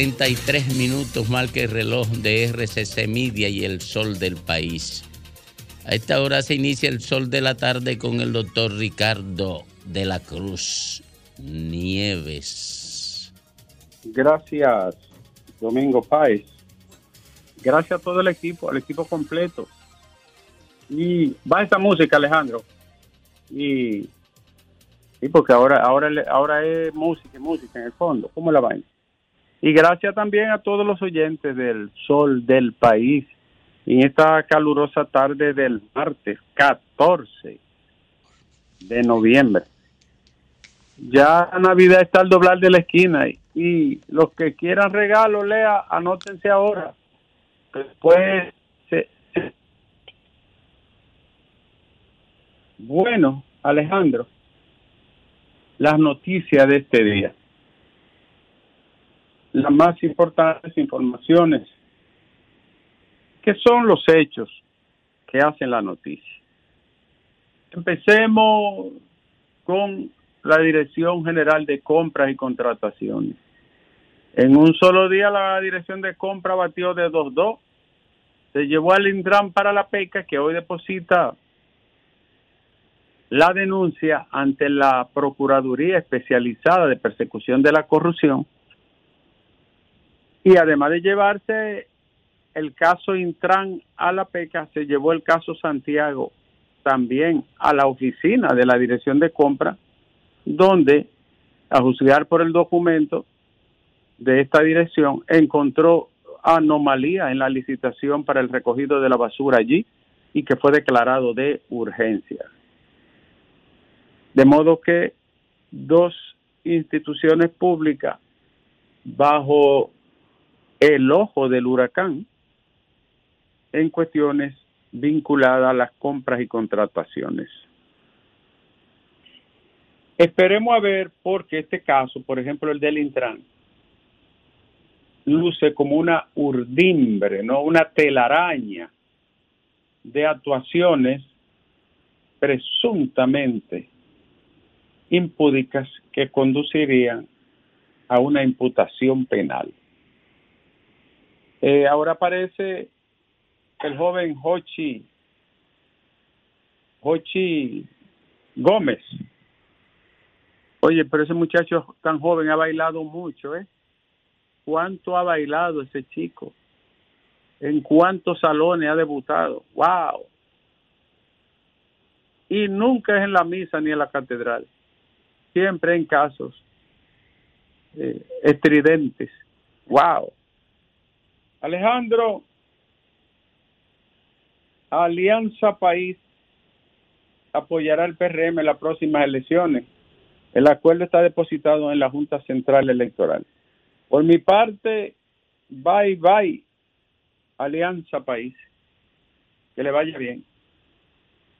33 minutos que el reloj de RCC Media y el sol del país. A esta hora se inicia el sol de la tarde con el doctor Ricardo de la Cruz Nieves. Gracias, Domingo Páez. Gracias a todo el equipo, al equipo completo. Y va esta música, Alejandro. Y, y porque ahora, ahora, ahora es música, música en el fondo. ¿Cómo la vaina? Y gracias también a todos los oyentes del Sol del País en esta calurosa tarde del martes 14 de noviembre. Ya Navidad está al doblar de la esquina y, los que quieran regalo, lea, anótense ahora. Después, bueno, Alejandro, las noticias de este día. Las más importantes informaciones ¿Qué son los hechos que hacen la noticia? Empecemos con la Dirección General de Compras y Contrataciones. En un solo día la Dirección de Compra batió de 2-2. Se llevó al Intran para la PECA que hoy deposita la denuncia ante la Procuraduría Especializada de Persecución de la Corrupción y además de llevarse el caso Intran a la PECA, se llevó el caso Santiago también a la oficina de la Dirección de Compra, donde, a juzgar por el documento de esta dirección, encontró anomalía en la licitación para el recogido de la basura allí y que fue declarado de urgencia. De modo que dos instituciones públicas bajo el ojo del huracán en cuestiones vinculadas a las compras y contrataciones. Esperemos a ver porque este caso, por ejemplo el del Intran, luce como una urdimbre, no una telaraña de actuaciones presuntamente impúdicas que conducirían a una imputación penal. Eh, ahora parece el joven Hochi, Hochi Gómez. Oye, pero ese muchacho tan joven ha bailado mucho, ¿eh? ¿Cuánto ha bailado ese chico? ¿En cuántos salones ha debutado? ¡Wow! Y nunca es en la misa ni en la catedral. Siempre en casos eh, estridentes. ¡Wow! Alejandro, Alianza País apoyará al PRM en las próximas elecciones. El acuerdo está depositado en la Junta Central Electoral. Por mi parte, bye bye, Alianza País. Que le vaya bien.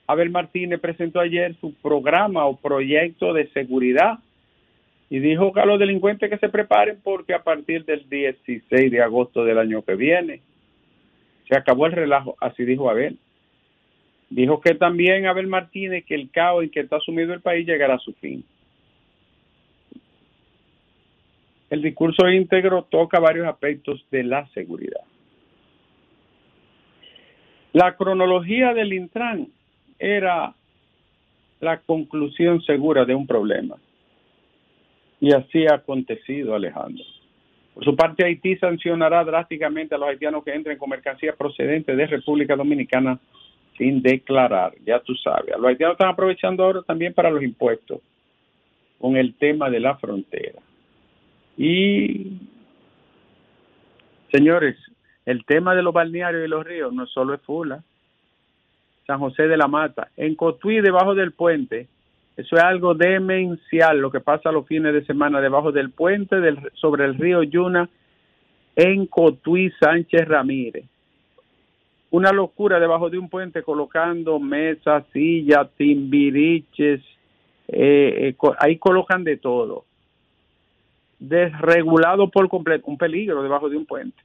Abel Martínez presentó ayer su programa o proyecto de seguridad y dijo a los delincuentes que se preparen porque a partir del 16 de agosto del año que viene se acabó el relajo, así dijo Abel. Dijo que también Abel Martínez que el caos en que está sumido el país llegará a su fin. El discurso íntegro toca varios aspectos de la seguridad. La cronología del Intran era la conclusión segura de un problema. Y así ha acontecido, Alejandro. Por su parte, Haití sancionará drásticamente a los haitianos que entren con mercancías procedentes de República Dominicana sin declarar, ya tú sabes. Los haitianos están aprovechando ahora también para los impuestos con el tema de la frontera. Y, señores, el tema de los balnearios y los ríos no solo es Fula, San José de la Mata, en Cotuí, debajo del puente, eso es algo demencial lo que pasa los fines de semana debajo del puente sobre el río Yuna en Cotuí Sánchez Ramírez. Una locura debajo de un puente colocando mesas, sillas, timbiriches, eh, eh, ahí colocan de todo. Desregulado por completo, un peligro debajo de un puente.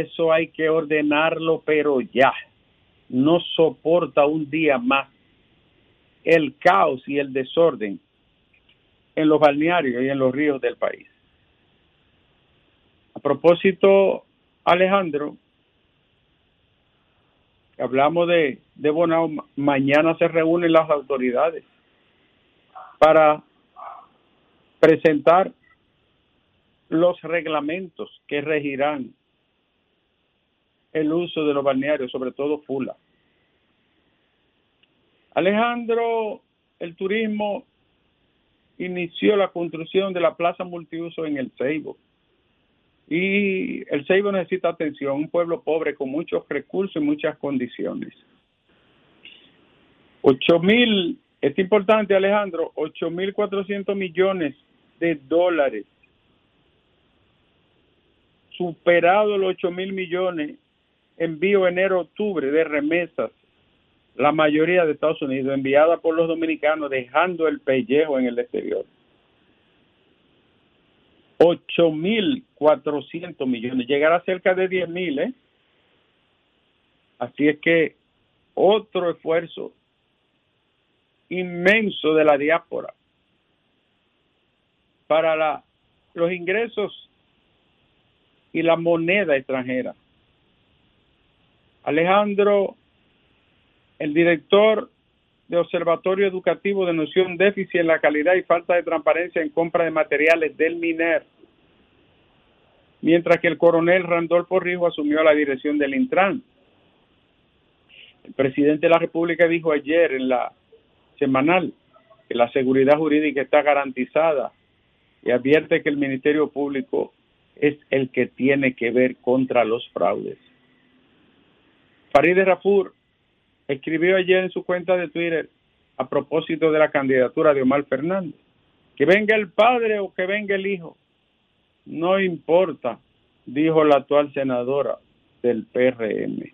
eso hay que ordenarlo, pero ya. No soporta un día más el caos y el desorden en los balnearios y en los ríos del país. A propósito, Alejandro, hablamos de, Bonao, mañana se reúnen las autoridades para presentar los reglamentos que regirán el uso de los balnearios, sobre todo Fula. Alejandro, el turismo inició la construcción de la plaza multiuso en el Ceibo. Y el Ceibo necesita atención, un pueblo pobre con muchos recursos y muchas condiciones. Ocho mil, es importante Alejandro, ocho mil cuatrocientos millones de dólares, superado los ocho mil millones envío enero-octubre de remesas, la mayoría de Estados Unidos, enviada por los dominicanos, dejando el pellejo en el exterior. 8.400 millones, llegará cerca de 10.000, ¿eh? Así es que otro esfuerzo inmenso de la diáspora para la, los ingresos y la moneda extranjera. Alejandro, el director de Observatorio Educativo denunció un déficit en la calidad y falta de transparencia en compra de materiales del MINER, mientras que el coronel Randolfo Rijo asumió la dirección del Intran. El presidente de la República dijo ayer en la semanal que la seguridad jurídica está garantizada y advierte que el Ministerio Público es el que tiene que ver contra los fraudes. Farideh Rafur escribió ayer en su cuenta de Twitter a propósito de la candidatura de Omar Fernández. Que venga el padre o que venga el hijo, no importa, dijo la actual senadora del PRM.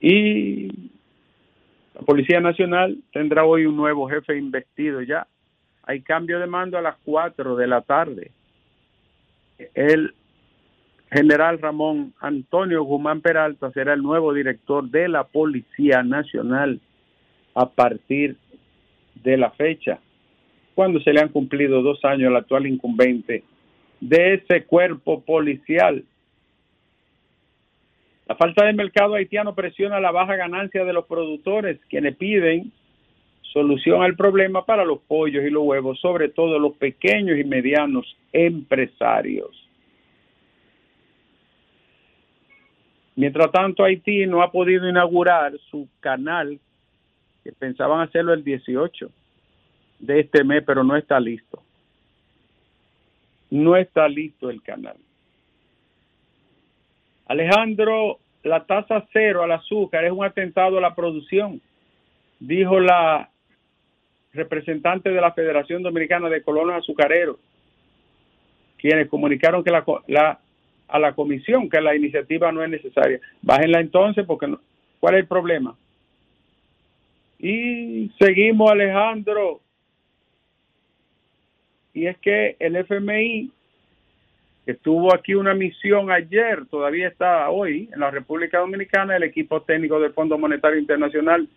Y la Policía Nacional tendrá hoy un nuevo jefe investido ya. Hay cambio de mando a las 4 de la tarde. El general Ramón Antonio Guzmán Peralta será el nuevo director de la Policía Nacional a partir de la fecha, cuando se le han cumplido dos años al actual incumbente de ese cuerpo policial. La falta de mercado haitiano presiona la baja ganancia de los productores, quienes piden solución al problema para los pollos y los huevos, sobre todo los pequeños y medianos empresarios. Mientras tanto, Haití no ha podido inaugurar su canal, que pensaban hacerlo el 18 de este mes, pero no está listo. No está listo el canal. Alejandro, la tasa cero al azúcar es un atentado a la producción, dijo la representante de la Federación Dominicana de Colonos Azucareros, quienes comunicaron que la, la a la comisión que la iniciativa no es necesaria. Bájenla entonces porque no, ¿cuál es el problema? Y seguimos Alejandro. Y es que el FMI que tuvo aquí una misión ayer, todavía está hoy en la República Dominicana, el equipo técnico del Fondo Monetario Internacional,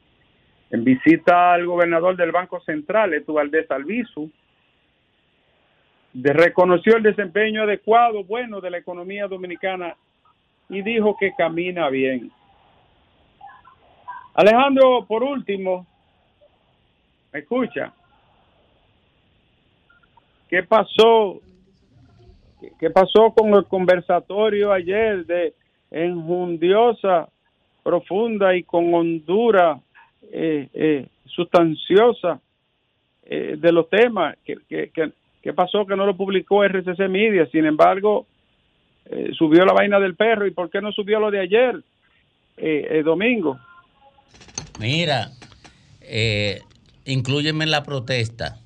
en visita al gobernador del Banco Central, Valdés Albizu, de, reconoció el desempeño adecuado, bueno, de la economía dominicana y dijo que camina bien. Alejandro, por último, ¿me escucha? ¿Qué pasó? ¿Qué pasó con el conversatorio ayer de enjundiosa, profunda y con hondura eh, eh, sustanciosa eh, de los temas que, que, que, ¿Qué pasó que no lo publicó RCC Media? Sin embargo, eh, subió la vaina del perro. ¿Y por qué no subió lo de ayer, eh, el domingo? Mira, eh, incluyeme en la protesta.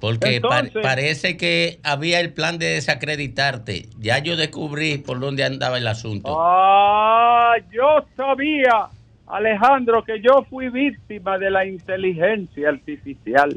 Porque parece que había el plan de desacreditarte. Ya yo descubrí por dónde andaba el asunto. Ah, yo sabía, Alejandro, que yo fui víctima de la inteligencia artificial.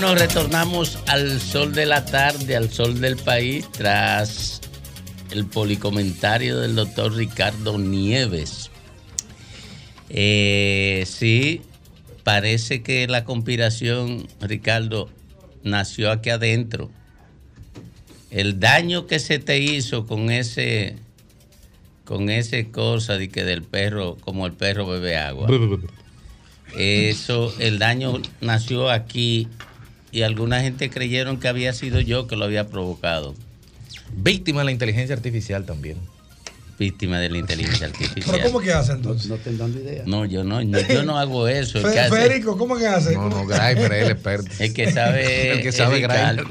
Bueno, retornamos al sol de la tarde, al sol del país, tras el policomentario del doctor Ricardo Nieves. Eh, sí, parece que la conspiración, Ricardo, nació aquí adentro. El daño que se te hizo con ese, con ese cosa de que del perro, como el perro bebe agua. Eso, el daño nació aquí y alguna gente creyeron que había sido yo que lo había provocado. Víctima de la inteligencia artificial también. Víctima de la inteligencia artificial. ¿Pero cómo que hace entonces? No, te dando idea. No, yo no, yo no hago eso. El que hace, Férico, ¿cómo que hace? No, no, Grimer es el experto. El que sabe. el que sabe Grimer.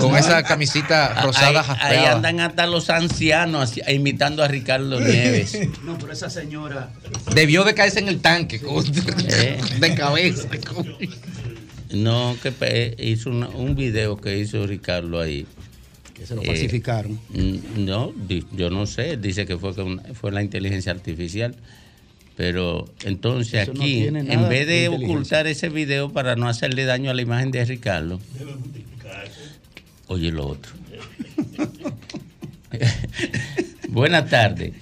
Con esa camisita rosada ahí, ahí, andan hasta los ancianos imitando a Ricardo Nieves. No, pero esa señora. Debió de caerse en el tanque ¿Eh? de cabeza. No, que hizo un video que hizo Ricardo ahí. Que se lo falsificaron. Eh, no, yo no sé, dice que fue, fue la inteligencia artificial. Pero entonces aquí, en vez de ocultar ese video para no hacerle daño a la imagen de Ricardo, oye lo otro. Buenas tardes.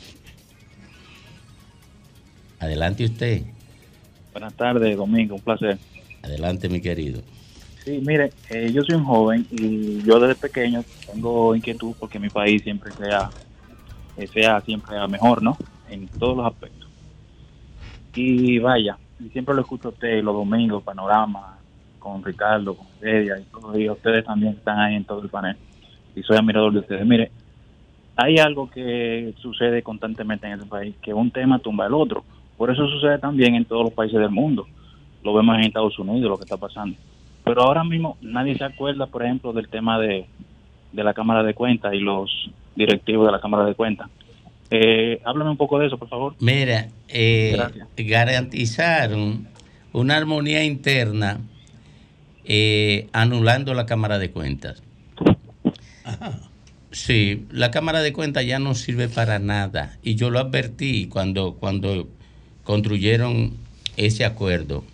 Adelante usted. Buenas tardes, Domingo, un placer. Adelante, mi querido. Sí, mire, eh, yo soy un joven y yo desde pequeño tengo inquietud porque mi país siempre sea, eh, sea siempre mejor, ¿no? En todos los aspectos. Y vaya, siempre lo escucho a usted los domingos, Panorama, con Ricardo, con Celia y todos, y ustedes también están ahí en todo el panel. Y soy admirador de ustedes. Mire, hay algo que sucede constantemente en este país, que un tema tumba el otro. Por eso sucede también en todos los países del mundo lo vemos en Estados Unidos, lo que está pasando. Pero ahora mismo nadie se acuerda, por ejemplo, del tema de, la Cámara de Cuentas y los directivos de la Cámara de Cuentas. Eh, háblame un poco de eso, por favor. Mira, eh, garantizaron una armonía interna eh, anulando la Cámara de Cuentas. Sí, la Cámara de Cuentas ya no sirve para nada. Y yo lo advertí cuando, cuando construyeron ese acuerdo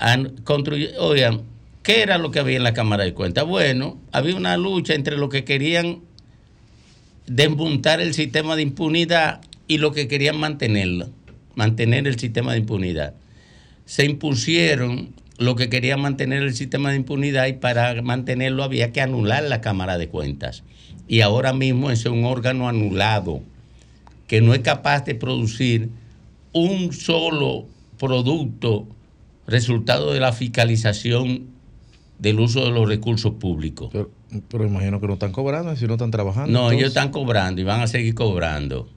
Oigan, ¿qué era lo que había en la Cámara de Cuentas? Bueno, había una lucha entre los que querían desmontar el sistema de impunidad y los que querían mantenerlo, mantener el sistema de impunidad. Se impusieron los que querían mantener el sistema de impunidad y para mantenerlo había que anular la Cámara de Cuentas. Y ahora mismo es un órgano anulado que no es capaz de producir un solo producto resultado de la fiscalización del uso de los recursos públicos. Pero, imagino que no están cobrando, si no están trabajando. No, ellos están cobrando y van a seguir cobrando.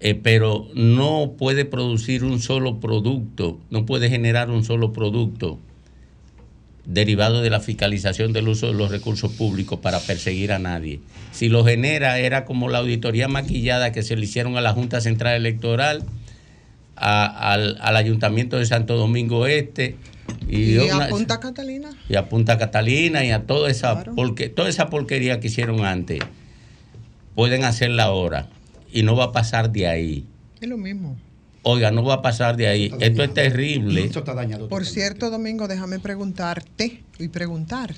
Eh, pero no puede producir un solo producto, no puede generar un solo producto derivado de la fiscalización del uso de los recursos públicos para perseguir a nadie. Si lo genera, era como la auditoría maquillada que se le hicieron a la Junta Central Electoral al, Ayuntamiento de Santo Domingo Este. Y, a Punta Catalina. Y a Punta Catalina y a toda esa, porque, toda esa porquería que hicieron antes. Pueden hacerla ahora y no va a pasar de ahí. Es lo mismo. Oiga, no va a pasar de ahí. Esto es terrible. Por cierto, Domingo, déjame preguntarte y preguntar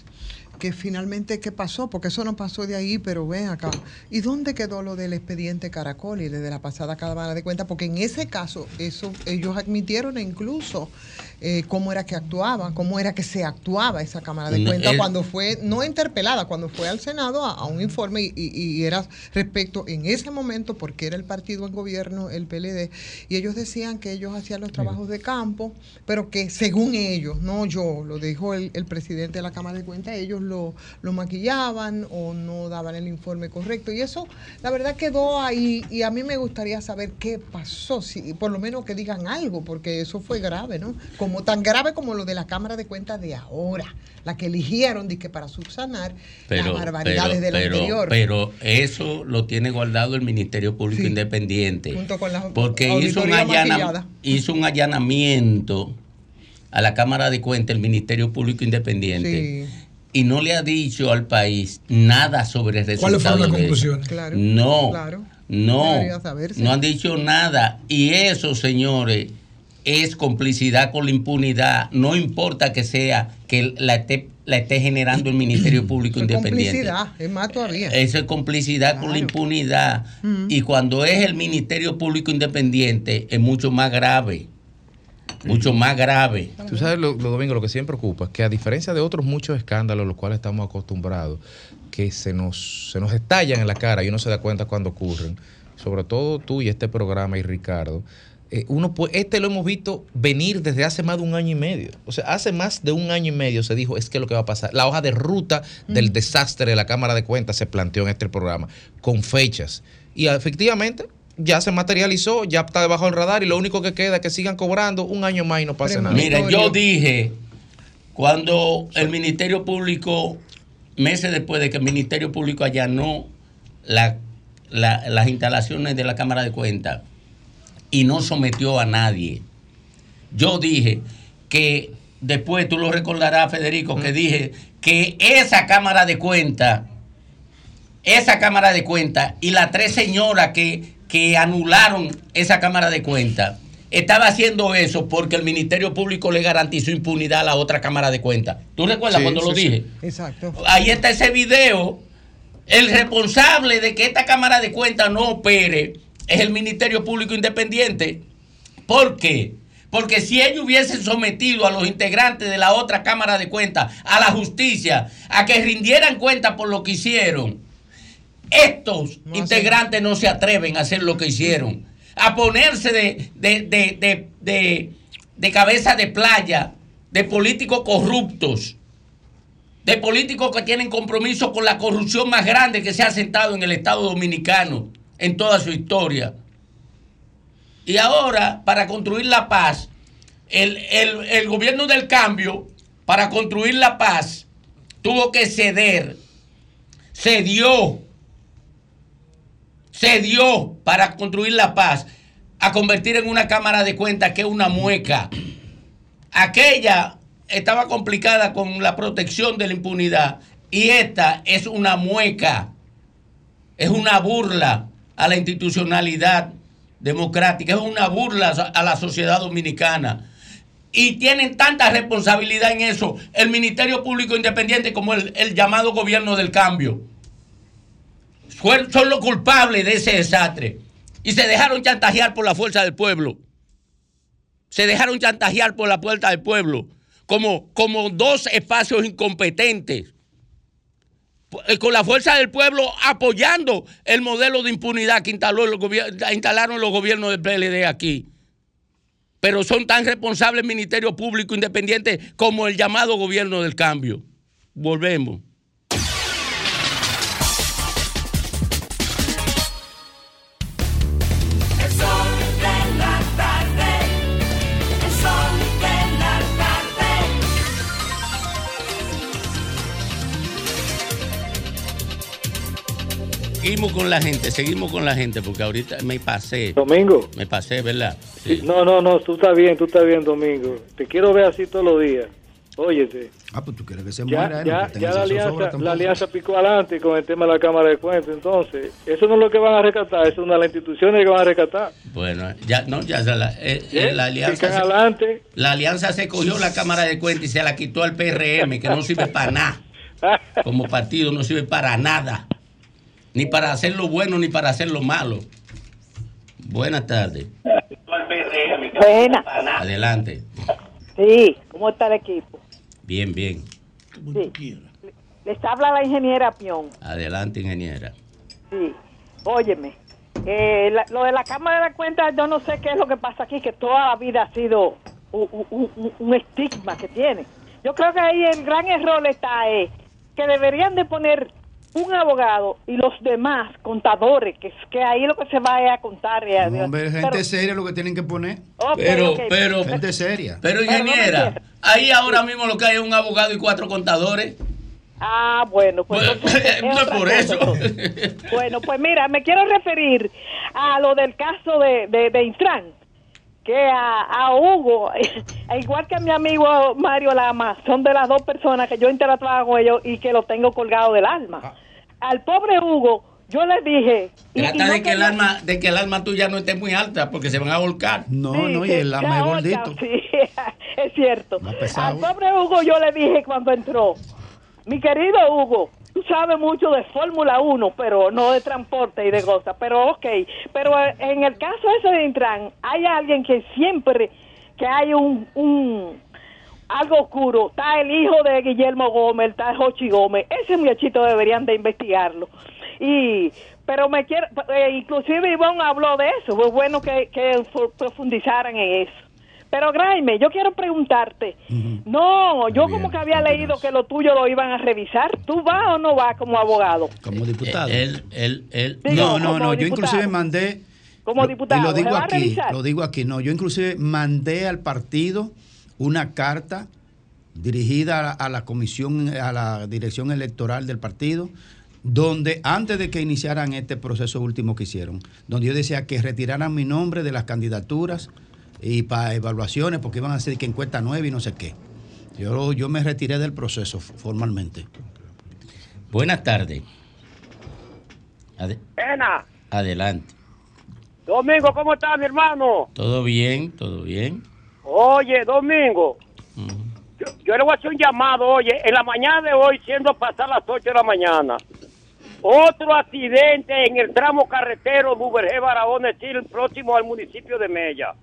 que finalmente qué pasó, porque eso no pasó de ahí, pero ven acá. ¿Y dónde quedó lo del expediente Caracol y de la pasada cámara de cuenta? Porque en ese caso, eso ellos admitieron incluso eh, cómo era que actuaba, cómo era que se actuaba esa Cámara de Cuentas cuando fue, no interpelada, cuando fue al Senado a, un informe y, era respecto en ese momento, porque era el partido en gobierno, el PLD, y ellos decían que ellos hacían los trabajos de campo, pero que según ellos, no yo, lo dijo el, presidente de la Cámara de Cuentas, ellos lo, lo maquillaban o no daban el informe correcto. Y eso, la verdad, quedó ahí y a mí me gustaría saber qué pasó, si, por lo menos que digan algo, porque eso fue grave, ¿no? Como tan grave como lo de la Cámara de Cuentas de ahora, la que eligieron que para subsanar las barbaridades de la anterior. Pero eso lo tiene guardado el Ministerio Público Independiente. Junto con la porque hizo un, hizo un allanamiento a la Cámara de Cuentas, el Ministerio Público Independiente. Y no le ha dicho al país nada sobre el resultado. ¿Cuáles fueron las conclusiones? Claro, no, no, no han dicho nada. Y eso, señores, es complicidad con la impunidad, no importa que sea que la esté, la esté generando el Ministerio Público Independiente. Complicidad, es más todavía. Eso es complicidad con la impunidad. Y cuando es el Ministerio Público Independiente, es mucho más grave. Mucho más grave. Tú sabes, lo, lo, Domingo, lo que siempre preocupa es que a diferencia de otros muchos escándalos a los cuales estamos acostumbrados, que se nos, se nos estallan en la cara y uno se da cuenta cuando ocurren, sobre todo tú y este programa y Ricardo, eh, uno este lo hemos visto venir desde hace más de un año y medio. O sea, hace más de un año y medio se dijo, es que lo que va a pasar. La hoja de ruta del desastre de la Cámara de Cuentas se planteó en este programa, con fechas. Y efectivamente, ya se materializó, ya está debajo del radar y lo único que queda es que sigan cobrando un año más y no pase nada. Mire, yo dije, cuando el Ministerio Público, meses después de que el Ministerio Público allanó la, las instalaciones de la Cámara de Cuentas, y no sometió a nadie. Yo dije que después tú lo recordarás, Federico, que dije que esa Cámara de Cuentas, esa Cámara de Cuentas y las tres señoras que, que anularon esa Cámara de Cuentas, estaba haciendo eso porque el Ministerio Público le garantizó impunidad a la otra Cámara de Cuentas. ¿Tú recuerdas cuando lo dije? Exacto. Ahí está ese video. El responsable de que esta Cámara de Cuentas no opere es el Ministerio Público Independiente. ¿Por qué? Porque si ellos hubiesen sometido a los integrantes de la otra Cámara de Cuentas a la justicia, a que rindieran cuenta por lo que hicieron, estos integrantes no se atreven a hacer lo que hicieron, a ponerse de, de, de cabeza de playa, de políticos corruptos, de políticos que tienen compromiso con la corrupción más grande que se ha sentado en el Estado Dominicano en toda su historia. Y ahora, para construir la paz, el, gobierno del cambio, para construir la paz, tuvo que ceder, cedió, cedió para construir la paz, a convertir en una cámara de cuentas que es una mueca. Aquella estaba complicada con la protección de la impunidad y esta es una mueca, es una burla a la institucionalidad democrática, es una burla a la sociedad dominicana. Y tienen tanta responsabilidad en eso el Ministerio Público Independiente como el, llamado gobierno del cambio. Son los culpables de ese desastre. Y se dejaron chantajear por la fuerza del pueblo. Se dejaron chantajear por la puerta del pueblo. Como, como dos espacios incompetentes con la fuerza del pueblo apoyando el modelo de impunidad que instaló el instalaron los gobiernos del PLD aquí. Pero son tan responsables el Ministerio Público Independiente como el llamado gobierno del cambio. Volvemos. Seguimos con la gente, seguimos con la gente, porque ahorita me pasé. Domingo. Me pasé, ¿verdad? No, no, no, tú estás bien, tú estás bien, Domingo. Te quiero ver así todos los días. Óyete. Ah, pues tú quieres que se Ya, muera él, ya, ya la, alianza, la alianza picó adelante con el tema de la Cámara de Cuentas. Entonces, eso no es lo que van a rescatar, eso es una de las instituciones que van a rescatar. Bueno, ya no, ya se la, eh, eh, ¿Eh? la alianza. Pican se- adelante. La alianza se cogió la Cámara de Cuentas y se la quitó al PRM, que no sirve para nada. Como partido no sirve para nada. Ni para hacer lo bueno ni para hacer lo malo. Buenas tardes. Buena. Adelante. Sí, ¿cómo está el equipo? Bien, bien. Sí. Les habla la ingeniera Pion. Adelante, ingeniera. Sí. Óyeme, eh, la- lo de la Cámara de Cuentas, yo no sé qué es lo que pasa aquí, que toda la vida ha sido un, un- un- un estigma que tiene. Yo creo que ahí el gran error está eh, que deberían de poner un abogado y los demás contadores, que, que ahí lo que se va es a contar. eh, No, hombre, gente pero- seria lo que tienen que poner. Pero, pero, Gente seria. pero ingeniera, ahí ahora mismo lo que hay es un abogado y cuatro contadores. Ah, bueno, pues entonces es no es por eso. Bueno, pues mira, me quiero referir a lo del caso de, de, de Intran, que a, a Hugo, igual que a mi amigo Mario Lama, son de las dos personas que yo interactuaba con ellos y que lo tengo colgado del alma. Al pobre Hugo, yo le dije... y- y Trata no de que el alma, de que el alma tuya no esté muy alta, porque se van a volcar. No, Sí, no, y el alma es gordito. Sí, es cierto. Al pobre Hugo yo le dije cuando entró, mi querido Hugo, tú sabes mucho de Fórmula 1, pero no de transporte y de cosas, pero ok. Pero en el caso ese de Intran, hay alguien que siempre que hay un, un algo oscuro, está el hijo de Guillermo Gómez, está Jochi Gómez, ese muchachito deberían de investigarlo. Y pero me quiero, eh, inclusive Ivonne habló de eso, fue bueno que, que fu- profundizaran en eso. Pero Graeme, yo quiero preguntarte, no, yo como que había leído que lo tuyo lo iban a revisar, ¿tú vas o no vas como abogado? Como diputado. Él, él, él. No, no, no. Yo inclusive mandé. Como lo- diputado, Y lo digo ¿se va a aquí. Lo digo aquí. No, yo inclusive mandé al partido una carta dirigida a la, a la comisión, a la dirección electoral del partido, donde antes de que iniciaran este proceso último que hicieron, donde yo decía que retiraran mi nombre de las candidaturas y para evaluaciones, porque iban a hacer que encuesta nueva y no sé qué. Yo, yo me retiré del proceso formalmente. Buenas tardes. Adelante. Domingo, ¿cómo está mi hermano? ¿Todo bien? ¿Todo bien? Oye, Domingo, yo, yo le voy a hacer un llamado, oye, en la mañana de hoy, siendo pasar las 8 de la mañana, otro accidente en el tramo carretero Duvergé Barahona, Chile, próximo al municipio de Mella.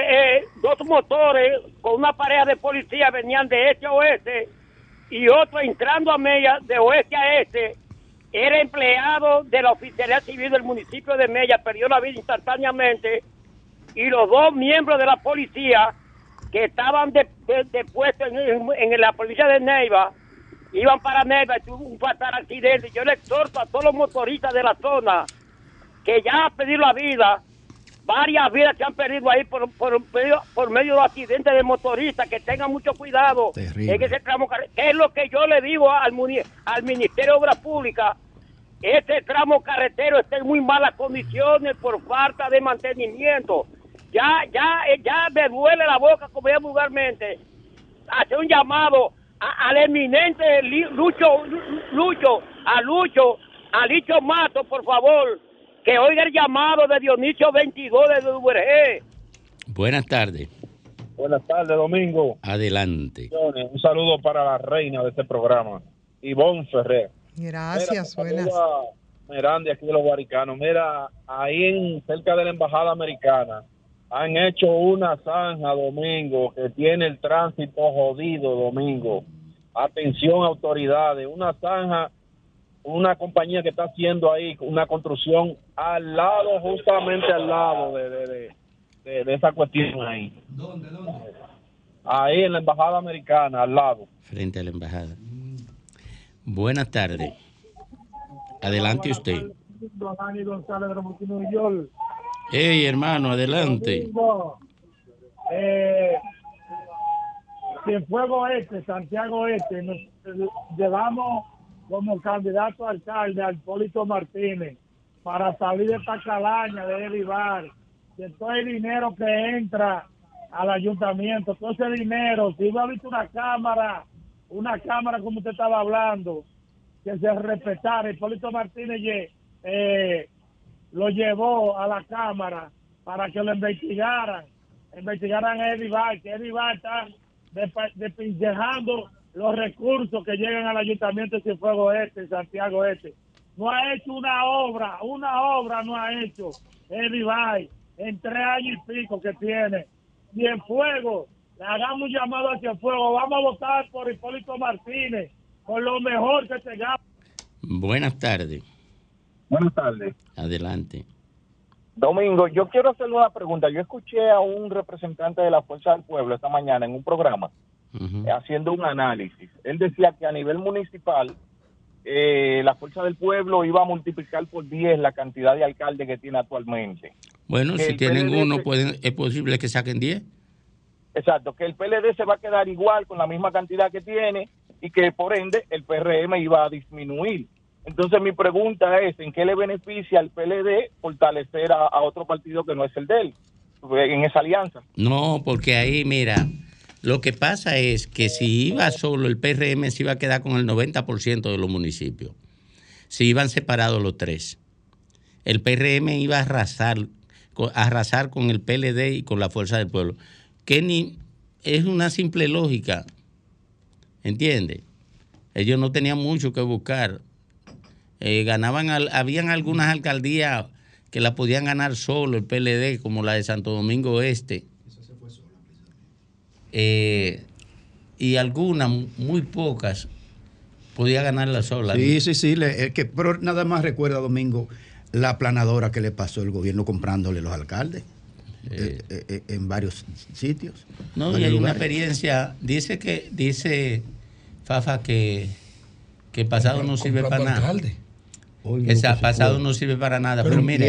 Eh, dos motores con una pareja de policía venían de este a oeste y otro entrando a Mella de oeste a este era empleado de la oficialidad civil del municipio de Mella, perdió la vida instantáneamente y los dos miembros de la policía que estaban de, de- de puesto en, en la policía de Neiva iban para Neiva y tuvo un fatal accidente. Yo le exhorto a todos los motoristas de la zona que ya han perdido la vida, varias vidas se han perdido ahí por, por, medio- por medio de accidentes de motoristas, que tengan mucho cuidado Terrible. en ese tramo. ¿Qué es lo que yo le digo al, al Ministerio de Obras Públicas? Este tramo carretero está en muy malas condiciones por falta de mantenimiento. Ya, ya, eh, ya me duele la boca, como ya vulgarmente. Hace un llamado a- al eminente Lucho, Lucho, a Lucho, a Licho Mato, por favor, que oiga el llamado de Dionisio 22 de URG. Buenas tardes. Buenas tardes, Domingo. Adelante. Un saludo para la reina de este programa, Ivonne Ferrer. Gracias, Mira, buenas. saludo a Merandi, aquí de los Guaricanos. Mira, ahí en cerca de la embajada americana han hecho una zanja, Domingo, que tiene el tránsito jodido, Domingo. Atención, autoridades, una zanja, una compañía que está haciendo ahí una construcción al lado, justamente al lado de, de, de, de- de esa cuestión ahí. ¿Dónde, dónde? Ahí en la embajada americana, al lado. Frente a la embajada. Buenas tardes. Adelante usted. Dani González de. Hey, hermano, adelante. Eh, Cienfuegos Este, Santiago Este, nos eh, llevamos como candidato a alcalde a Hipólito Martínez para salir de esta calaña de derivar de todo el dinero que entra al ayuntamiento, todo ese dinero, si hubiera visto una cámara, una cámara como usted estaba hablando, que se respetara, Hipólito Martínez eh, lo llevó a la cámara para que lo investigaran, investigaran a Eddie que Eddie está despinchejando los recursos que llegan al ayuntamiento de Cienfuegos Este, Santiago Este. No ha hecho una obra, una obra no ha hecho Eddie en tres años y pico que tiene. Cienfuegos, le hagamos un llamado a Cienfuegos, vamos a votar por Hipólito Martínez, por lo mejor que tengamos. Buenas tardes. Buenas tardes. Adelante. Domingo, yo quiero hacerle una pregunta. Yo escuché a un representante de la Fuerza del Pueblo esta mañana en un programa eh, haciendo un análisis. Él decía que a nivel municipal eh, la Fuerza del Pueblo iba a multiplicar por 10 la cantidad de alcaldes que tiene actualmente. Bueno, Que si tienen PLD uno, se- pueden, es posible que saquen 10. Exacto, que el PLD se va a quedar igual con la misma cantidad que tiene y que por ende el PRM iba a disminuir. Entonces mi pregunta es, ¿en qué le beneficia al PLD fortalecer a, otro partido que no es el de él en esa alianza? No, porque ahí, mira, lo que pasa es que si iba solo el PRM, se iba a quedar con el 90% de los municipios. Si iban separados los tres. El PRM iba a arrasar, a arrasar con el PLD y con la Fuerza del Pueblo. Que ni es una simple lógica. ¿Entiendes? Ellos no tenían mucho que buscar. Eh, ganaban, al- habían algunas alcaldías que la podían ganar solo el PLD, como la de Santo Domingo Este. Eh, y algunas, muy pocas, podía ganarla sola. Sí, sí, sí. le- es que, pero nada más recuerda, Domingo, la planadora que le pasó el gobierno comprándole los alcaldes eh, en varios sitios. No, y hay una experiencia. Dice que, dice Fafa que, que pasado no sirve para nada. alcalde. Que sa- pasado no sirve para nada. Pero, mire,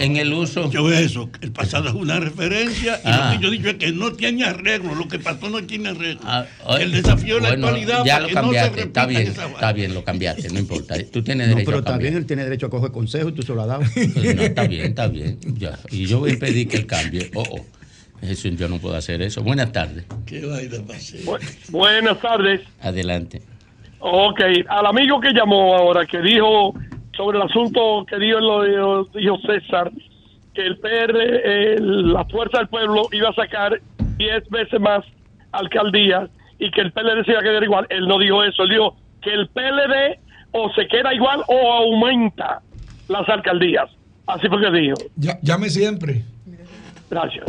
en el uso. Yo veo eso, el pasado es una referencia y Ah. lo que yo he dicho es que no tiene arreglo, lo que pasó no tiene arreglo. oye, el desafío de la actualidad ya lo que no se cambiaste, está bien, está bien, lo cambiaste, no importa. Tú tienes No, derecho pero a está bien, él tiene derecho a coger consejo y tú se lo has dado. Pues no, está bien, está bien. ya. Y yo voy a pedir que él cambie. Oh, oh. Eso, yo no puedo hacer eso. Buenas tardes. ¿Qué vaina va a ser? Buenas tardes. Adelante. Ok, al amigo que llamó ahora, que dijo sobre el asunto que dijo, lo, dijo César, que el PR, eh, la Fuerza del Pueblo, iba a sacar 10 veces más alcaldías y que el PLD se iba a quedar igual. Él no dijo eso, él dijo que el PLD o se queda igual o aumenta las alcaldías. Así fue que dijo. Ya- llame siempre. Gracias.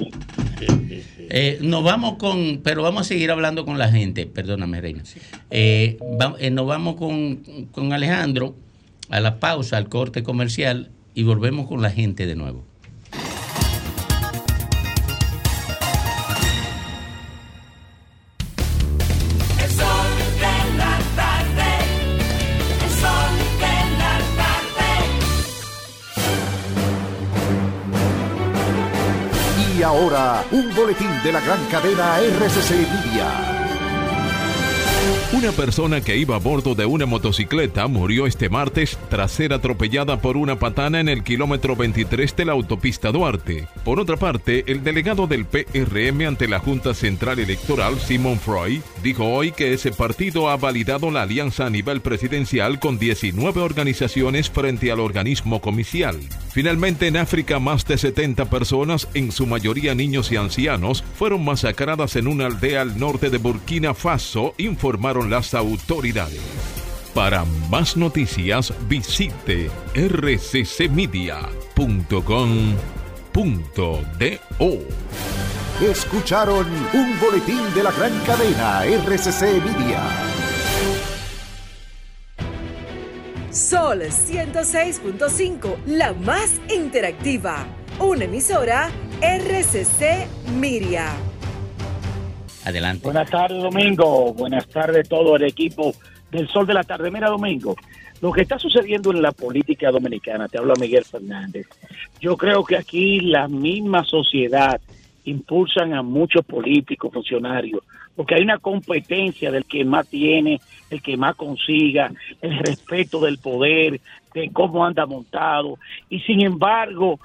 Eh, nos vamos con, pero vamos a seguir hablando con la gente, perdóname, Reina. Eh, va- eh, nos vamos con, con Alejandro a la pausa, al corte comercial y volvemos con la gente de nuevo. El sol de la tarde. El sol de la tarde. Y ahora, un boletín de la gran cadena RCC Media. Una persona que iba a bordo de una motocicleta murió este martes tras ser atropellada por una patana en el kilómetro 23 de la autopista Duarte. Por otra parte, el delegado del PRM ante la Junta Central Electoral, Simon Freud, dijo hoy que ese partido ha validado la alianza a nivel presidencial con 19 organizaciones frente al organismo comicial. Finalmente, en África, más de 70 personas, en su mayoría niños y ancianos, fueron masacradas en una aldea al norte de Burkina Faso, informaron las autoridades. Para más noticias, visite rccmedia.com.do. Escucharon un boletín de la gran cadena RCC Media. Sol 106.5, la más interactiva. Una emisora RCC Miria. Adelante. Buenas tardes, Domingo. Buenas tardes todo el equipo del Sol de la Tarde. Mira, Domingo, lo que está sucediendo en la política dominicana, te habla Miguel Fernández, yo creo que aquí la misma sociedad impulsan a muchos políticos, funcionarios, porque hay una competencia del que más tiene, el que más consiga, el respeto del poder, de cómo anda montado, y sin embargo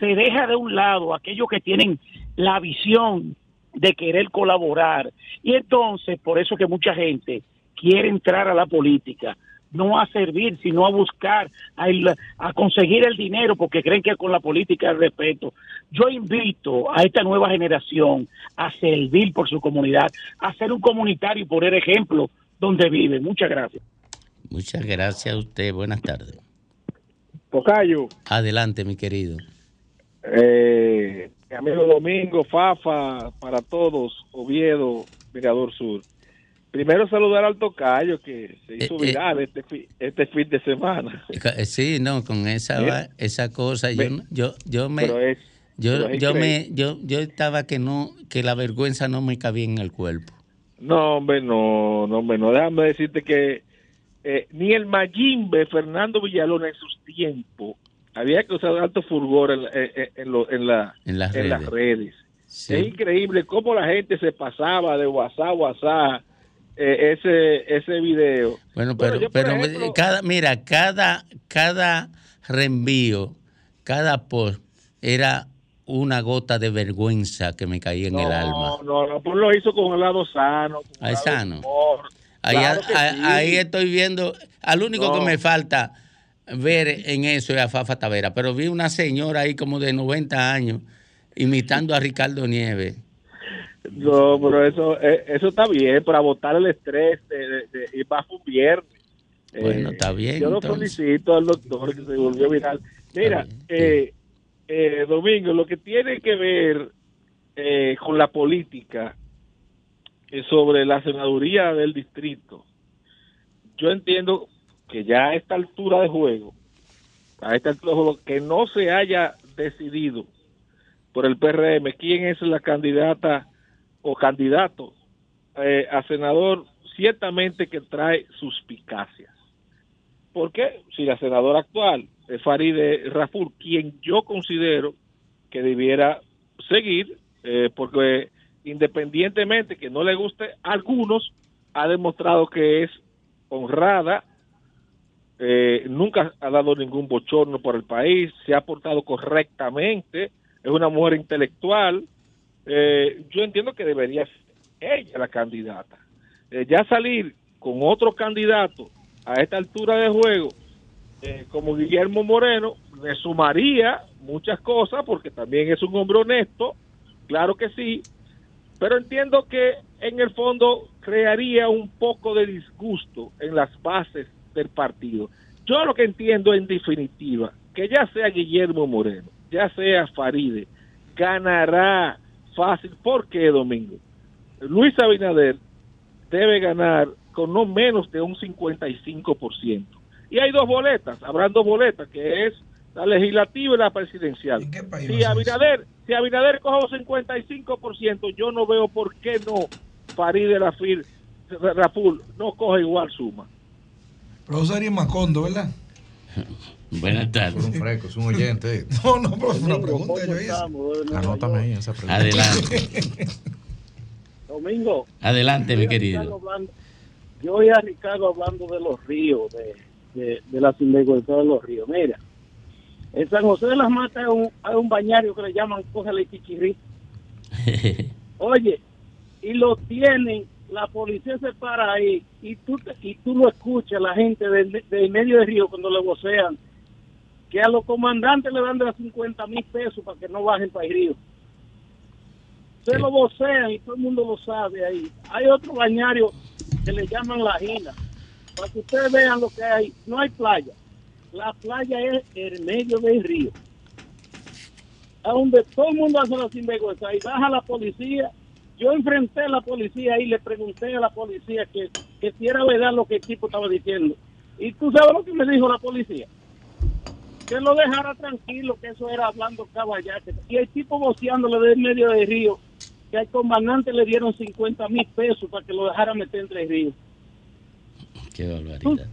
se deja de un lado aquellos que tienen la visión de querer colaborar. Y entonces, por eso que mucha gente quiere entrar a la política, no a servir, sino a buscar, a, il- a conseguir el dinero, porque creen que con la política hay respeto. Yo invito a esta nueva generación a servir por su comunidad, a ser un comunitario y poner ejemplo donde vive. Muchas gracias. Muchas gracias a usted. Buenas tardes. Tocayo, Adelante, mi querido. eh, mi amigo Domingo, Fafa, para todos, Oviedo, Mirador Sur. Primero saludar al Tocayo que se hizo Eh, eh. viral este, fi- este fin de semana. Eh, Sí, no, con esa esa cosa, yo, yo, yo me, es- yo, yo me, yo, yo estaba que no, que la vergüenza no me cabía en el cuerpo. No, hombre, no, no, hombre, no. Déjame decirte que eh, ni el Mayimbe Fernando Villalona en sus tiempos había usar alto fulgor en, en- en- en lo- en la- En las en las redes. redes. Sí. Es increíble cómo la gente se pasaba de WhatsApp a WhatsApp eh, ese, ese video. Bueno, Bueno, pero, yo, por pero ejemplo- cada, mira, cada, cada reenvío, cada post era una gota de vergüenza que me caía en el alma. No, no, no, pues lo hizo con el lado sano. con el lado sano. humor. Ahí, Claro a- sí. ahí estoy viendo, al único No. que me falta ver en eso es a Fafa Tavera, pero vi una señora ahí como de 90 años imitando a Ricardo Nieves. No, pero eso, eh, eso está bien para botar el estrés de, de, de ir más un viernes. Bueno, Eh, está bien, Yo lo felicito al doctor que se volvió viral. Mira, eh, eh, Domingo, lo que tiene que ver eh, con la política sobre la senaduría del distrito, yo entiendo que ya a esta altura de juego, a esta altura de juego, que no se haya decidido por el PRM quién es la candidata o candidato eh, a senador, ciertamente que trae suspicacias. Porque si la senadora actual es Faride Raful, quien yo considero que debiera seguir, eh, porque independientemente que no le guste a algunos, ha demostrado que es honrada, eh, nunca ha dado ningún bochorno por el país, se ha portado correctamente, es una mujer intelectual. eh, yo entiendo que debería ser ella la candidata. Eh, ya salir con otro candidato a esta altura de juego, eh, como Guillermo Moreno, le sumaría muchas cosas, porque también es un hombre honesto, claro que sí, pero entiendo que en el fondo crearía un poco de disgusto en las bases del partido. Yo lo que entiendo en definitiva, que ya sea Guillermo Moreno, ya sea Faride, ganará fácil. ¿Por qué, Domingo? Luis Abinader debe ganar con no menos de un 55%. Y hay dos boletas, habrán dos boletas, que es la legislativa y la presidencial. Si Abinader, si Abinader coge un 55%, yo no veo por qué no Farideh Raful, Raful no coge igual suma. Profesor Ariel Macondo, ¿verdad? Buenas tardes. un fresco, es un oyente. No, no, pero fue una pregunta que yo hice. Anótame ahí esa pregunta. Adelante. Domingo. Adelante, mi Yo oí a querido. Ricardo hablando- Yo oí a Ricardo hablando de los ríos, de, de, de la sinvergüenza de los ríos. Mira, en San José de las Matas hay un, hay un bañario que le llaman Cógele Chichirri. Oye, y lo tienen, la policía se para ahí y tú, y tú lo escuchas, la gente del medio del río cuando le vocean, que a los comandantes le dan de las 50 mil pesos para que no bajen para el río. Se lo vocean y todo el mundo lo sabe ahí. Hay otro bañario que le llaman la Gila. Para que ustedes vean lo que hay. No hay playa. La playa es el medio del río. A donde todo el mundo hace la sinvergüenza y baja la policía. Yo enfrenté a la policía y le pregunté a la policía que, que si era verdad lo que el tipo estaba diciendo. Y tú sabes lo que me dijo la policía. Que lo dejara tranquilo, que eso era hablando caballate. Y el tipo voceándole del medio del río, que al comandante le dieron 50 mil pesos para que lo dejara meter entre el río. Qué barbaridad.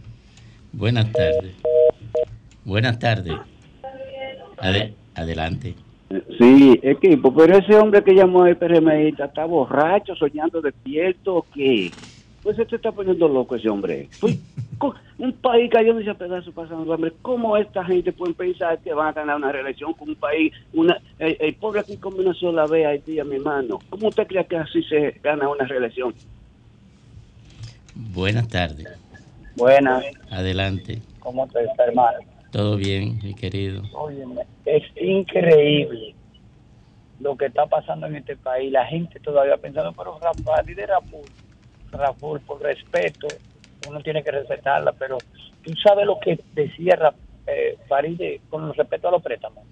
Buenas tardes. Buenas tardes. Ade- adelante. Sí, equipo, pero ese hombre que llamó el PRMista está borracho, soñando despierto, ¿o qué? Pues se te está poniendo loco ese hombre. Pues, Un país cayéndose a pedazos pasando hambre. ¿Cómo esta gente puede pensar que van a ganar una reelección con un país, una, el, el pobre aquí come una sola vez Haití, mi hermano? ¿Cómo usted cree que así se gana una reelección? Buenas tardes. Buenas, Adelante. ¿cómo te está, hermano? Todo bien, mi querido. Óyeme, es increíble lo que está pasando en este país. La gente todavía pensando, pero Rafael, líder Raful, Raful, por respeto, uno tiene que respetarla, pero tú sabes lo que decía Ra- eh, Faride con respeto a los préstamos.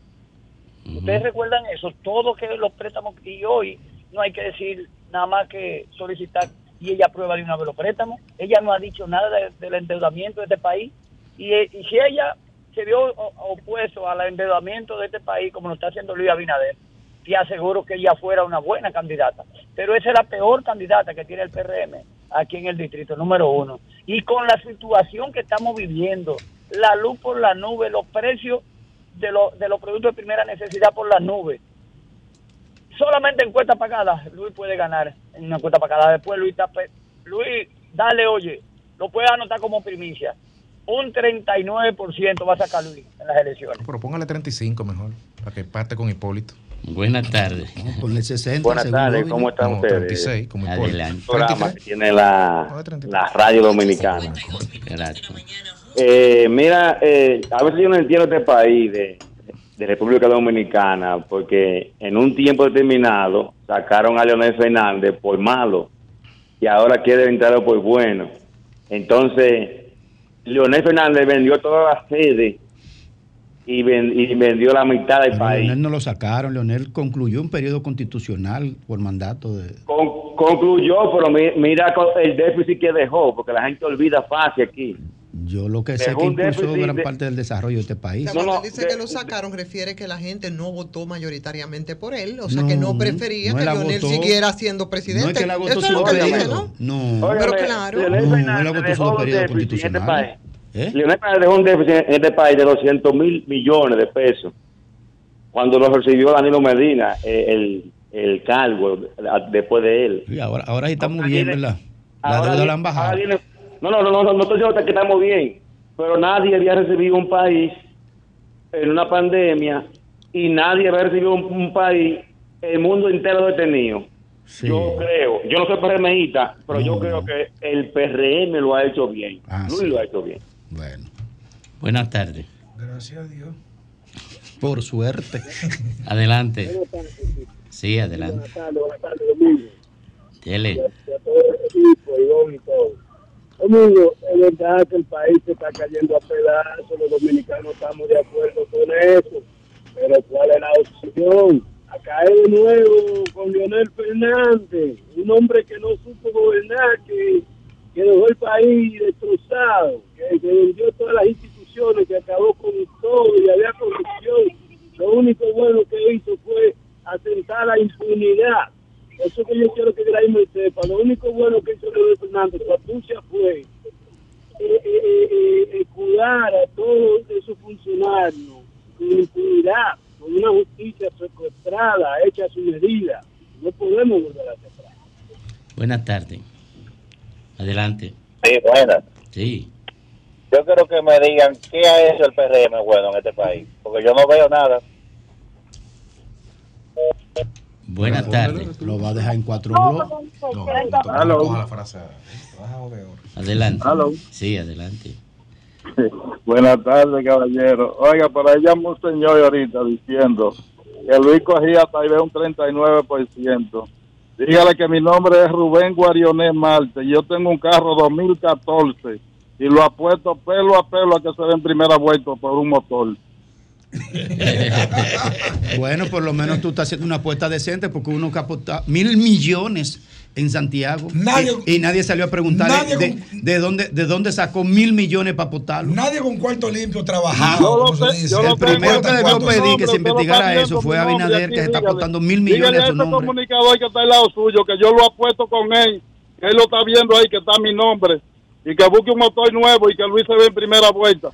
¿Ustedes recuerdan eso? Todo que los préstamos, y hoy no hay que decir nada más que solicitar y ella aprueba de una vez los préstamos. Ella no ha dicho nada de- del endeudamiento de este país. Y, eh, y si ella se vio opuesto al endeudamiento de este país, como lo está haciendo Luis Abinader, te aseguro que ella fuera una buena candidata. Pero esa es la peor candidata que tiene el PRM aquí en el distrito número uno. Y con la situación que estamos viviendo, la luz por la nube, los precios de, lo- de los productos de primera necesidad por la nube. Solamente en cuenta pagada, Luis puede ganar en una cuenta pagada. Después Luis, Luis, dale, oye, lo puede anotar como primicia. Un 39% va a sacar Luis en las elecciones. Pero póngale 35 mejor, para que parte con Hipólito. Buenas tardes. Ponle 60. Buenas tardes. ¿cómo están No, ustedes? 36, como Hipólito. Adelante. programa que tiene la, la radio dominicana. Gracias. Eh, mira, eh, a veces yo no entiendo este país de, de República Dominicana, porque en un tiempo determinado sacaron a Leonel Fernández por malo y ahora quieren entrarlo por bueno. Entonces, Leonel Fernández vendió toda la sede y, ven- y vendió la mitad del Pero país. Leonel no lo sacaron. Leonel concluyó un periodo constitucional por mandato de. Con- concluyó, pero mi- mira el déficit que dejó, porque la gente olvida fácil aquí. Yo lo que sé Dejó que impulsó déficit gran de- parte del desarrollo de este país. Cuando dice que lo sacaron, refiere que la gente no votó mayoritariamente por él, o sea que No, no prefería no que la Leonel votó. siguiera siendo presidente. No es que la votó Eso es su lo que dice, periodo. ¿no? No. Pero claro. Leonel No, dejó su un periodo déficit en este constitucional. país. ¿Eh? Leonel Fernández dejó un déficit en este país de 200 mil millones de pesos cuando lo recibió Danilo Medina, eh, el, el cargo después de él. Y ahora, ahora sí estamos Ahora bien, viene- ¿verdad? La deuda la han bajado. No, no, no, no, no, no estoy diciendo que estamos bien, pero nadie había recibido un país en una pandemia y nadie había recibido un, un país, el mundo entero detenido. Yo creo, yo no soy PRMista, pero yo creo que el PRM lo ha hecho bien. Ah, Luis sí. lo ha hecho bien. Bueno, Buenas tardes. Gracias a Dios. por suerte. Adelante. Sí, adelante. Buenas tardes, buenas tardes. Dele. Y a todo el equipo, Ivonne y todo. Domingo, es verdad que el país se está cayendo a pedazos, los dominicanos estamos de acuerdo con eso, pero ¿cuál es la opción? A caer de nuevo con Leonel Fernández, un hombre que no supo gobernar, que, que dejó el país destrozado, que, que vendió todas las instituciones, que acabó con todo y había corrupción. Lo único bueno que hizo fue asentar la impunidad. Eso que yo quiero que Graeme sepa. Lo único bueno que hizo Leonel Fernández, su astucia fue eh, eh, eh, eh, cuidar a todos esos funcionarios con impunidad, con una justicia secuestrada, hecha a su medida. No podemos volver a hacer atrás. Buenas tardes. Adelante. Sí, buenas. Sí. Yo quiero que me digan qué ha hecho el PRM bueno en este país, porque yo no veo nada. Buenas tardes. Lo va a dejar en cuatro bloques. Aló. Coja la frase. Adelante. Sí, adelante. Buenas tardes, caballero. Oiga, por ahí llamó un señor ahorita diciendo que Luis cogía tal vez un 39%. Dígale que mi nombre es Rubén Guarionet Marte. Yo tengo un carro 2014 y lo apuesto pelo a pelo a que se dé en primera vuelta por un motor. Bueno, por lo menos tú estás haciendo una apuesta decente porque uno que apuesta mil millones en Santiago Nadie- y, y nadie salió a preguntar de, de dónde, de dónde sacó mil millones para apostarlo. Nadie con cuarto limpio se lo El primero que debió ¿Cuántos pedir que se investigara está eso fue Abinader, que está dígale. apostando mil millones a su ese nombre. comunicador que está al lado suyo, que yo lo apuesto con él, que él lo está viendo ahí, que está mi nombre, y que busque un motor nuevo y que Luis se ve en primera vuelta.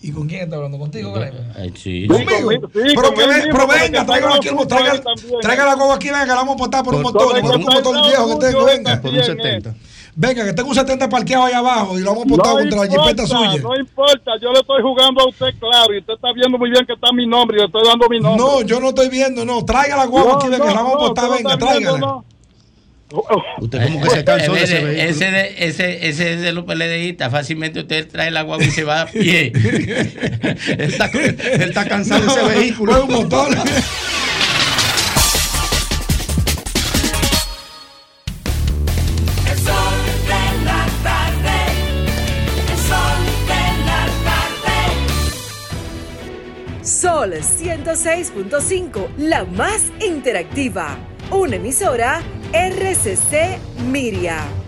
¿Y con quién está hablando? ¿Contigo? Ay, sí. Conmigo. Sí, pero, que venga, tráigalo aquí, traiga, traiga la guagua aquí, venga, la vamos a apostar por un motor, por- por un motor viejo que tengo, venga. Por un 70. Venga, que tengo un 70 parqueado ahí abajo y lo vamos a botar contra la jipeta suya. No importa, yo le estoy jugando a usted claro y usted está viendo muy bien que está mi nombre y le estoy dando mi nombre. No, yo no estoy viendo, no. Traiga la guagua No, aquí, venga, no, la vamos a no, no venga, tráigala. No. Usted como que se cansó de ese Ese, vehículo. ese, de- ese, ese es de los PLDistas. Fácilmente usted trae la guagua y se va a pie. él, está, él está cansado de ese No, vehículo. fue un motor. El sol de la tarde. El sol de la tarde. Sol 106.5, la más interactiva. Una emisora RCC Miria.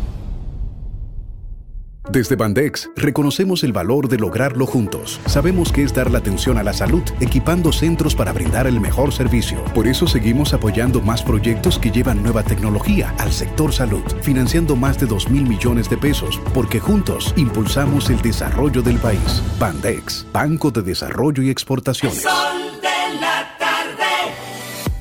Desde Bandex reconocemos el valor de lograrlo juntos. Sabemos que es dar la atención a la salud, equipando centros para brindar el mejor servicio. Por eso seguimos apoyando más proyectos que llevan nueva tecnología al sector salud, financiando más de 2 mil millones de pesos, porque juntos impulsamos el desarrollo del país. Bandex, Banco de Desarrollo y Exportaciones. Sol de la.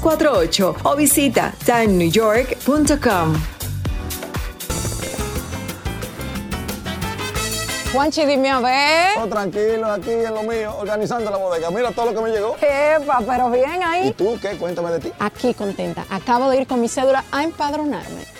917-388-2248 o visita tannewyork.com. Juanchi, dime a ver. Oh, tranquilo, aquí en lo mío, organizando la bodega. Mira todo lo que me llegó. Epa, pero bien ahí. ¿Y tú qué? Cuéntame de ti. Aquí contenta. Acabo de ir con mi cédula a empadronarme.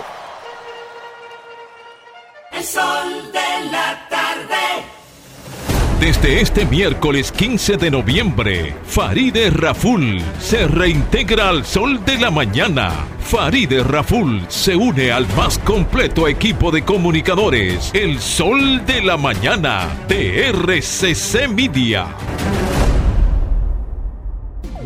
Desde este miércoles 15 de noviembre, Faride Raful se reintegra al sol de la mañana. Faride Raful se une al más completo equipo de comunicadores, el sol de la mañana de RCC Media.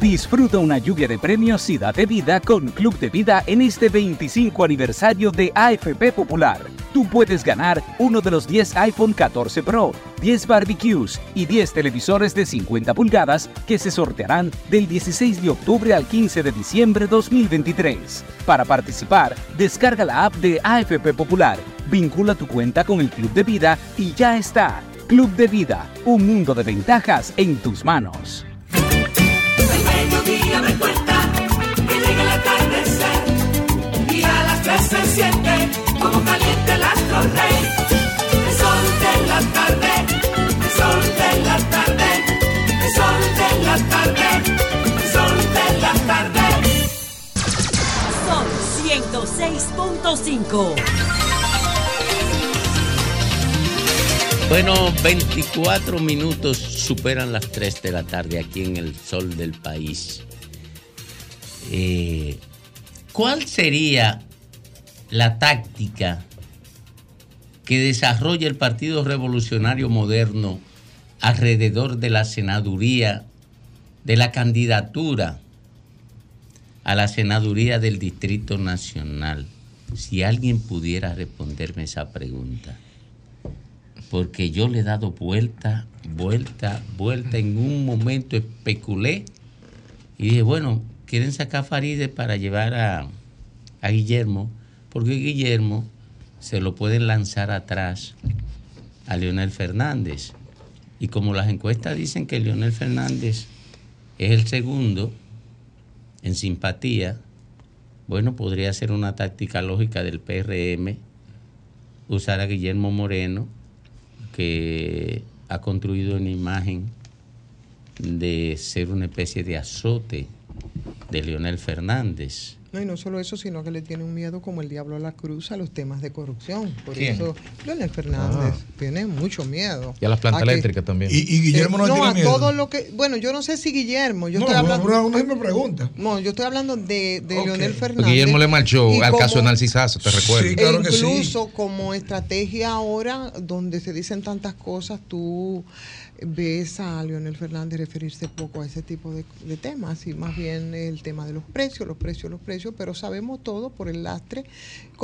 Disfruta una lluvia de premios y date vida con Club de Vida en este 25 aniversario de AFP Popular. Tú puedes ganar uno de los 10 iPhone 14 Pro, 10 barbecues y 10 televisores de 50 pulgadas que se sortearán del 16 de octubre al 15 de diciembre 2023. Para participar, descarga la app de AFP Popular, vincula tu cuenta con el Club de Vida y ya está. Club de Vida, un mundo de ventajas en tus manos. El mediodía me cuenta que llega la tarde tarde se siente como caliente el astro rey. El sol de la tarde, el sol de la tarde, el sol de la tarde, el sol de la tarde. Son 106.5. Bueno, 24 minutos superan las 3 de la tarde aquí en el sol del país. Eh, ¿Cuál sería la táctica que desarrolla el Partido Revolucionario Moderno alrededor de la senaduría, de la candidatura a la senaduría del Distrito Nacional? Si alguien pudiera responderme esa pregunta porque yo le he dado vuelta, vuelta, vuelta. En un momento especulé y dije, bueno, quieren sacar a Faride para llevar a, Guillermo, porque Guillermo se lo pueden lanzar atrás a Leonel Fernández. Y como las encuestas dicen que Leonel Fernández es el segundo en simpatía, bueno, podría ser una táctica lógica del PRM usar a Guillermo Moreno que ha construido una imagen de ser una especie de azote de Leonel Fernández. No, y no solo eso, sino que le tiene un miedo como el diablo a la cruz a los temas de corrupción. Por ¿Quién? eso Leonel Fernández tiene mucho miedo. Y a las plantas A que- eléctricas también. Y, y Guillermo no, Eh, no, tiene a miedo. todo lo que. Bueno, yo no sé si Guillermo. Yo No, estoy hablando. una- una me pregunta. No, yo estoy hablando de, de Leonel Fernández. Guillermo le marchó al como- caso de Narcisazo, te recuerdo. e incluso como estrategia ahora, donde se dicen tantas cosas, tú ves a Leonel Fernández referirse poco a ese tipo de, de temas y más bien el tema de los precios, los precios, los precios, pero sabemos todo por el lastre.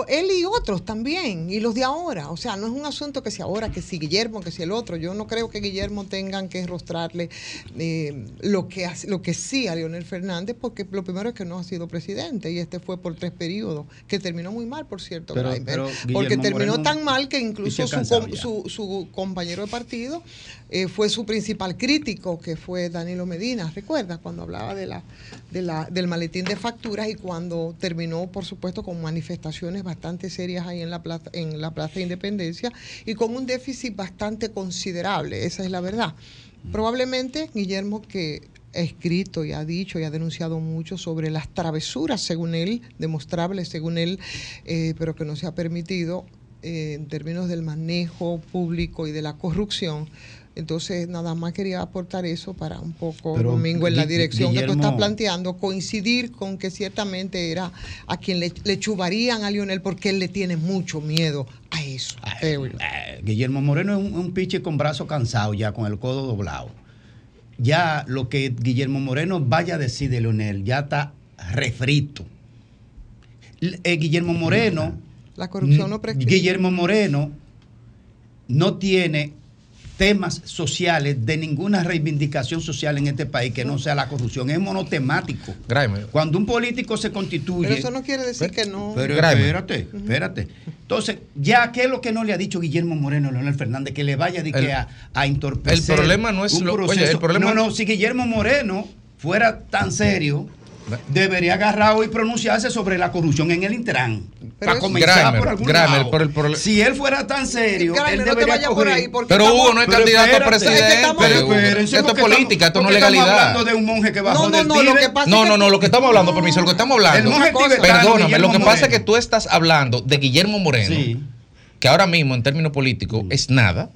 Él y otros también, y los de ahora. O sea, no es un asunto que si ahora, que si Guillermo, que si el otro. Yo no creo que Guillermo tengan que rostrarle eh, lo, que, lo que sí a Leonel Fernández, porque lo primero es que no ha sido presidente y este fue por tres periodos, que terminó muy mal, por cierto, Pero- Graimer, pero porque terminó Moreno tan mal que incluso su, su, su compañero de partido eh, fue su principal crítico, que fue Danilo Medina. ¿Recuerdas cuando hablaba de la, de la, del maletín de facturas y cuando terminó, por supuesto, con manifestaciones bastante serias ahí en la plaza, en la Plaza de Independencia y con un déficit bastante considerable, esa es la verdad. Probablemente Guillermo que ha escrito y ha dicho y ha denunciado mucho sobre las travesuras, según él, demostrables según él, eh, pero que no se ha permitido eh, en términos del manejo público y de la corrupción. Entonces, nada más quería aportar eso para un poco, Pero, Domingo, en la dirección que tú estás planteando, coincidir con que ciertamente era a quien le, le chubarían a Lionel porque él le tiene mucho miedo a eso. Eh, Guillermo Moreno es un, un piche con brazo cansado ya, con el codo doblado. Ya lo que Guillermo Moreno vaya a decir de Leonel ya está refrito. Eh, Guillermo Moreno. La corrupción no prescribe. Guillermo Moreno no tiene temas sociales de ninguna reivindicación social en este país que no sea la corrupción. Es monotemático. Cuando un político se constituye. Pero eso no quiere decir que no. Pero Graeme. espérate, espérate. Entonces, ya, ¿qué es lo que no le ha dicho Guillermo Moreno a Leonel Fernández? Que le vaya de que El- a, a entorpecer. el problema no es un lo- oye, proceso. el problema- No, no, si Guillermo Moreno fuera tan serio, debería agarrar hoy y pronunciarse sobre la corrupción en el Intran. Para comenzar Graeme, por algún Graeme, lado. por el prole- si él fuera tan serio, él no te debería por ahí, porque Pero estamos- Hugo no es Pero candidato a presidente. Es que estamos- Hugo. Pero espérense, esto es política, esto no es estamos legalidad. hablando de un monje que bajó No, no, del no, lo que pasa No, es no, que- no, lo que estamos hablando, permiso, lo que estamos hablando. El monje Perdóname, lo que pasa es que tú estás hablando de Guillermo Moreno, que ahora mismo en términos políticos es nada,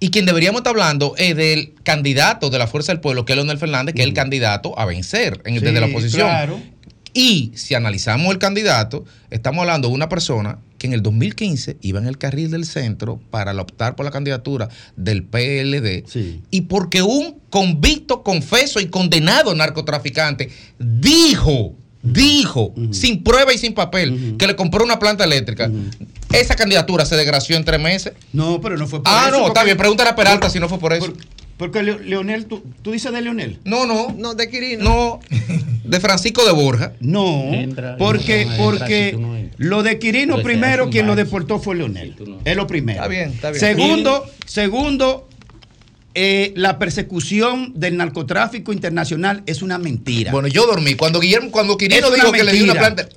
y quien deberíamos estar hablando es del candidato de la Fuerza del Pueblo, que es Leonel Fernández, que es el candidato a vencer en- Sí, desde la oposición. claro. Y si analizamos el candidato, estamos hablando de una persona que en el 2015 iba en el carril del centro para optar por la candidatura del PLD. Y porque un convicto, confeso y condenado narcotraficante dijo, dijo, sin prueba y sin papel, que le compró una planta eléctrica. Esa candidatura se desgració en tres meses. No, pero no fue por Ah, eso, no, está bien, pregúntale a Peralta si no fue por eso. Porque Leo- Leonel, tú, tú dices de Leonel. No, no. No, de Quirino. No, de Francisco de Borja. No, porque, entra, porque si tú no lo de Quirino Entonces, primero quien lo deportó fue Leonel. Es lo primero. Está bien, está bien. Segundo, segundo eh, la persecución del narcotráfico internacional es una mentira. Bueno, yo dormí. Cuando Guillermo, cuando Quirino dijo que le dio una planta.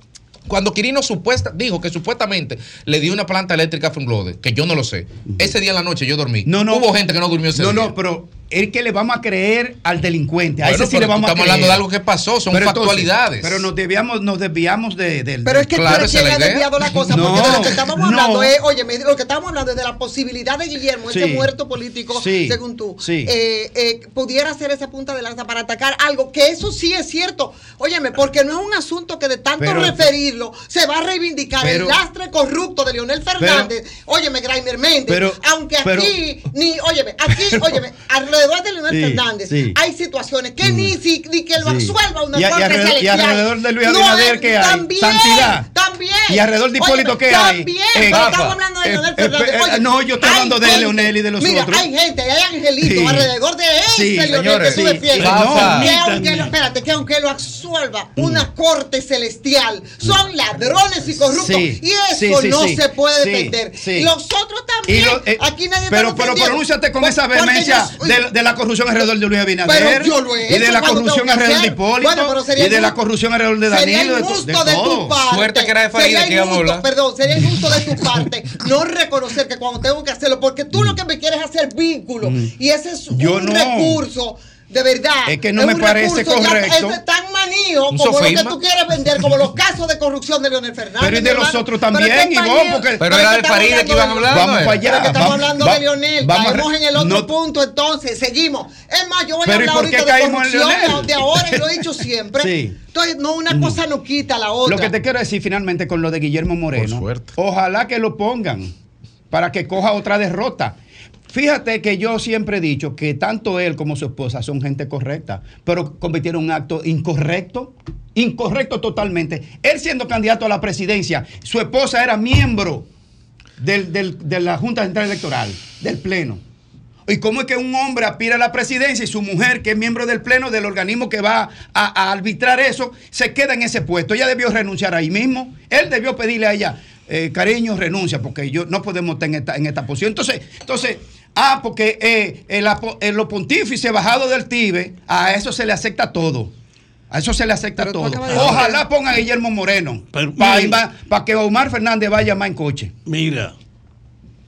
Cuando Quirino supuesta, dijo que supuestamente le dio una planta eléctrica a Funglode, que yo no lo sé. Ese día en la noche yo dormí. No, no. Hubo gente que no durmió ese No, día. no, pero es que le vamos a creer al delincuente. A Bueno, ese sí pero le vamos a estamos creer. hablando de algo que pasó, son Pero entonces, factualidades. pero nos desviamos, nos desviamos de, del. Pero es que tú Claro, eres esa quien es ha desviado la cosa, No, porque de lo que estábamos no. hablando es, oye, me- lo que estábamos hablando es de la posibilidad de Guillermo, ese Sí. muerto político, Sí. según tú, Sí. eh, eh, pudiera ser esa punta de lanza para atacar algo, que eso sí es cierto, óyeme, porque no es un asunto que de tanto Pero- referirlo se va a reivindicar Pero- el lastre corrupto de Leonel Fernández, óyeme, Graimer Méndez, Pero- aunque pero- aquí, ni, óyeme, aquí, óyeme, alrededor de Leonel Sí, Fernández sí. hay situaciones que ni, si, ni que lo Sí. absuelva una Y a- y corte alrededor- y celestial. alrededor de Luis No Abinader, hay- ¿qué hay? También, Santidad. también. Y alrededor de Hipólito, ¿qué hay? También, Eh, pero estamos hablando de eh, Leonel eh, Fernández. eh, no, yo estoy hablando de Leonel y de los mira, otros. hay gente, hay angelitos Sí. alrededor de Sí, Leonel señores, que tú sí. defiendes. Que aunque lo, espérate, que aunque lo absuelva una corte celestial, son ladrones y corruptos. Sí, y eso sí, sí, no sí. se puede defender. Los otros también. Aquí nadie pero, pronúnciate con esa vehemencia yo- de, la corrupción alrededor de Luis Abinader Pero yo lo he y de la corrupción alrededor de. Hipólito Bueno, sería y de la corrupción alrededor de Sería Danilo de, to- injusto de de, tu parte. Suerte que era de Faride sería que íbamos a injusto, hablar. Perdón, sería injusto de tu parte no reconocer que cuando tengo que hacerlo, porque tú lo que me quieres es hacer vínculo y ese es Mm. Yo un no. recurso. De verdad. Es que no me un parece recurso ya- correcto. es tan manío como lo que tú quieres vender, como los casos de corrupción de Leonel Fernández. Pero y de los otros también, es Ivonne, Faride- porque- pero era es del estamos Faride que iban hablando de-. Vamos eh. para allá. pero que estamos vamos- hablando va- de Leonel, caemos en el otro no- punto, entonces, seguimos. Es más, yo voy a Pero ¿y hablar por qué ahorita de caímos en corrupción de ahora y lo he dicho siempre. Sí. Entonces, no, una cosa no quita la otra. Lo que te quiero decir finalmente con lo de Guillermo Moreno, ojalá que lo pongan para que coja otra derrota. Fíjate que yo siempre he dicho que tanto él como su esposa son gente correcta, pero cometieron un acto incorrecto, incorrecto totalmente. Él siendo candidato a la presidencia, su esposa era miembro del- de la Junta Central Electoral, del Pleno. ¿Y cómo es que un hombre aspira a la presidencia y su mujer, que es miembro del Pleno, del organismo que va a, a arbitrar eso, se queda en ese puesto? Ella debió renunciar ahí mismo. Él debió pedirle a ella, eh, cariño, renuncia, porque yo no podemos estar en esta, en esta posición. Entonces, entonces ah, porque eh, el, apo- eh, los pontífices bajados del Tibe, a eso se le acepta todo. A eso se le acepta todo. de Ojalá pongan a Guillermo Moreno para que Omar Fernández vaya más en coche. Mira,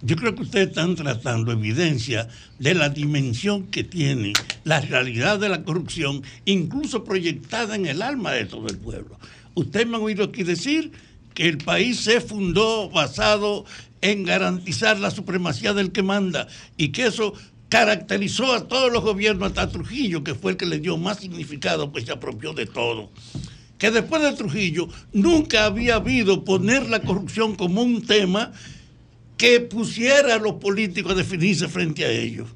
yo creo que ustedes están tratando evidencia de la dimensión que tiene la realidad de la corrupción, incluso proyectada en el alma de todo el pueblo. Ustedes me han oído aquí decir que el país se fundó basado en garantizar la supremacía del que manda y que eso caracterizó a todos los gobiernos, hasta Trujillo, que fue el que le dio más significado, pues se apropió de todo que después de Trujillo nunca había habido poner la corrupción como un tema que pusiera a los políticos a definirse frente a ellos.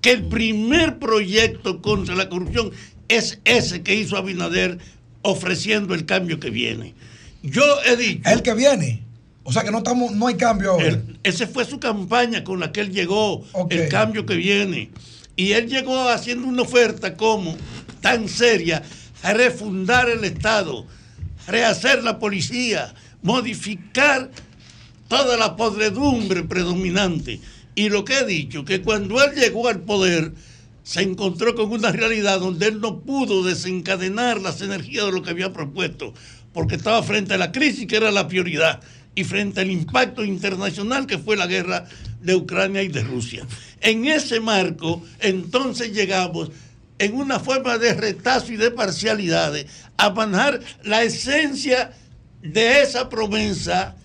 Que el primer proyecto contra la corrupción es ese que hizo Abinader ofreciendo el cambio que viene. Yo he dicho... El que viene. O sea que no estamos, no hay cambio ahora. Ese fue su campaña con la que él llegó, el cambio que viene. Y él llegó haciendo una oferta como tan seria, a refundar el Estado, rehacer la policía, modificar toda la podredumbre predominante. Y lo que he dicho, que cuando él llegó al poder, se encontró con una realidad donde él no pudo desencadenar las energías de lo que había propuesto, porque estaba frente a la crisis que era la prioridad y frente al impacto internacional que fue la guerra de Ucrania y de Rusia. En ese marco, entonces llegamos en una forma de retazo y de parcialidades a manejar la esencia de esa promesa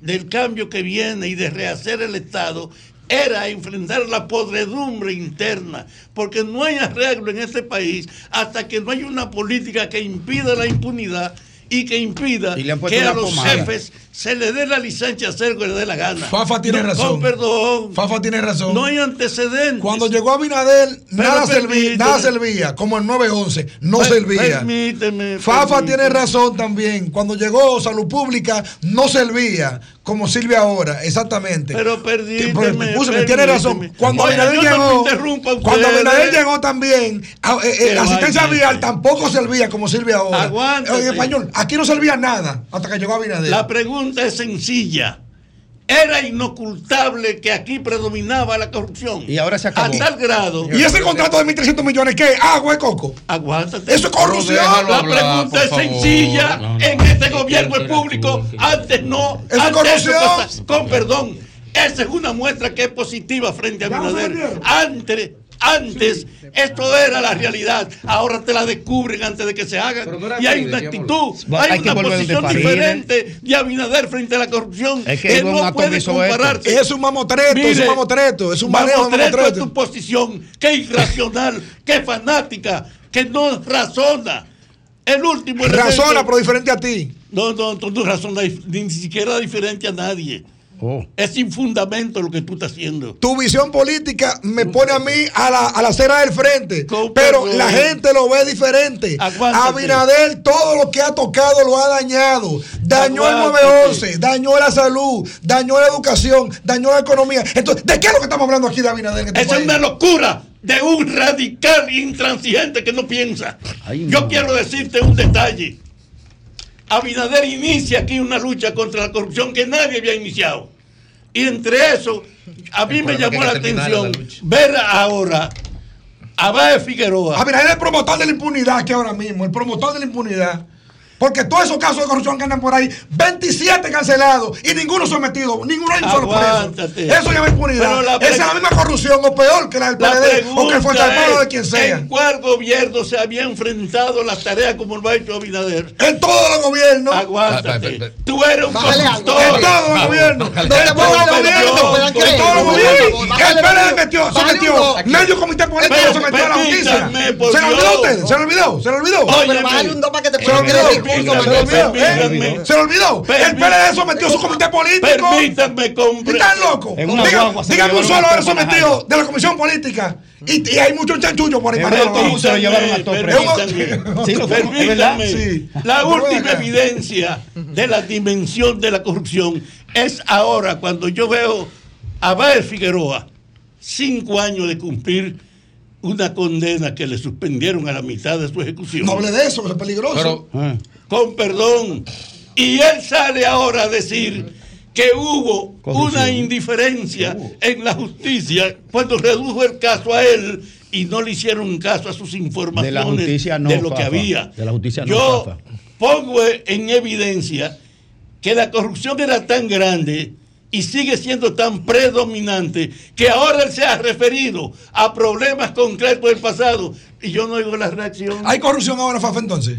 del cambio que viene y de rehacer el Estado era enfrentar la podredumbre interna, porque no hay arreglo en este país hasta que no haya una política que impida la impunidad y que impida Y que a los pomada. jefes se le dé la licencia a hacer lo que le dé la gana. Fafa tiene No, razón. Con perdón. Fafa tiene razón. No hay antecedentes. Cuando llegó Abinader, nada servía, nada servía, como el 911, no Per- servía. Permíteme. Fafa permíteme. tiene razón también. Cuando llegó Salud Pública, no servía como sirve ahora, exactamente. Pero escúchame, tiene razón. Cuando Oiga, Abinader no llegó, cuando Abinader llegó también, a- eh, eh, asistencia vaya. vial tampoco servía como sirve ahora. Aguántese. En español, aquí no servía nada hasta que llegó Abinader. La pregunta es sencilla. Era inocultable que aquí predominaba la corrupción. Y ahora se acabó. A tal grado. ¿Y ese contrato de 1.300 millones qué? ¿Agua de coco? Aguántate. Eso es corrupción. La pregunta es sencilla. En este gobierno es público. Antes no. Eso es Antes corrupción. Con perdón. Esa es una muestra que es positiva frente a Abinader. Antes. Antes esto era la realidad, ahora te la descubren antes de que se hagan. Y hay una actitud, hay, hay una posición diferente de Abinader frente a la corrupción Es que un no puede esto. compararse. Es un mamotreto, es un mamotreto, es un manejo de mamotreto es mamotreto. tu posición, que irracional, que fanática, que no razona. El último elemento- Razona, pero diferente a ti. No, no, tú no razonas ni siquiera diferente a nadie. Oh. Es sin fundamento lo que tú estás haciendo. Tu visión política me pone a mí a la, a la acera del frente. Pero perdón. la gente lo ve diferente. Aguántate. Abinader todo lo que ha tocado lo ha dañado. Dañó el Aguántate. 911, dañó la salud, dañó la educación, dañó la economía. Entonces, ¿de qué es lo que estamos hablando aquí de Abinader? este Esa es país? una locura de un radical intransigente que no piensa. Yo quiero decirte un detalle. Abinader inicia aquí una lucha contra la corrupción que nadie había iniciado. Y entre eso, a mí me llamó la atención ver ahora a Baez Figueroa. Abinader es el promotor de la impunidad que ahora mismo, el promotor de la impunidad. Porque todos esos casos de corrupción que andan por ahí, 27 cancelados y ninguno sometido, ninguno hay un solo preso. Eso llama impunidad. Esa es la misma corrupción o peor que la del La PLD o que el Fuerza de quien sea. ¿en cuál gobierno se había enfrentado las tareas como lo ha hecho Abinader? En todos los gobiernos. Aguántate. Tú eres un corruptor. En todos los gobiernos. En todos los gobiernos. En todos los gobiernos. El PLD metió, sometió medio comité político sometió a la justicia. ¿Se le olvidó ustedes? ¿Se le olvidó? ¿Se le olvidó? Óyeme. Pero bájale un dos para que te Se le olvidó. Se Manuel. olvidó. ¿Eh? Se. El PLD sometió su comité político. Permítanme comprender. ¿Están locos? Dígame un solo tres sometido de la comisión política. Y, y hay muchos chanchullos por ahí para. Permítanme, Se lo llevaron a todos permítanme, presos. Sí, lo fue, ¿es verdad? permítanme. Sí. La Pero última evidencia de la dimensión de la corrupción es ahora cuando yo veo a Baez Figueroa, cinco años de cumplir una condena que le suspendieron a la mitad de su ejecución. No hable de eso, que es peligroso. Con perdón. Y él sale ahora a decir que hubo una indiferencia en la justicia cuando redujo el caso a él y no le hicieron caso a sus informaciones De la justicia no, de lo que Fafa. había. De la justicia no, Yo Fafa. pongo en evidencia que la corrupción era tan grande y sigue siendo tan predominante que ahora él se ha referido a problemas concretos del pasado y yo no oigo la reacción. ¿Hay corrupción ahora, Fafa, entonces?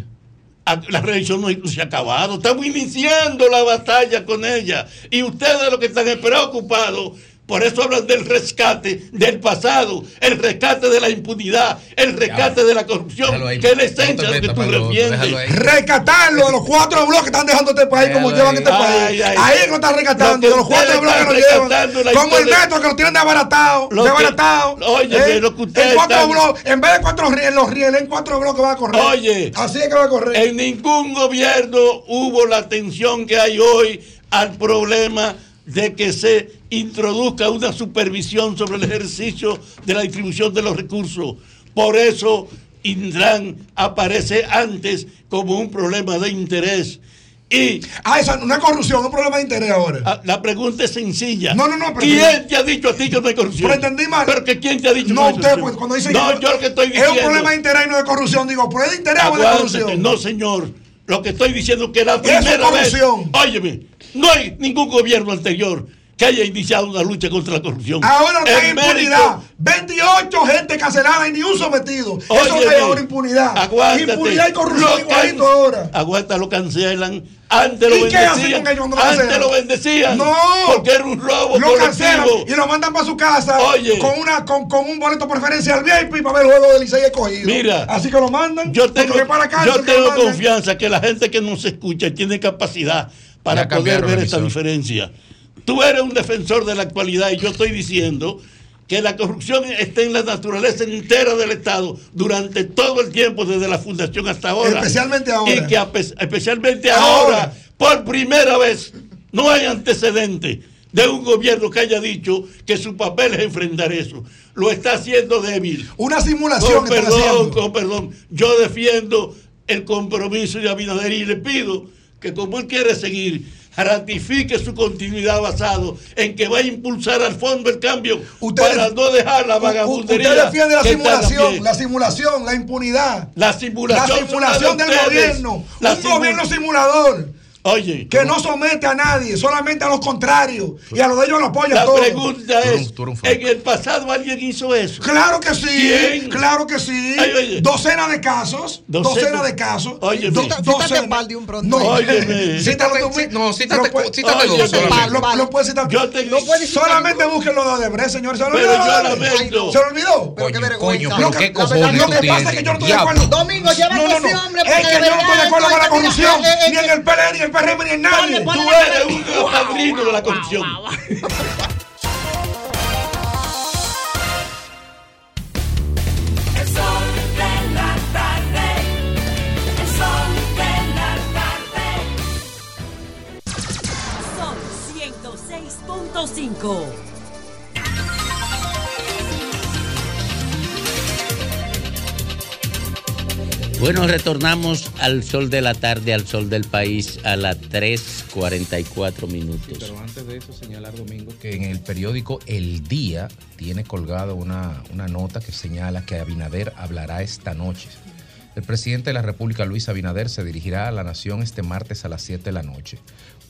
A- La reacción no se ha acabado. Estamos iniciando la batalla con ella. Y ustedes lo que están es preocupados. Por eso hablan del rescate del pasado, el rescate de la impunidad, el rescate de la corrupción, ahí. que es la esencia de lo que tú defiendes. Rescatarlo de los cuatro bloques que están dejando este país como llevan este país. Ay, ay. Ahí es que lo están rescatando, Lo de los cuatro bloques que lo están llevan. rescatando la Como el metro que lo tienen desbaratado. Lo que- desbaratado. Óyeme, ¿eh? lo que ustedes En cuatro bloques, en vez de cuatro rieles, los rieles, en cuatro bloques van a correr. Oye, Así es que va a correr. en ningún gobierno hubo la atención que hay hoy al problema de que se introduzca una supervisión sobre el ejercicio de la distribución de los recursos. Por eso Indran aparece antes como un problema de interés. Y Ah, esa no es corrupción, es un problema de interés ahora. ah, la pregunta es sencilla. No, no, no, pero- ¿Quién te ha dicho a ti que no hay corrupción? Pero entendí mal. ¿Pero que quién te ha dicho No, usted, corrupción? pues, cuando dice No, yo lo que estoy es diciendo. un problema de interés y no de corrupción. Digo, ¿pero es de interés o de Aguántate. corrupción? No, señor. Lo que estoy diciendo es que la es primera vez. corrupción. Óyeme, no hay ningún gobierno anterior que haya iniciado una lucha contra la corrupción. Ahora no hay impunidad. mérito- 28 gente cancelada y ni un sometido. Eso Óyeme, no hay ahora impunidad. Aguántate. Impunidad y corrupción igualito ahora. Aguanta, lo cancelan. Antes lo ¿Y qué hacen bendecían. con ellos lo Antes lo bendecían. No. Porque era un robo Lo cancelan y lo mandan para su casa Oye. con una con, con un boleto preferencial VIP para ver el juego del Licey escogido. Mira. Así que lo mandan. Yo tengo, para yo tengo confianza que la gente que nos escucha tiene capacidad para poder ver esta diferencia. Tú eres un defensor de la actualidad y yo estoy diciendo que la corrupción está en la naturaleza entera del Estado durante todo el tiempo, desde la fundación hasta ahora. Especialmente ahora. Y que especialmente Ahora. ahora, por primera vez, no hay antecedente de un gobierno que haya dicho que su papel es enfrentar eso. Lo está haciendo débil. Una simulación Con que están perdón, haciendo. con perdón. Yo defiendo el compromiso de Abinader y le pido que como él quiere seguir ratifique su continuidad basado en que va a impulsar al fondo el cambio para no dejar la vagabundería. Usted defiende la simulación, la simulación, la impunidad. La simulación, La simulación del ustedes. gobierno. La un gobierno simulador. Oye, que no somete a nadie, solamente a los contrarios. Y a los de ellos lo apoya La todo. pregunta es, ¿en el pasado alguien hizo eso? Claro que sí, ¿Quién? claro que sí. Oye. Docenas de casos, Docena- docenas de casos. Docenas. cítate Baldi un pronto. No, mismo. No, cítate- cítate dos citar. Yo te- No puede citar. Solamente busquen lo de Odebrecht, señor. ¿Se lo olvidó? ¿Se lo olvidó? Pero qué vergüenza. Lo que- pasa es que yo no estoy de acuerdo. Domingo, no, no. ese hombre, Es que yo no estoy de acuerdo con la corrupción. eh, eh, Ni en el PLN, ni en el PRM. Tú eres un padrino de la corrupción. Son 106.5 Bueno, retornamos al sol de la tarde, al sol del país, a las 3.44 minutos. Pero antes de eso, señalar Domingo que en el periódico El Día tiene colgado una, una nota que señala que Abinader hablará esta noche. El presidente de la República, Luis Abinader, se dirigirá a la nación este martes a las 7 de la noche.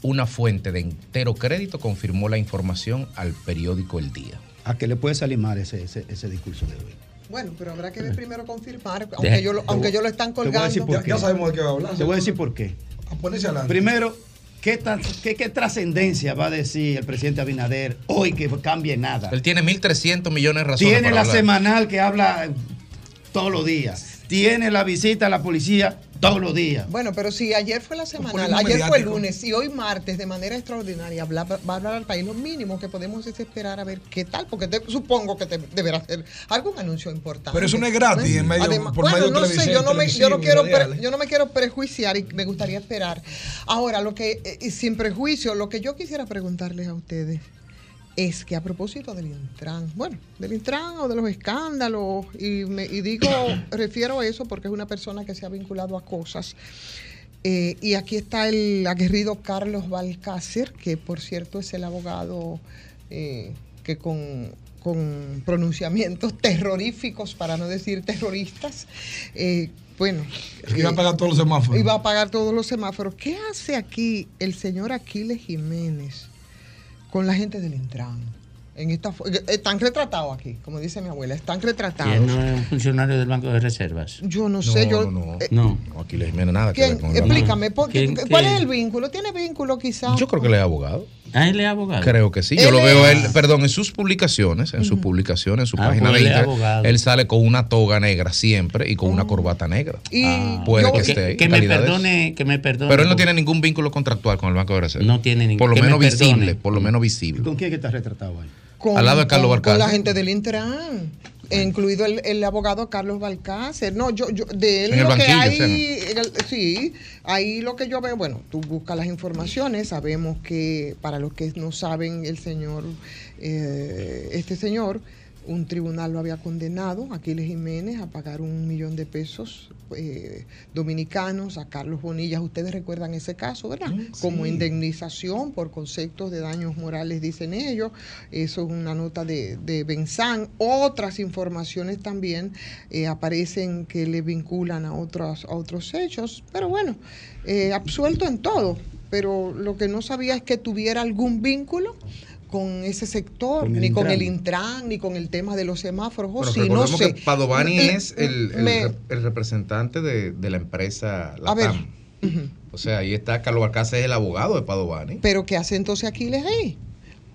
Una fuente de entero crédito confirmó la información al periódico El Día. ¿A qué le puede salir mal ese, ese, ese discurso de hoy? Bueno, pero habrá que ver primero confirmar, Deja- aunque yo lo, aunque yo lo están Te voy a colgando. decir por qué. Ya sabemos de qué va a hablar. Te voy a decir por qué. A ponerse adelante. Primero, ¿qué, tan- qué, qué trascendencia va a decir el presidente Abinader hoy que cambie nada? Él tiene 1.300 millones de razones Tiene para la hablar. semanal que habla todos los días. Tiene la visita a la policía todos los días. Bueno, pero si ayer fue la semanal, populismo ayer fue mediático. lunes y hoy martes de manera extraordinaria va a hablar al país, lo mínimo que podemos es esperar a ver qué tal, porque te- supongo que te, deberá hacer algún anuncio importante. Pero eso no es gratis ¿Eh? en medio- Además- por bueno, medio no sé, yo no, me, yo, no quiero pre- yo no me quiero prejuiciar y me gustaría esperar. Ahora, lo que, eh, y sin prejuicio, lo que yo quisiera preguntarles a ustedes es que a propósito del Intran, bueno, del Intran o de los escándalos, y, me, y digo, refiero a eso porque es una persona que se ha vinculado a cosas. eh, y aquí está el aguerrido Carlos Balcácer, que por cierto es el abogado eh, que con, con pronunciamientos terroríficos, para no decir terroristas, eh, bueno. Iba a pagar todos los semáforos. Iba a pagar todos los semáforos. ¿Qué hace aquí el señor Aquiles Jiménez con la gente del Intran? En esta, eh, están retratados aquí, como dice mi abuela, están retratados. ¿Quién no es un funcionario del Banco de Reservas? Yo no sé, yo. No, eh, No. Aquí le Jiménez nada que ¿quién? ver con. Explícame, ¿por qué- ¿Quién- ¿cuál qué? es el vínculo? ¿Tiene vínculo quizás? Yo creo que él es abogado. Ah, él es abogado. Creo que sí. Yo Él lo veo él, perdón, en sus publicaciones, en sus publicaciones, en su Ah, página pues de Instagram, él sale con una toga negra siempre y con una corbata negra. Y Ah. Puede yo- que Que, esté ahí. que me perdone, que me perdone. Pero él no tiene ningún vínculo contractual con el Banco de Reserva. No tiene ningún- Por lo me menos visible, por lo menos visible. ¿Con quién es que está retratado ahí? con, Al lado de Carlos con- con la gente del Intran, incluido el, el abogado Carlos Balcácer. No, yo, yo de él En lo que hay, en el- sí, ahí lo que yo veo, bueno, tú buscas las informaciones, sabemos que para los que no saben, el señor, eh, este señor, un tribunal lo había condenado, Aquiles Jiménez, a pagar un millón de pesos eh, dominicanos a Carlos Bonillas. Ustedes recuerdan ese caso, ¿verdad? Como indemnización por conceptos de daños morales, dicen ellos. Eso es una nota de, de Benzán. Otras informaciones también eh, aparecen que le vinculan a otros, a otros hechos. Pero bueno, eh, absuelto en todo. Pero lo que no sabía es que tuviera algún vínculo con ese sector, Con ni con el Intran, ni con el tema de los semáforos. Bueno, sí, no sé. que Padovani es el, el me- rep- el representante de, de la empresa A ver. Latam. O sea, ahí está Carlos Balcácer, es el abogado de Padovani. Pero ¿qué hace entonces Aquiles ahí?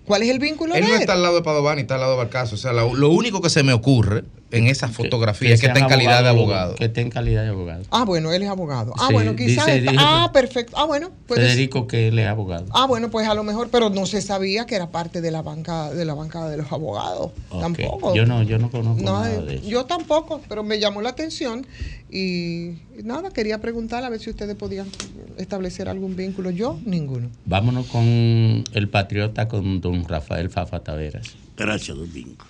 ¿Cuál es el vínculo Él de no él? está al lado de Padovani, está al lado de Balcácer. O sea, lo, lo único que se me ocurre en esa fotografía es que está en calidad de abogado. Que esté en calidad de abogado. Ah, bueno, él es abogado. Ah, Sí, bueno, quizás. dice- está- dice- ah, perfecto. Ah, bueno, puede ser. Federico, que él es abogado. Ah, bueno, pues a lo mejor, pero no se sabía que era parte de la banca de la bancada de los abogados. Tampoco. Yo no, yo no conozco No, nada de eso. yo tampoco, pero me llamó la atención y nada, quería preguntar a ver si ustedes podían establecer algún vínculo. Yo, ninguno. Vámonos con el patriota, con don Rafael Fafa Taveras. Gracias, Domingo.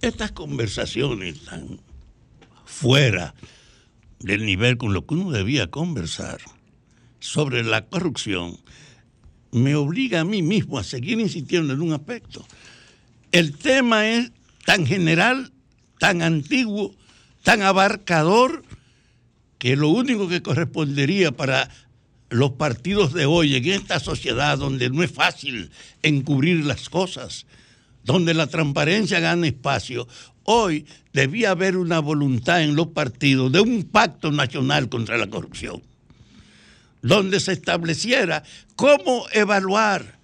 Estas conversaciones tan fuera del nivel con lo que uno debía conversar sobre la corrupción me obliga a mí mismo a seguir insistiendo en un aspecto. El tema es tan general, tan antiguo, tan abarcador, que lo único que correspondería para los partidos de hoy en esta sociedad donde no es fácil encubrir las cosas, donde la transparencia gana espacio, hoy debía haber una voluntad en los partidos de un pacto nacional contra la corrupción, donde se estableciera cómo evaluar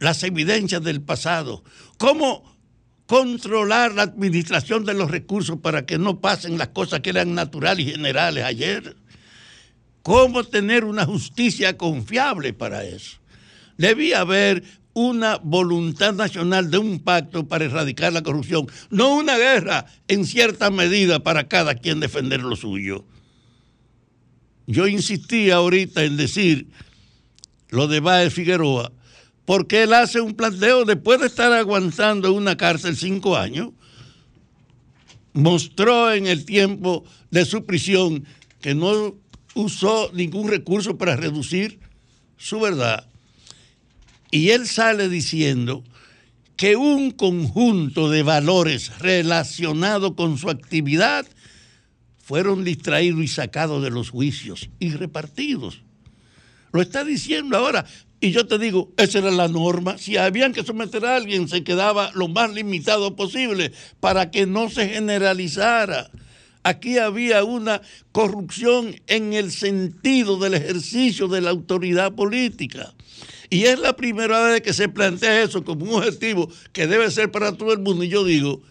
las evidencias del pasado, cómo controlar la administración de los recursos para que no pasen las cosas que eran naturales y generales ayer. ¿Cómo tener una justicia confiable para eso? Debía haber una voluntad nacional de un pacto para erradicar la corrupción, no una guerra en cierta medida para cada quien defender lo suyo. Yo insistí ahorita en decir lo de Baez Figueroa, porque él hace un planteo después de estar aguantando una cárcel cinco años, mostró en el tiempo de su prisión que no usó ningún recurso para reducir su verdad. Y él sale diciendo que un conjunto de valores relacionados con su actividad fueron distraídos y sacados de los juicios y repartidos. Lo está diciendo ahora. Y yo te digo, esa era la norma. Si habían que someter a alguien, se quedaba lo más limitado posible para que no se generalizara. Aquí había una corrupción en el sentido del ejercicio de la autoridad política. Y es la primera vez que se plantea eso como un objetivo que debe ser para todo el mundo. Y yo digo,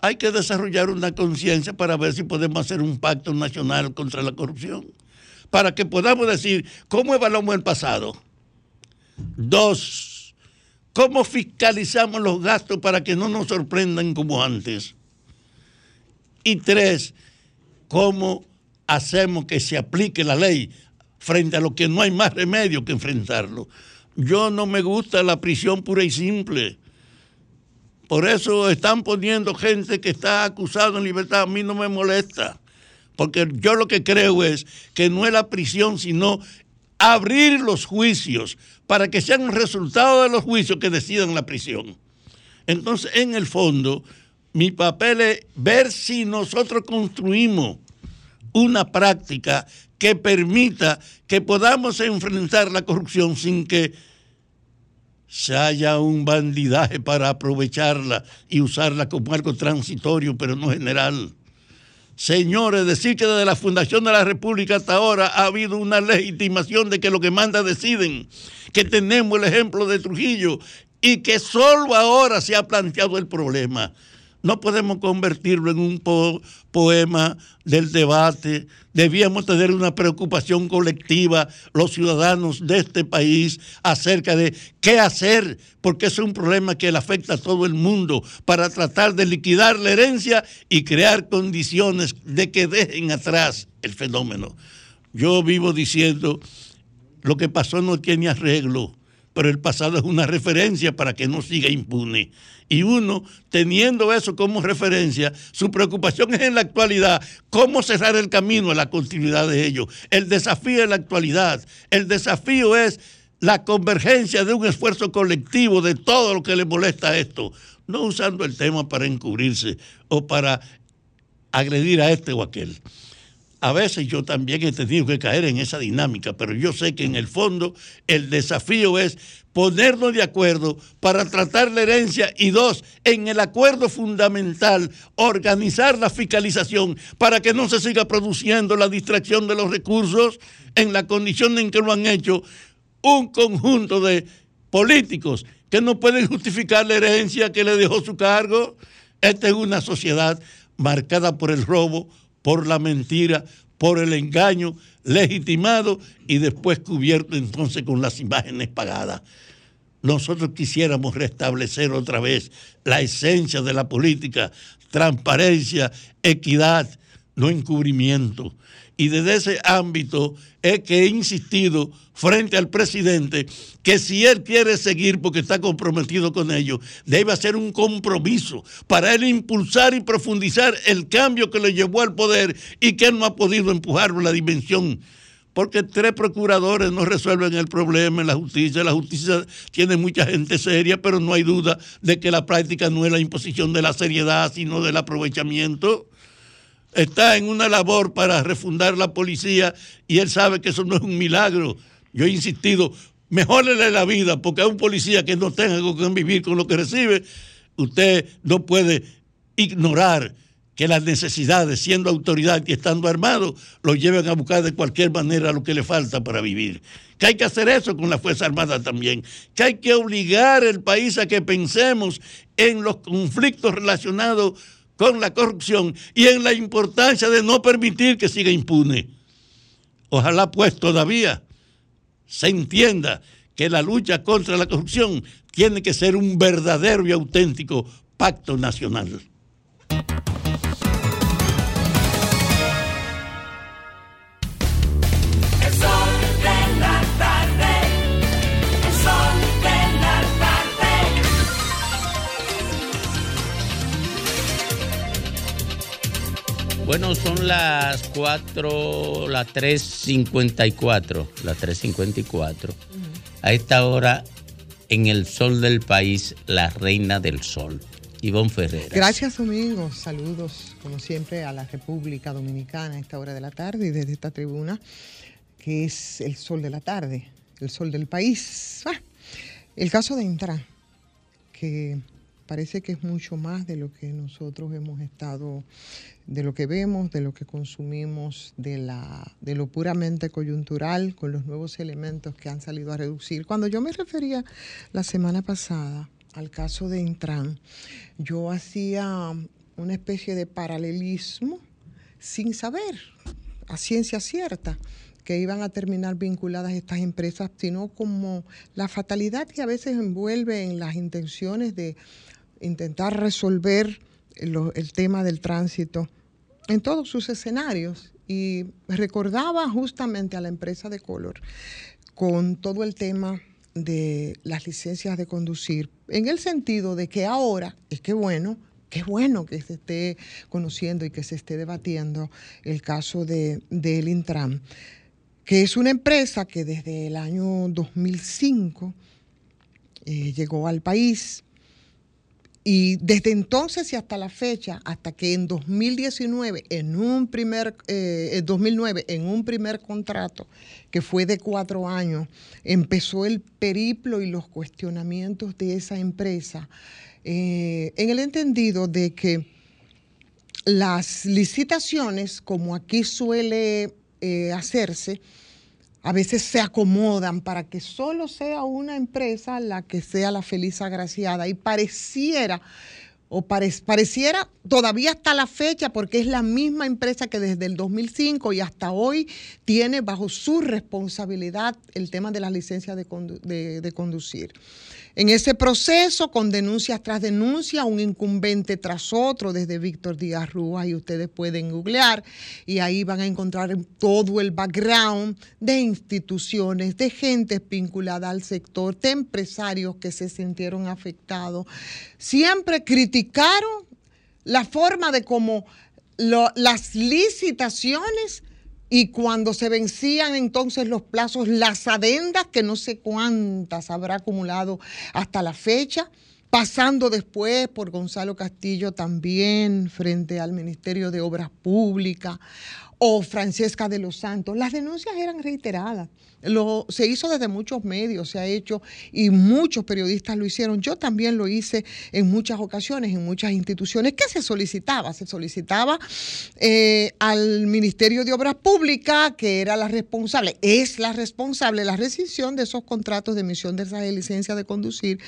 hay que desarrollar una conciencia para ver si podemos hacer un pacto nacional contra la corrupción. Para que podamos decir cómo evaluamos el pasado. Dos, cómo fiscalizamos los gastos para que no nos sorprendan como antes. Y tres, cómo hacemos que se aplique la ley frente a lo que no hay más remedio que enfrentarlo. Yo no me gusta la prisión pura y simple. Por eso están poniendo gente que está acusada en libertad. A mí no me molesta. Porque yo lo que creo es que no es la prisión, sino abrir los juicios para que sean resultado de los juicios que decidan la prisión. Entonces, en el fondo, mi papel es ver si nosotros construimos una práctica que permita que podamos enfrentar la corrupción sin que se haya un bandidaje para aprovecharla y usarla como algo transitorio, pero no general. Señores, decir que desde la fundación de la República hasta ahora ha habido una legitimación de que lo que manda deciden, que tenemos el ejemplo de Trujillo y que solo ahora se ha planteado el problema. No podemos convertirlo en un po- poema del debate. Debíamos tener una preocupación colectiva, los ciudadanos de este país, acerca de qué hacer, porque es un problema que le afecta a todo el mundo, para tratar de liquidar la herencia y crear condiciones de que dejen atrás el fenómeno. Yo vivo diciendo, lo que pasó no tiene arreglo, pero el pasado es una referencia para que no siga impune. Y uno, teniendo eso como referencia, su preocupación es en la actualidad, cómo cerrar el camino a la continuidad de ello. El desafío es la actualidad. El desafío es la convergencia de un esfuerzo colectivo de todo lo que le molesta a esto, no usando el tema para encubrirse o para agredir a este o aquel. A veces yo también he tenido que caer en esa dinámica, pero yo sé que en el fondo el desafío es ponernos de acuerdo para tratar la herencia y dos, en el acuerdo fundamental, organizar la fiscalización para que no se siga produciendo la distracción de los recursos en la condición en que lo han hecho un conjunto de políticos que no pueden justificar la herencia que le dejó su cargo. Esta es una sociedad marcada por el robo, por la mentira, por el engaño, legitimado y después cubierto entonces con las imágenes pagadas. Nosotros quisiéramos restablecer otra vez la esencia de la política, transparencia, equidad, no encubrimiento. Y desde ese ámbito es que he insistido frente al presidente que si él quiere seguir porque está comprometido con ello, debe hacer un compromiso para él impulsar y profundizar el cambio que le llevó al poder y que él no ha podido empujarlo a la dimensión porque tres procuradores no resuelven el problema en la justicia. La justicia tiene mucha gente seria, pero no hay duda de que la práctica no es la imposición de la seriedad, sino del aprovechamiento. Está en una labor para refundar la policía y él sabe que eso no es un milagro. Yo he insistido, mejórele la vida, porque a un policía que no tenga con qué vivir con lo que recibe, usted no puede ignorar que las necesidades, siendo autoridad y estando armado, lo lleven a buscar de cualquier manera lo que le falta para vivir. Que hay que hacer eso con la Fuerza Armada también. Que hay que obligar al país a que pensemos en los conflictos relacionados con la corrupción y en la importancia de no permitir que siga impune. Ojalá pues todavía se entienda que la lucha contra la corrupción tiene que ser un verdadero y auténtico pacto nacional. Bueno, son las 4, las 3.54, las 3.54. A esta hora, en el sol del país, la reina del sol, Ivonne Ferreira. Gracias, amigos. Saludos, como siempre, a la República Dominicana a esta hora de la tarde y desde esta tribuna, que es el sol de la tarde, el sol del país. Ah, el caso de Intran, que parece que es mucho más de lo que nosotros hemos estado, de lo que vemos, de lo que consumimos, de, la, de lo puramente coyuntural, con los nuevos elementos que han salido a reducir. Cuando yo me refería la semana pasada al caso de Intran, yo hacía una especie de paralelismo sin saber, a ciencia cierta, que iban a terminar vinculadas estas empresas, sino como la fatalidad que a veces envuelve en las intenciones de intentar resolver el tema del tránsito en todos sus escenarios. Y recordaba justamente a la empresa de Color con todo el tema de las licencias de conducir, en el sentido de que ahora, es que bueno, qué bueno que se esté conociendo y que se esté debatiendo el caso de, del Intram, que es una empresa que desde el año 2005 eh, llegó al país y desde entonces y hasta la fecha, hasta que en 2019, en un primer, eh, en 2009, en un primer contrato que fue de cuatro años, empezó el periplo y los cuestionamientos de esa empresa, eh, en el entendido de que las licitaciones, como aquí suele eh, hacerse, a veces se acomodan para que solo sea una empresa la que sea la feliz agraciada y pareciera o pare- pareciera todavía hasta la fecha, porque es la misma empresa que desde el 2005 y hasta hoy tiene bajo su responsabilidad el tema de las licencias de conducir. En ese proceso, con denuncias tras denuncias, un incumbente tras otro, desde Víctor Díaz Rúa, y ustedes pueden googlear, y ahí van a encontrar todo el background de instituciones, de gente vinculada al sector, de empresarios que se sintieron afectados. Siempre criticaron la forma de cómo las licitaciones y cuando se vencían entonces los plazos, las adendas, que no sé cuántas habrá acumulado hasta la fecha, pasando después por Gonzalo Castillo también frente al Ministerio de Obras Públicas o Francesca de los Santos. Las denuncias eran reiteradas. Lo, se hizo desde muchos medios, se ha hecho y muchos periodistas lo hicieron. Yo también lo hice en muchas ocasiones, en muchas instituciones. ¿Qué se solicitaba? Se solicitaba eh, al Ministerio de Obras Públicas, que era la responsable, es la responsable, la rescisión de esos contratos de emisión de esas licencias de conducir.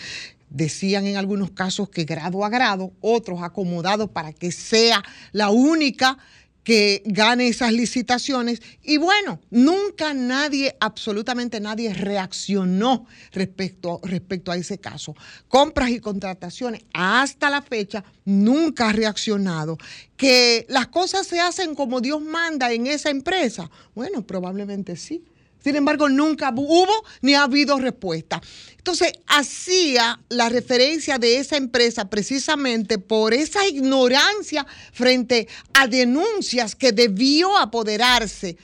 Decían en algunos casos que grado a grado, otros acomodados para que sea la única que gane esas licitaciones. Y bueno, nunca nadie, absolutamente nadie reaccionó respecto, respecto a ese caso. Compras y contrataciones, hasta la fecha, nunca ha reaccionado. Que las cosas se hacen como Dios manda en esa empresa. Bueno, probablemente sí. Sin embargo, nunca hubo ni ha habido respuesta. Entonces, hacía la referencia de esa empresa precisamente por esa ignorancia frente a denuncias que debió apoderarse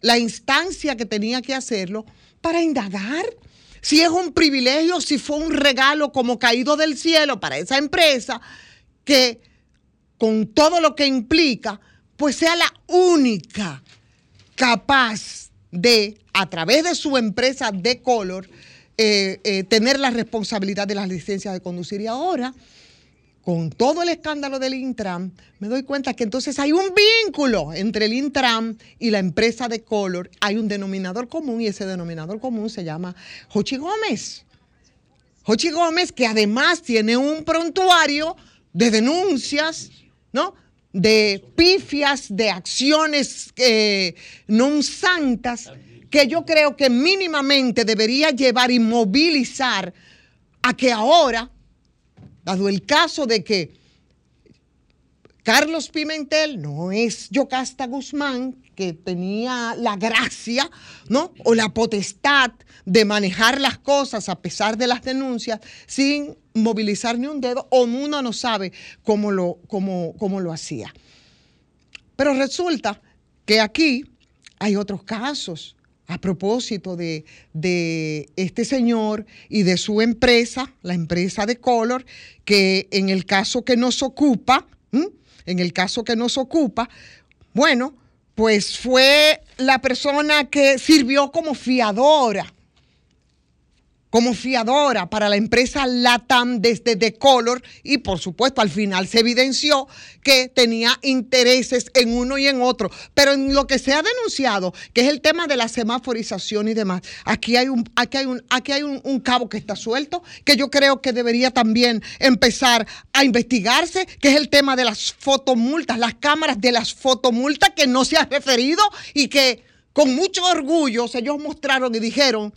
la instancia que tenía que hacerlo para indagar si es un privilegio, si fue un regalo como caído del cielo para esa empresa, que con todo lo que implica, pues sea la única capaz de, a través de su empresa de color, eh, eh, tener la responsabilidad de las licencias de conducir. Y ahora, con todo el escándalo del Intram, me doy cuenta que entonces hay un vínculo entre el Intram y la empresa de Color. Hay un denominador común y ese denominador común se llama Jochi Gómez. Jochi Gómez, que además tiene un prontuario de denuncias, ¿no? De pifias, de acciones eh, non santas, que yo creo que mínimamente debería llevar y movilizar a que ahora dado el caso de que Carlos Pimentel no es Yocasta Guzmán, que tenía la gracia, ¿no? O la potestad de manejar las cosas a pesar de las denuncias sin movilizar ni un dedo, o uno no sabe cómo lo, cómo, cómo lo hacía. Pero resulta que aquí hay otros casos a propósito de, de, este señor y de su empresa, la empresa de Color, que en el caso que nos ocupa, en el caso que nos ocupa, bueno, pues fue la persona que sirvió como fiadora como fiadora para la empresa LATAM desde The Color y por supuesto al final se evidenció que tenía intereses en uno y en otro. Pero en lo que se ha denunciado, que es el tema de la semaforización y demás, aquí hay un, aquí hay un, aquí hay un, cabo que está suelto, que yo creo que debería también empezar a investigarse, que es el tema de las fotomultas, las cámaras de las fotomultas que no se ha referido y que con mucho orgullo ellos mostraron y dijeron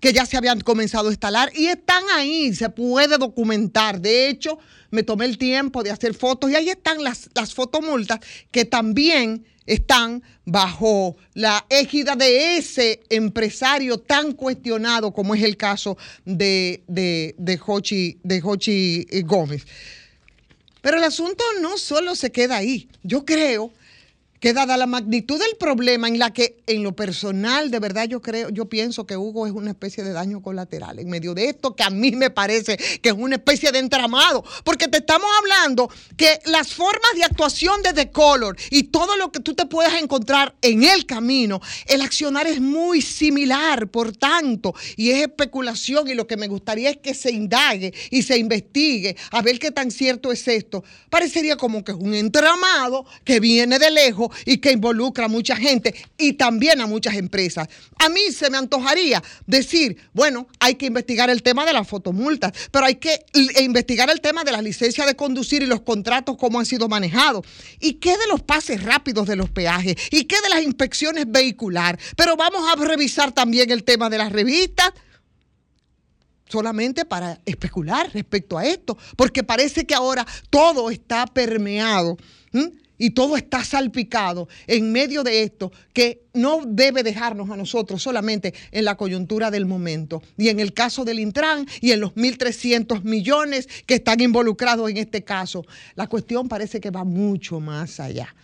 que ya se habían comenzado a instalar y están ahí, se puede documentar. De hecho, me tomé el tiempo de hacer fotos y ahí están las, las fotomultas que también están bajo la égida de ese empresario tan cuestionado como es el caso de, de, de, Jochi, de Jochi eh, Gómez. Pero el asunto no solo se queda ahí. Yo creo que dada la magnitud del problema en la que en lo personal de verdad yo creo, yo pienso que Hugo es una especie de daño colateral en medio de esto que a mí me parece que es una especie de entramado, porque te estamos hablando que las formas de actuación de The Color y todo lo que tú te puedas encontrar en el camino, el accionar es muy similar, por tanto, y es especulación y lo que me gustaría es que se indague y se investigue a ver qué tan cierto es esto. Parecería como que es un entramado que viene de lejos y que involucra a mucha gente y también a muchas empresas. A mí se me antojaría decir, bueno, hay que investigar el tema de las fotomultas, pero hay que investigar el tema de las licencias de conducir y los contratos, cómo han sido manejados. ¿Y qué de los pases rápidos de los peajes? ¿Y qué de las inspecciones vehicular? Pero vamos a revisar también el tema de las revistas solamente para especular respecto a esto, porque parece que ahora todo está permeado. Y todo está salpicado en medio de esto que no debe dejarnos a nosotros solamente en la coyuntura del momento. Y en el caso del Intran y en los 1.300 millones que están involucrados en este caso, la cuestión parece que va mucho más allá.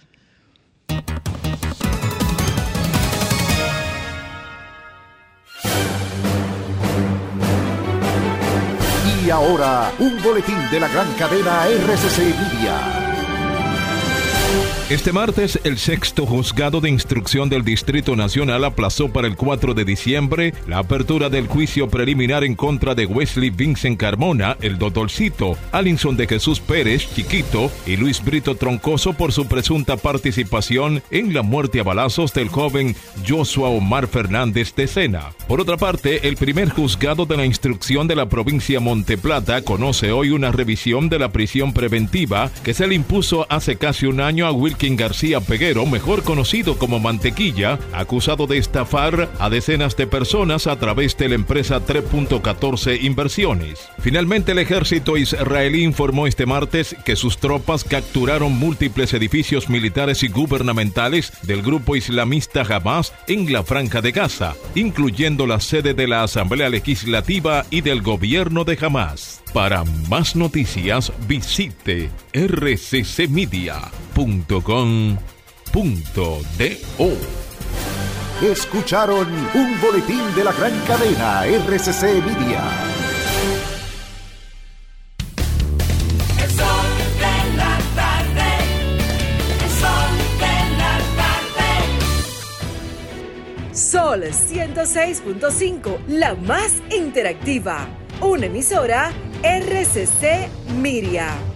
Y ahora, un boletín de la gran cadena RCC Media. Este martes, el sexto juzgado de instrucción del Distrito Nacional aplazó para el 4 de diciembre la apertura del juicio preliminar en contra de Wesley Vincent Carmona, el doctorcito, Alinson de Jesús Pérez, Chiquito, y Luis Brito Troncoso por su presunta participación en la muerte a balazos del joven Joshua Omar Fernández de Sena. Por otra parte, el primer juzgado de la instrucción de la provincia Monteplata conoce hoy una revisión de la prisión preventiva que se le impuso hace casi un año a Wilkin García Peguero, mejor conocido como Mantequilla, acusado de estafar a decenas de personas a través de la empresa 3.14 Inversiones. Finalmente, el ejército israelí informó este martes que sus tropas capturaron múltiples edificios militares y gubernamentales del grupo islamista Hamas en la Franja de Gaza, incluyendo la sede de la Asamblea Legislativa y del gobierno de Hamas. Para más noticias, visite rccmedia.com.do. Escucharon un boletín de la gran cadena RCC Media. El sol de la tarde. El sol de la tarde. Sol 106.5, la más interactiva. Una emisora RCC Miria.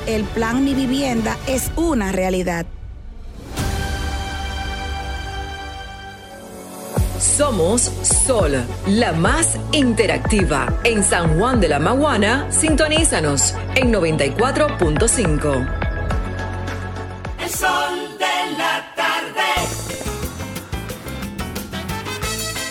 El plan Mi Vivienda es una realidad. Somos Sol, la más interactiva. En San Juan de la Maguana, sintonízanos en 94.5. El sol de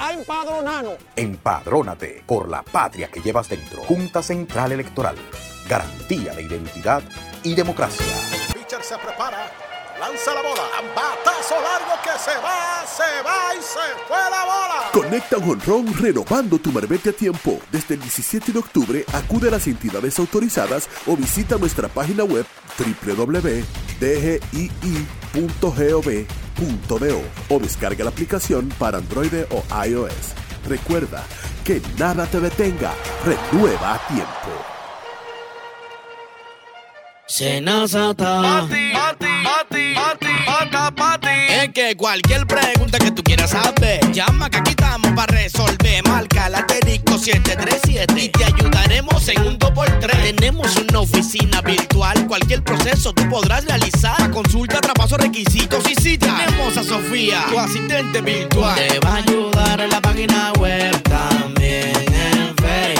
a empadronarnos. Empadrónate por la patria que llevas dentro. Junta Central Electoral. Garantía de identidad y democracia. Pitcher se prepara, lanza la bola, batazo largo que se va, se va y se fue la bola. Conecta un honrón renovando tu marbete a tiempo. Desde el 17 de octubre acude a las entidades autorizadas o visita nuestra página web www.dgii.gov.do o descarga la aplicación para Android o iOS. Recuerda que nada te detenga. Renueva a tiempo. Senazata. Es que cualquier pregunta que tú quieras saber, llama que aquí estamos para resolver. Marca la asterisco 737 y te ayudaremos en un 2x3. Tenemos una oficina virtual, cualquier proceso tú podrás realizar. La consulta, traspaso, requisitos y si tenemos a Sofía, tu asistente virtual. Te va a ayudar en la página web también en Facebook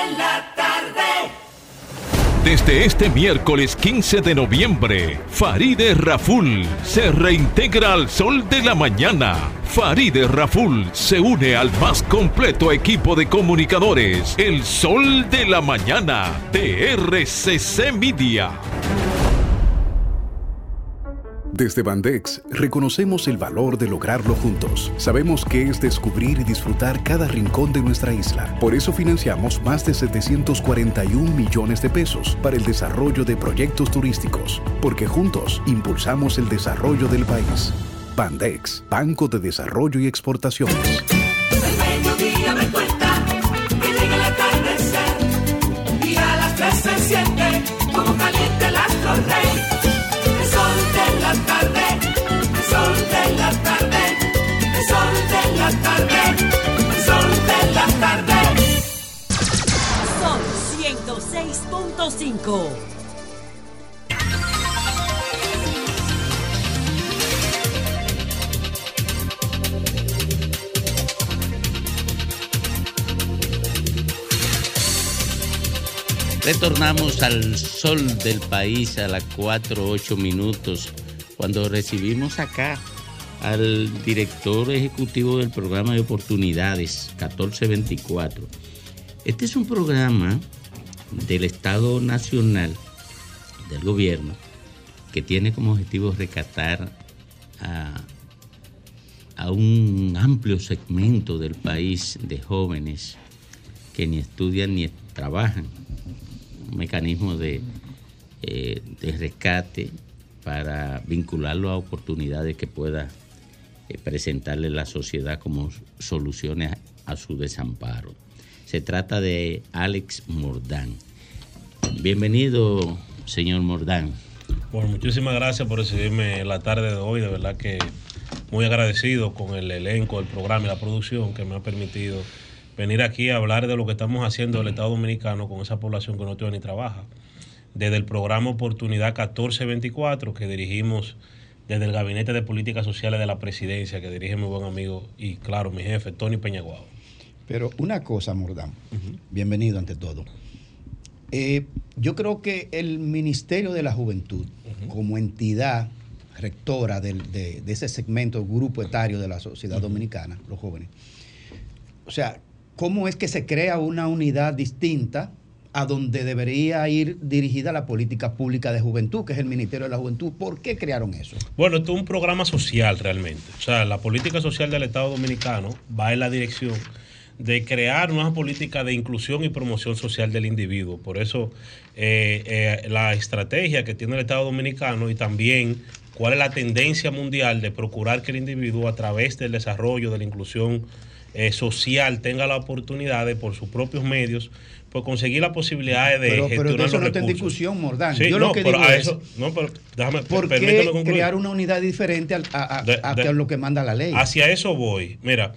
Desde este miércoles 15 de noviembre, Faride Raful se reintegra al sol de la mañana. Faride Raful se une al más completo equipo de comunicadores, el sol de la mañana, de RCC Media. Desde Bandex reconocemos el valor de lograrlo juntos. Sabemos que es descubrir y disfrutar cada rincón de nuestra isla. Por eso financiamos más de 741 millones de pesos para el desarrollo de proyectos turísticos, porque juntos impulsamos el desarrollo del país. Bandex, Banco de Desarrollo y Exportaciones. 106.5. Retornamos al sol del país a las 4, 8 minutos cuando recibimos acá al director ejecutivo del programa de oportunidades 1424. Este es un programa del Estado Nacional, del gobierno, que tiene como objetivo recatar a, un amplio segmento del país de jóvenes que ni estudian ni trabajan. Un mecanismo de, eh, rescate para vincularlo a oportunidades que pueda eh, presentarle la sociedad como soluciones a su desamparo. Se trata de Alex Mordán. Bienvenido, señor Mordán. Bueno, muchísimas gracias por recibirme la tarde de hoy. De verdad que muy agradecido con el elenco del programa y la producción que me ha permitido venir aquí a hablar de lo que estamos haciendo en el Estado Dominicano con esa población que no tiene ni trabaja. Desde el programa Oportunidad 1424 que dirigimos desde el Gabinete de Políticas Sociales de la Presidencia, que dirige mi buen amigo y claro, mi jefe, Tony Peñaguao. Pero una cosa, Mordán, bienvenido ante todo. Eh, yo creo que el Ministerio de la Juventud, como entidad rectora del- de, de ese segmento, grupo etario de la sociedad dominicana, los jóvenes, o sea, ¿cómo es que se crea una unidad distinta a donde debería ir dirigida la política pública de juventud, que es el Ministerio de la Juventud? ¿Por qué crearon eso? Bueno, esto es un programa social realmente. O sea, la política social del Estado Dominicano va en la dirección de crear una política de inclusión y promoción social del individuo. Por eso eh, eh, la estrategia que tiene el Estado Dominicano y también cuál es la tendencia mundial de procurar que el individuo a través del desarrollo de la inclusión eh, social tenga la oportunidad de por sus propios medios pues conseguir la posibilidad de Pero, pero gestionar de eso los no está en recursos. discusión, Mordán. Sí, Yo no, lo que pero digo a es, eso- no, pero déjame, ¿por qué crear una unidad diferente al- a, a- De- a- de- a lo que manda la ley? Hacia eso voy. Mira,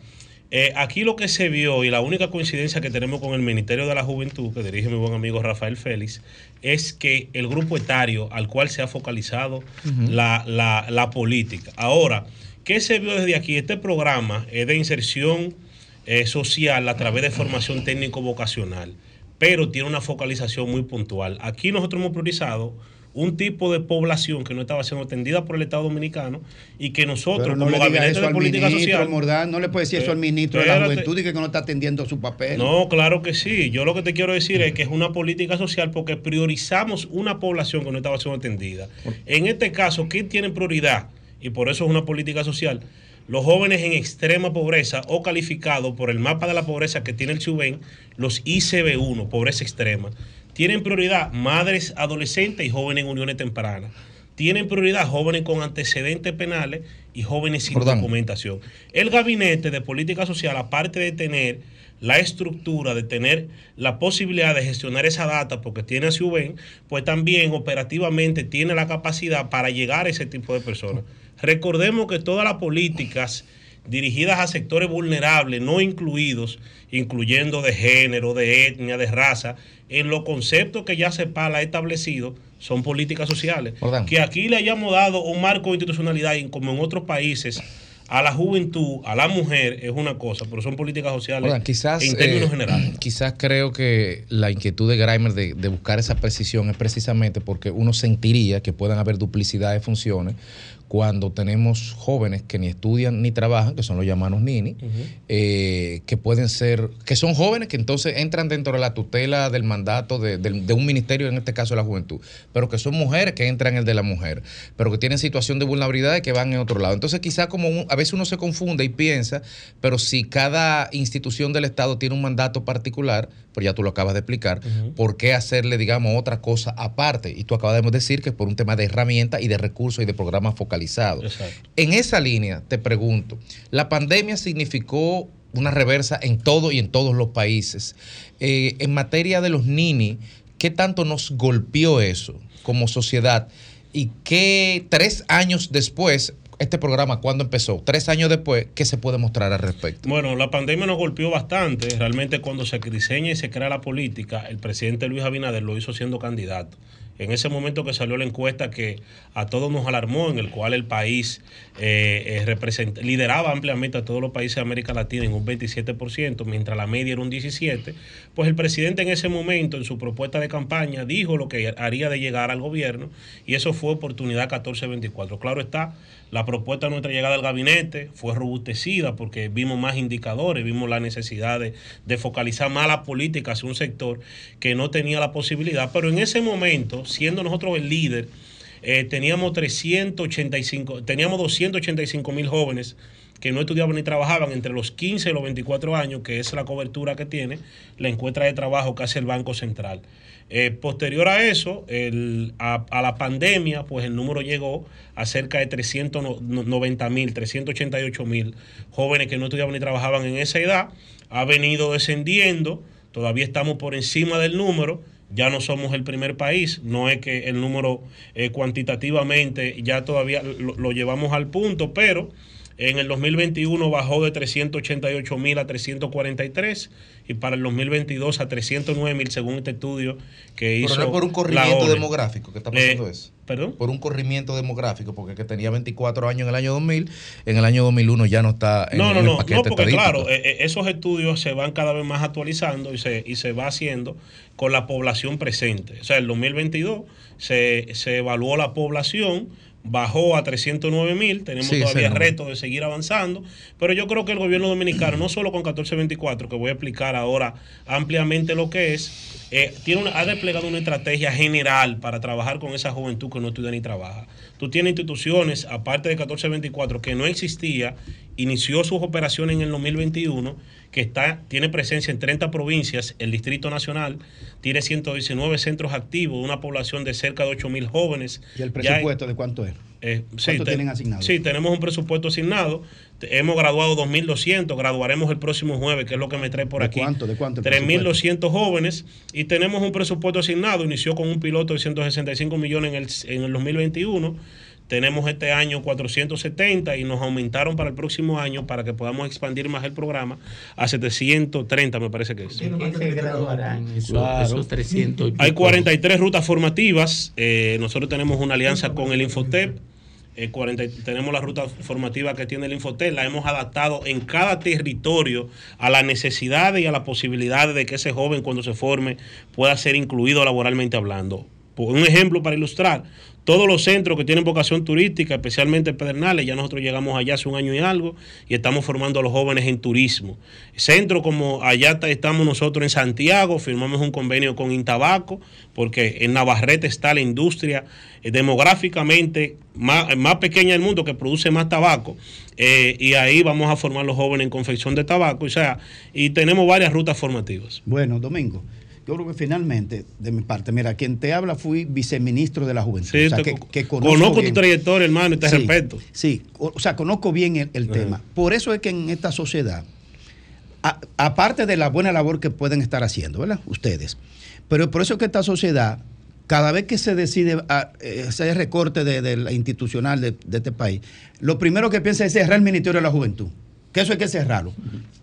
eh, aquí lo que se vio y la única coincidencia que tenemos con el Ministerio de la Juventud, que dirige mi buen amigo Rafael Félix, es que el grupo etario al cual se ha focalizado la- la política. Ahora, ¿qué se vio desde aquí? Este programa es de inserción eh, social a través de formación técnico-vocacional, pero tiene una focalización muy puntual. Aquí nosotros hemos priorizado un tipo de población que no estaba siendo atendida por el Estado Dominicano y que nosotros, no como Gabinete de al Política ministro, Social, Mordán, no le puede decir eso al ministro de la. Juventud y que no está atendiendo su papel. No, claro que sí. Yo lo que te quiero decir es que es una política social porque priorizamos una población que no estaba siendo atendida. En este caso, ¿quién tiene prioridad? Y por eso es una política social. Los jóvenes en extrema pobreza o calificados por el mapa de la pobreza que tiene el CHUVEN, los ICB1, pobreza extrema, tienen prioridad madres adolescentes y jóvenes en uniones tempranas. Tienen prioridad jóvenes con antecedentes penales y jóvenes sin documentación. El gabinete de política social, aparte de tener la estructura, de tener la posibilidad de gestionar esa data porque tiene a Ciuben, pues también operativamente tiene la capacidad para llegar a ese tipo de personas. Recordemos que todas las políticas dirigidas a sectores vulnerables, no incluidos, incluyendo de género, de etnia, de raza, en los conceptos que ya CEPAL ha establecido, son políticas sociales. Que aquí le hayamos dado un marco de institucionalidad, como en otros países, a la juventud, a la mujer, es una cosa, pero son políticas sociales quizás, en términos eh, generales. Quizás creo que la inquietud de Grimer de, de buscar esa precisión es precisamente porque uno sentiría que puedan haber duplicidad de funciones cuando tenemos jóvenes que ni estudian ni trabajan, que son los llamados nini, eh, que pueden ser, que son jóvenes que entonces entran dentro de la tutela del mandato de, un ministerio, en este caso de la juventud, pero que son mujeres que entran en el de la mujer, pero que tienen situación de vulnerabilidad y que van en otro lado. Entonces quizás como un- a veces uno se confunde y piensa, pero si cada institución del Estado tiene un mandato particular, pues ya tú lo acabas de explicar, ¿por qué hacerle, digamos, otra cosa aparte? Y tú acabas de decir que es por un tema de herramientas y de recursos y de programas En esa línea, te pregunto, la pandemia significó una reversa en todo y en todos los países. Eh, en materia de los nini, ¿qué tanto nos golpeó eso como sociedad? ¿Y qué tres años después, este programa, cuándo empezó? Tres años después, ¿qué se puede mostrar al respecto? Bueno, la pandemia nos golpeó bastante. Realmente cuando se diseña y se crea la política, el presidente Luis Abinader lo hizo siendo candidato. En ese momento que salió la encuesta que a todos nos alarmó, en el cual el país eh, eh, lideraba ampliamente a todos los países de América Latina en un 27%, mientras la media era un 17%, pues el presidente en ese momento, en su propuesta de campaña, dijo lo que haría de llegar al gobierno y eso fue oportunidad 1424. Claro está, la propuesta de nuestra llegada al gabinete fue robustecida porque vimos más indicadores, vimos la necesidad de, focalizar más la política hacia un sector que no tenía la posibilidad, pero en ese momento, siendo nosotros el líder, eh, teníamos 385, teníamos 285 mil jóvenes que no estudiaban ni trabajaban entre los 15 y los 24 años, que es la cobertura que tiene la encuesta de trabajo que hace el Banco Central. Eh, posterior a eso, el- a, a la pandemia, pues el número llegó a cerca de 390 mil, 388 mil jóvenes que no estudiaban ni trabajaban en esa edad. Ha venido descendiendo, todavía estamos por encima del número. Ya no somos el primer país, no es que el número eh, cuantitativamente ya todavía lo, lo llevamos al punto, pero en el 2021 bajó de 388 mil a 343 y para el 2022 a 309 mil según este estudio que hizo. Pero no es por un corrimiento demográfico que está pasando Eh, eso. ¿Perdón? Por un corrimiento demográfico, porque el que tenía 24 años en el año 2000, en el año 2001 ya no está en, No, no, en el no, paquete no, porque estadístico. claro, eh, eh, esos estudios se van cada vez más actualizando y se, y se va haciendo con la población presente. O sea, el 2022 se, se evaluó la población, bajó a 309 mil, tenemos Sí, todavía número. reto de seguir avanzando, pero yo creo que el gobierno dominicano, no solo con 1424, que voy a explicar ahora ampliamente lo que es, eh, tiene una- ha desplegado una estrategia general para trabajar con esa juventud que no estudia ni trabaja. Tú tienes instituciones, aparte de 1424, que no existía, inició sus operaciones en el 2021, que está, tiene presencia en 30 provincias, el Distrito Nacional tiene 119 centros activos, una población de cerca de 8 mil jóvenes. ¿Y el hay- presupuesto de cuánto es? eh, ¿Cuánto tienen asignado? Sí, tenemos un presupuesto asignado. Hemos graduado 2.200, graduaremos el próximo jueves, que es lo que me trae por ¿De aquí. cuánto? ¿De cuánto el 3.200 jóvenes y tenemos un presupuesto asignado. Inició con un piloto de 165 millones en el, en el 2021. Tenemos este año 470 y nos aumentaron para el próximo año para que podamos expandir más el programa a 730, me parece que es. Eso- Claro. esos 300 y Hay pico. 43 rutas formativas. eh, nosotros tenemos una alianza con el Infotep. eh, 40 y- tenemos la ruta formativa que tiene el Infotep. La hemos adaptado en cada territorio a las necesidades y a las posibilidades de que ese joven cuando se forme pueda ser incluido laboralmente hablando. Un ejemplo para ilustrar, todos los centros que tienen vocación turística, especialmente Pedernales, ya nosotros llegamos allá hace un año y algo y estamos formando a los jóvenes en turismo. Centros como allá estamos nosotros en Santiago, firmamos un convenio con Intabaco, porque en Navarrete está la industria eh, demográficamente más, más pequeña del mundo que produce más tabaco. eh, y ahí vamos a formar los jóvenes en confección de tabaco. O sea, y tenemos varias rutas formativas. Bueno, Domingo, yo creo que finalmente, de mi parte, mira, quien te habla fui viceministro de la Juventud. Sí, o sea, que, que conozco, conozco tu trayectoria, hermano, y te Sí, respeto. Sí, o, o sea, conozco bien el, el tema. Por eso es que en esta sociedad, a- aparte de la buena labor que pueden estar haciendo, ¿verdad? Ustedes, pero por eso es que esta sociedad, cada vez que se decide a- eh, hacer recorte de, de la institucional de, de este país, lo primero que piensa es cerrar el Ministerio de la Juventud. Que eso hay que cerrarlo.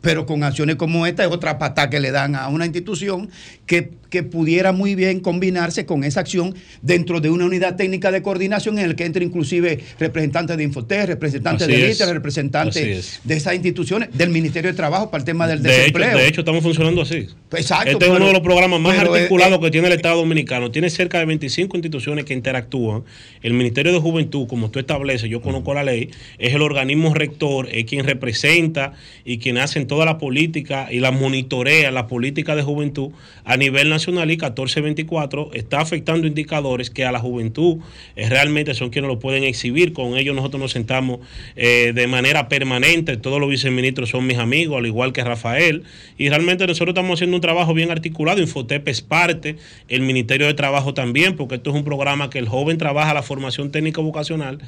Pero con acciones como esta es otra patada que le dan a una institución que, que pudiera muy bien combinarse con esa acción dentro de una unidad técnica de coordinación en el que entre inclusive representantes de Infotec, representantes Así de. ITER, representantes es. de esas instituciones, del Ministerio de Trabajo para el tema del De hecho, desempleo. de hecho, estamos funcionando así. Exacto, este es uno de los programas más articulados que tiene el Estado Dominicano. Tiene cerca de 25 instituciones que interactúan. El Ministerio de Juventud, como tú estableces, yo conozco la ley, es el organismo rector, es quien representa y quien hace toda la política y la monitorea la política de juventud a nivel nacional y 1424 está afectando indicadores que a la juventud eh, realmente son quienes lo pueden exhibir. Con ellos nosotros nos sentamos eh, de manera permanente. Todos los viceministros son mis amigos, al igual que Rafael. Y realmente nosotros estamos haciendo un trabajo bien articulado. Infotep es parte, el Ministerio de Trabajo también, porque esto es un programa que el joven trabaja la formación técnica vocacional,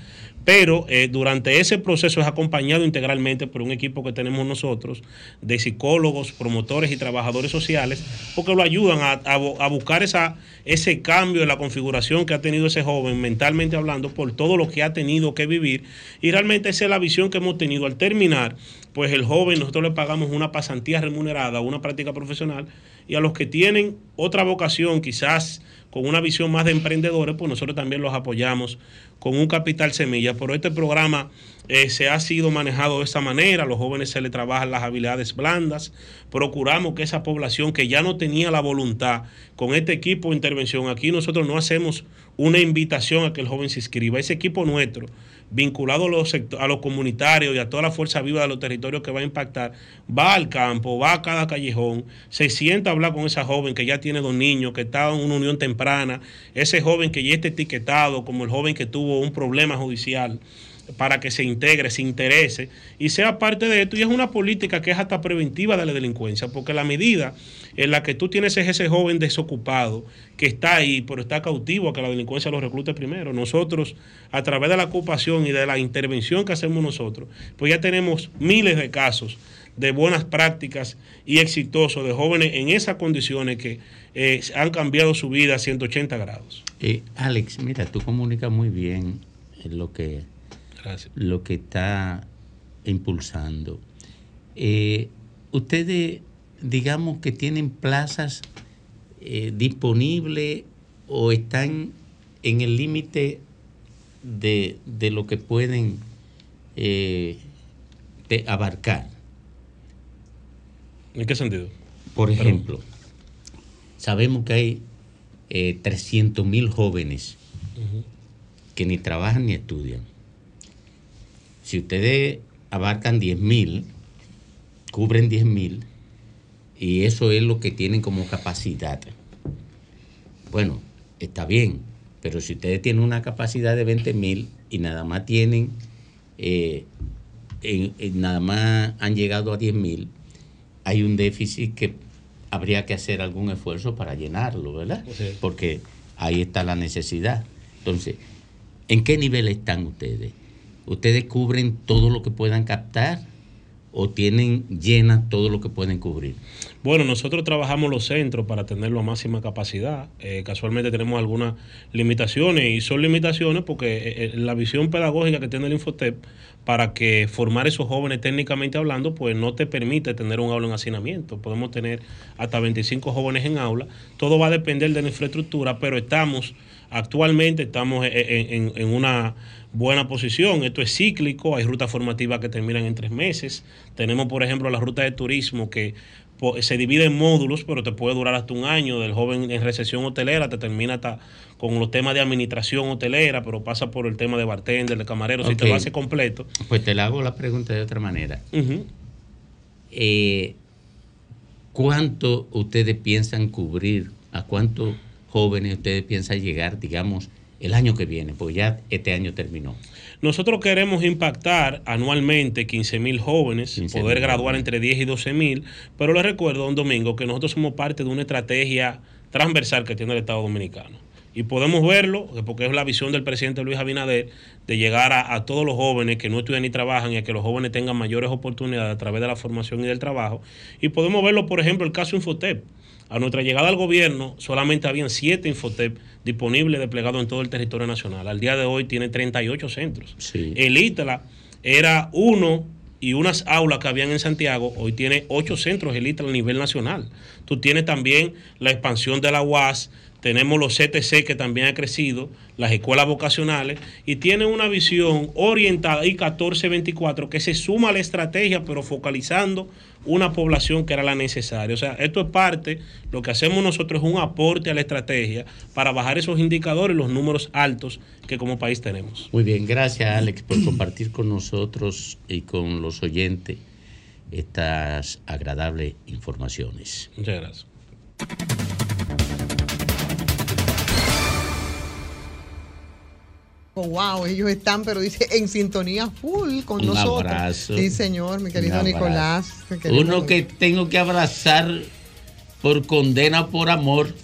pero eh, durante ese proceso es acompañado integralmente por un equipo que tenemos nosotros de psicólogos, promotores y trabajadores sociales, porque lo ayudan a, a bu- a buscar esa, ese cambio en la configuración que ha tenido ese joven mentalmente hablando por todo lo que ha tenido que vivir. Y realmente esa es la visión que hemos tenido. Al terminar, pues el joven, nosotros le pagamos una pasantía remunerada, una práctica profesional, y a los que tienen otra vocación, quizás con una visión más de emprendedores, pues nosotros también los apoyamos con un capital semilla. Pero este programa eh, se ha sido manejado de esta manera, los jóvenes se les trabajan las habilidades blandas, procuramos que esa población que ya no tenía la voluntad con este equipo de intervención, aquí nosotros no hacemos una invitación a que el joven se inscriba, ese equipo nuestro vinculado a los, a los comunitarios y a toda la fuerza viva de los territorios que va a impactar, va al campo, va a cada callejón, se sienta a hablar con esa joven que ya tiene dos niños, que está en una unión temprana, ese joven que ya está etiquetado como el joven que tuvo un problema judicial para que se integre, se interese y sea parte de esto. Y es una política que es hasta preventiva de la delincuencia, porque la medida en la que tú tienes es ese joven desocupado que está ahí, pero está cautivo a que la delincuencia lo reclute primero. Nosotros, a través de la ocupación y de la intervención que hacemos nosotros, pues ya tenemos miles de casos de buenas prácticas y exitosos de jóvenes en esas condiciones que eh, han cambiado su vida a 180 grados. Eh, Alex, mira, tú comunicas muy bien lo que, lo que está impulsando. Eh, ustedes, digamos que tienen plazas eh, disponibles o están en el límite de, de lo que pueden eh, de abarcar. ¿En qué sentido? Por ejemplo, sabemos que hay eh, 300 mil jóvenes que ni trabajan ni estudian. Si ustedes abarcan 10 mil, cubren 10 mil, y eso es lo que tienen como capacidad. Bueno, está bien, pero si ustedes tienen una capacidad de 20 mil y nada más tienen, eh, en- en nada más han llegado a 10 mil, hay un déficit que habría que hacer algún esfuerzo para llenarlo, ¿verdad? Porque ahí está la necesidad. Entonces, ¿en qué nivel están ustedes? ¿Ustedes cubren todo lo que puedan captar o tienen llena todo lo que pueden cubrir? Bueno, nosotros trabajamos los centros para tenerlo a máxima capacidad. Eh, casualmente tenemos algunas limitaciones y son limitaciones porque eh, eh, la visión pedagógica que tiene el Infotep para que formar esos jóvenes técnicamente hablando, pues no te permite tener un aula en hacinamiento. Podemos tener hasta 25 jóvenes en aula. Todo va a depender de la infraestructura, pero estamos actualmente estamos en, una buena posición. Esto es cíclico, hay rutas formativas que terminan en tres meses. Tenemos, por ejemplo, la ruta de turismo que se divide en módulos, pero te puede durar hasta un año. Del joven en recesión hotelera te termina hasta con los temas de administración hotelera, pero pasa por el tema de bartender, de camarero, si te lo hace completo. Pues te la hago la pregunta de otra manera. Eh, ¿Cuánto ustedes piensan cubrir? ¿A cuántos jóvenes ustedes piensan llegar, digamos, el año que viene? Porque ya este año terminó. Nosotros queremos impactar anualmente 15 mil jóvenes, 15.000 poder graduar entre 10 y 12 mil, pero les recuerdo, don Domingo, que nosotros somos parte de una estrategia transversal que tiene el Estado Dominicano. Y podemos verlo, porque es la visión del presidente Luis Abinader, de llegar a, a todos los jóvenes que no estudian ni trabajan y a que los jóvenes tengan mayores oportunidades a través de la formación y del trabajo. Y podemos verlo, por ejemplo, el caso Infotep. A nuestra llegada al gobierno solamente habían siete Infotep disponibles desplegados en todo el territorio nacional. Al día de hoy tiene 38 centros. El ITLA era uno y unas aulas que habían en Santiago, hoy tiene ocho centros el ITLA a nivel nacional. Tú tienes también la expansión de la UAS, tenemos los CTC que también ha crecido, las escuelas vocacionales, y tiene una visión orientada y 1424 que se suma a la estrategia, pero focalizando una población que era la necesaria. O sea, esto es parte, lo que hacemos nosotros es un aporte a la estrategia para bajar esos indicadores y los números altos que como país tenemos. Muy bien, gracias Alex por compartir con nosotros y con los oyentes estas agradables informaciones. Muchas gracias. Oh, wow, ellos están, pero dice, en sintonía full con Un nosotros. abrazo. Sí, señor, mi querido. Nicolás. Uno que tengo que abrazar por condena o por amor.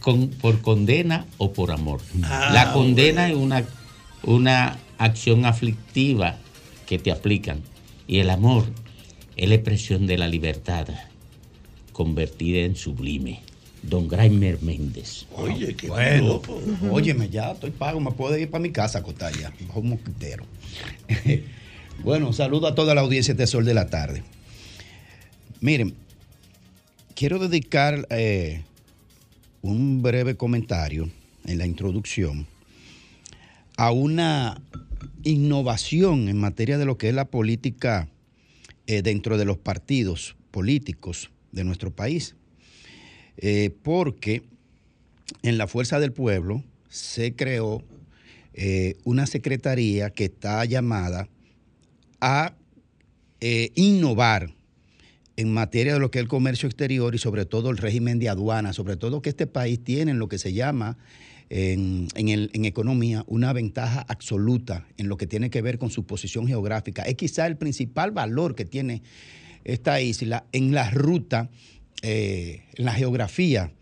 Con- por condena o por amor. Ah, la condena bueno. es una, una acción aflictiva que te aplican. Y el amor es la expresión de la libertad convertida en sublime. Don Graimer Méndez. Oye, qué bueno. Óyeme, ya estoy pago, me puedo ir para mi casa a acostar ya, como mosquitero. bueno, saludo a toda la audiencia de Sol de la Tarde. Miren, quiero dedicar eh, un breve comentario en la introducción a una innovación en materia de lo que es la política eh, dentro de los partidos políticos de nuestro país. Eh, porque en la Fuerza del Pueblo se creó eh, una secretaría que está llamada a eh, innovar en materia de lo que es el comercio exterior y sobre todo el régimen de aduana, sobre todo que este país tiene en lo que se llama en, en economía una ventaja absoluta en lo que tiene que ver con su posición geográfica. Es quizá el principal valor que tiene esta isla en la ruta, eh, en la geografía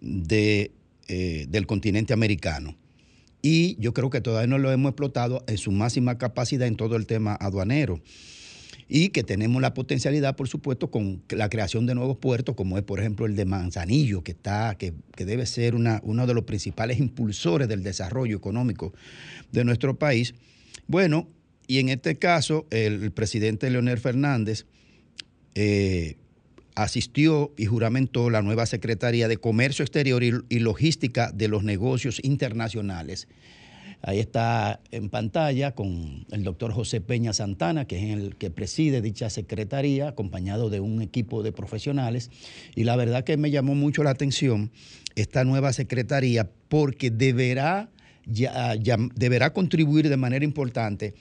de, eh, del continente americano. Y yo creo que todavía no lo hemos explotado en su máxima capacidad en todo el tema aduanero. Y que tenemos la potencialidad, por supuesto, con la creación de nuevos puertos, como es, por ejemplo, el de Manzanillo, que, está, que, que debe ser una- uno de los principales impulsores del desarrollo económico de nuestro país. Bueno, y en este caso, el presidente Leonel Fernández eh, asistió y juramentó la nueva Secretaría de Comercio Exterior y, Logística de los Negocios Internacionales. Ahí está en pantalla con el doctor José Peña Santana, que es el que preside dicha secretaría, acompañado de un equipo de profesionales. Y la verdad que me llamó mucho la atención esta nueva secretaría porque deberá, ya- ya- deberá contribuir de manera importante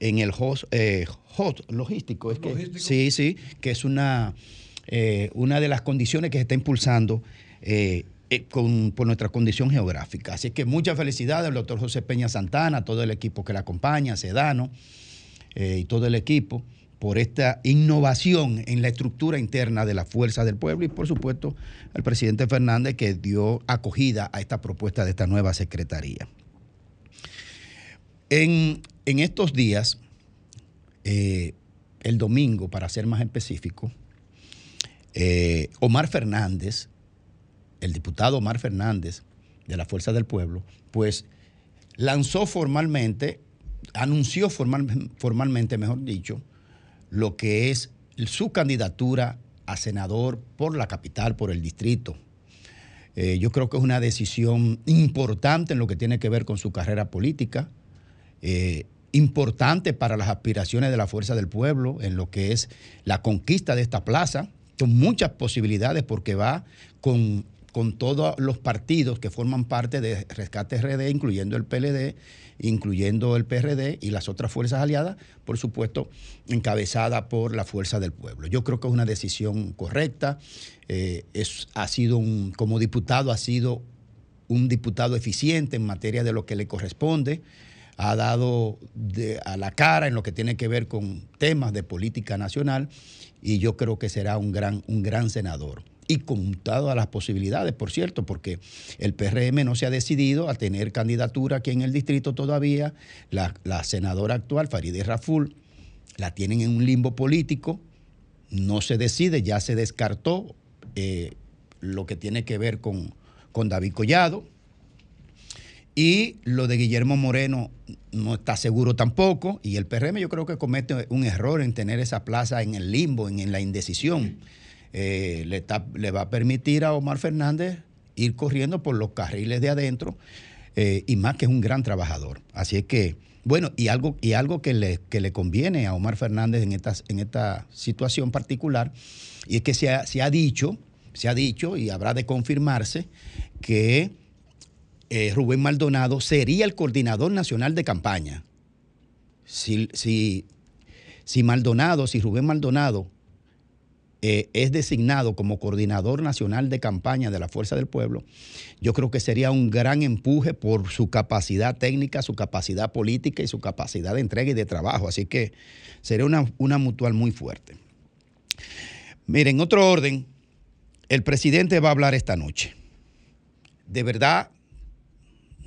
en el host, eh, hot logístico. Es que, Sí, sí, que es una, eh, una de las condiciones que se está impulsando eh, eh, por nuestra condición geográfica. Así que muchas felicidades al doctor José Peña Santana, todo el equipo que le acompaña, Sedano y todo el equipo por esta innovación en la estructura interna de la fuerza del pueblo y por supuesto al presidente Fernández que dio acogida a esta propuesta de esta nueva secretaría. En, estos días, el domingo, para ser más específico, eh, Omar Fernández, el diputado Omar Fernández de la Fuerza del Pueblo, pues lanzó formalmente, anunció formal- formalmente, mejor dicho, lo que es su candidatura a senador por la capital, por el distrito. Eh, yo creo que es una decisión importante en lo que tiene que ver con su carrera política, eh, importante para las aspiraciones de la fuerza del pueblo, en lo que es la conquista de esta plaza, con muchas posibilidades porque va con, con todos los partidos que forman parte de Rescate RD, incluyendo el PLD, incluyendo el PRD y las otras fuerzas aliadas, por supuesto, encabezada por la fuerza del pueblo. Yo creo que es una decisión correcta. eh, es, ha sido un, como diputado, ha sido un diputado eficiente en materia de lo que le corresponde, ha dado a la cara en lo que tiene que ver con temas de política nacional y yo creo que será un gran, un gran senador. Y con todas las posibilidades, por cierto, porque el PRM no se ha decidido a tener candidatura aquí en el distrito todavía. La, la senadora actual, Farideh Raful, la tienen en un limbo político, no se decide, ya se descartó eh, lo que tiene que ver con, con David Collado. Y lo de Guillermo Moreno no está seguro tampoco. Y el PRM yo creo que comete un error en tener esa plaza en el limbo, en, la indecisión. Eh, le va a permitir a Omar Fernández ir corriendo por los carriles de adentro eh, y más que es un gran trabajador. Así es que, bueno, y algo, y algo que, le, que le conviene a Omar Fernández en esta, en esta situación particular, y es que se ha, se ha dicho, se ha dicho y habrá de confirmarse que eh, Rubén Maldonado sería el coordinador nacional de campaña. Si, Maldonado, si Rubén Maldonado eh, es designado como coordinador nacional de campaña de la Fuerza del Pueblo, yo creo que sería un gran empuje por su capacidad técnica, su capacidad política y su capacidad de entrega y de trabajo. Así que sería una, una mutual muy fuerte. Miren, en otro orden, el presidente va a hablar esta noche. De verdad,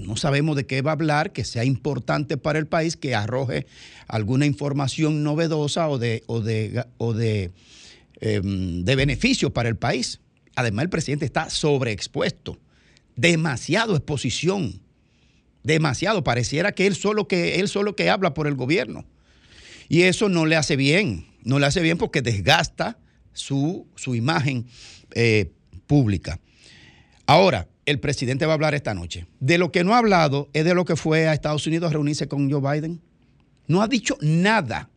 no sabemos de qué va a hablar, que sea importante para el país, que arroje alguna información novedosa o de, o de, o de, em, de beneficio para el país. Además, el presidente está sobreexpuesto, demasiado exposición, demasiado. Pareciera que él solo que él solo que habla por el gobierno. Y eso no le hace bien, no le hace bien porque desgasta su, su imagen eh, pública. Ahora, el presidente va a hablar esta noche. De lo que no ha hablado es de lo que fue a Estados Unidos a reunirse con Joe Biden. No ha dicho nada.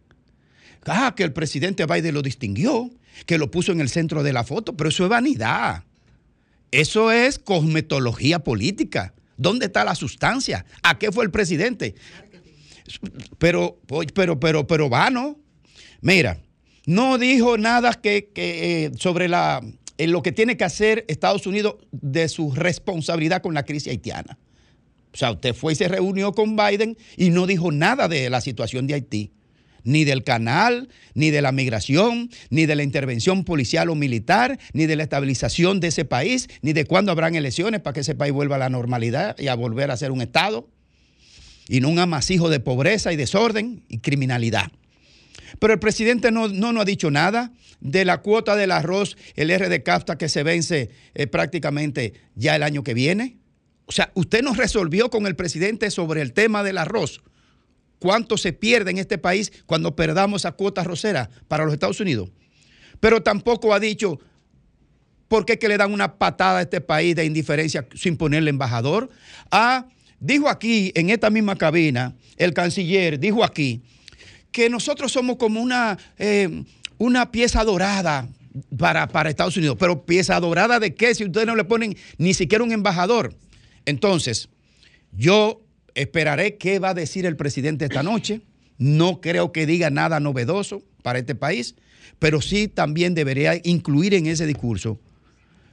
Ah, que el presidente Biden lo distinguió, que lo puso en el centro de la foto, pero eso es vanidad. Eso es cosmetología política. ¿Dónde está la sustancia? ¿A qué fue el presidente? Pero, pero, pero, pero vano. Mira, no dijo nada que, eh, sobre la, en lo que tiene que hacer Estados Unidos de su responsabilidad con la crisis haitiana. O sea, usted fue y se reunió con Biden y no dijo nada de la situación de Haití, ni del canal, ni de la migración, ni de la intervención policial o militar, ni de la estabilización de ese país, ni de cuándo habrán elecciones para que ese país vuelva a la normalidad y a volver a ser un Estado, y no un amasijo de pobreza y desorden y criminalidad. Pero el presidente no, no nos ha dicho nada de la cuota del arroz, el RD CAFTA que se vence eh, prácticamente ya el año que viene. O sea, usted nos resolvió con el presidente sobre el tema del arroz. ¿Cuánto se pierde en este país cuando perdamos esa cuota arrocera para los Estados Unidos? Pero tampoco ha dicho por qué que le dan una patada a este país de indiferencia sin ponerle embajador. Ah, dijo aquí, en esta misma cabina, el canciller dijo aquí que nosotros somos como una, eh, una pieza dorada para, para Estados Unidos. Pero pieza dorada de qué si ustedes no le ponen ni siquiera un embajador. Entonces, yo esperaré qué va a decir el presidente esta noche. No creo que diga nada novedoso para este país, pero sí también debería incluir en ese discurso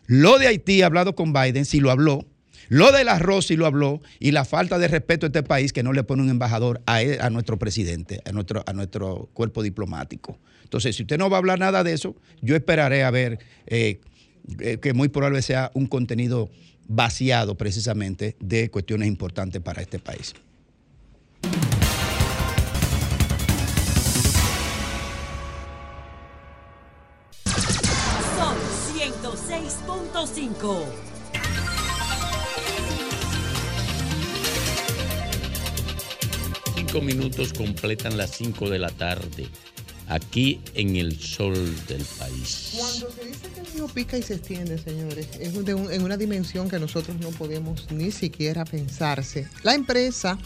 lo de Haití, hablado con Biden, si lo habló, lo del arroz, si lo habló, y la falta de respeto a este país que no le pone un embajador a nuestro presidente, a nuestro, a nuestro cuerpo diplomático. Entonces, si usted no va a hablar nada de eso, yo esperaré a ver eh, eh, que muy probable sea un contenido vaciado precisamente de cuestiones importantes para este país. Son 106.5. Cinco minutos completan las 5 de la tarde, aquí en el sol del país. Cuando se dice que el río pica y se extiende, señores, es en una dimensión que nosotros no podemos ni siquiera pensarse. La empresa,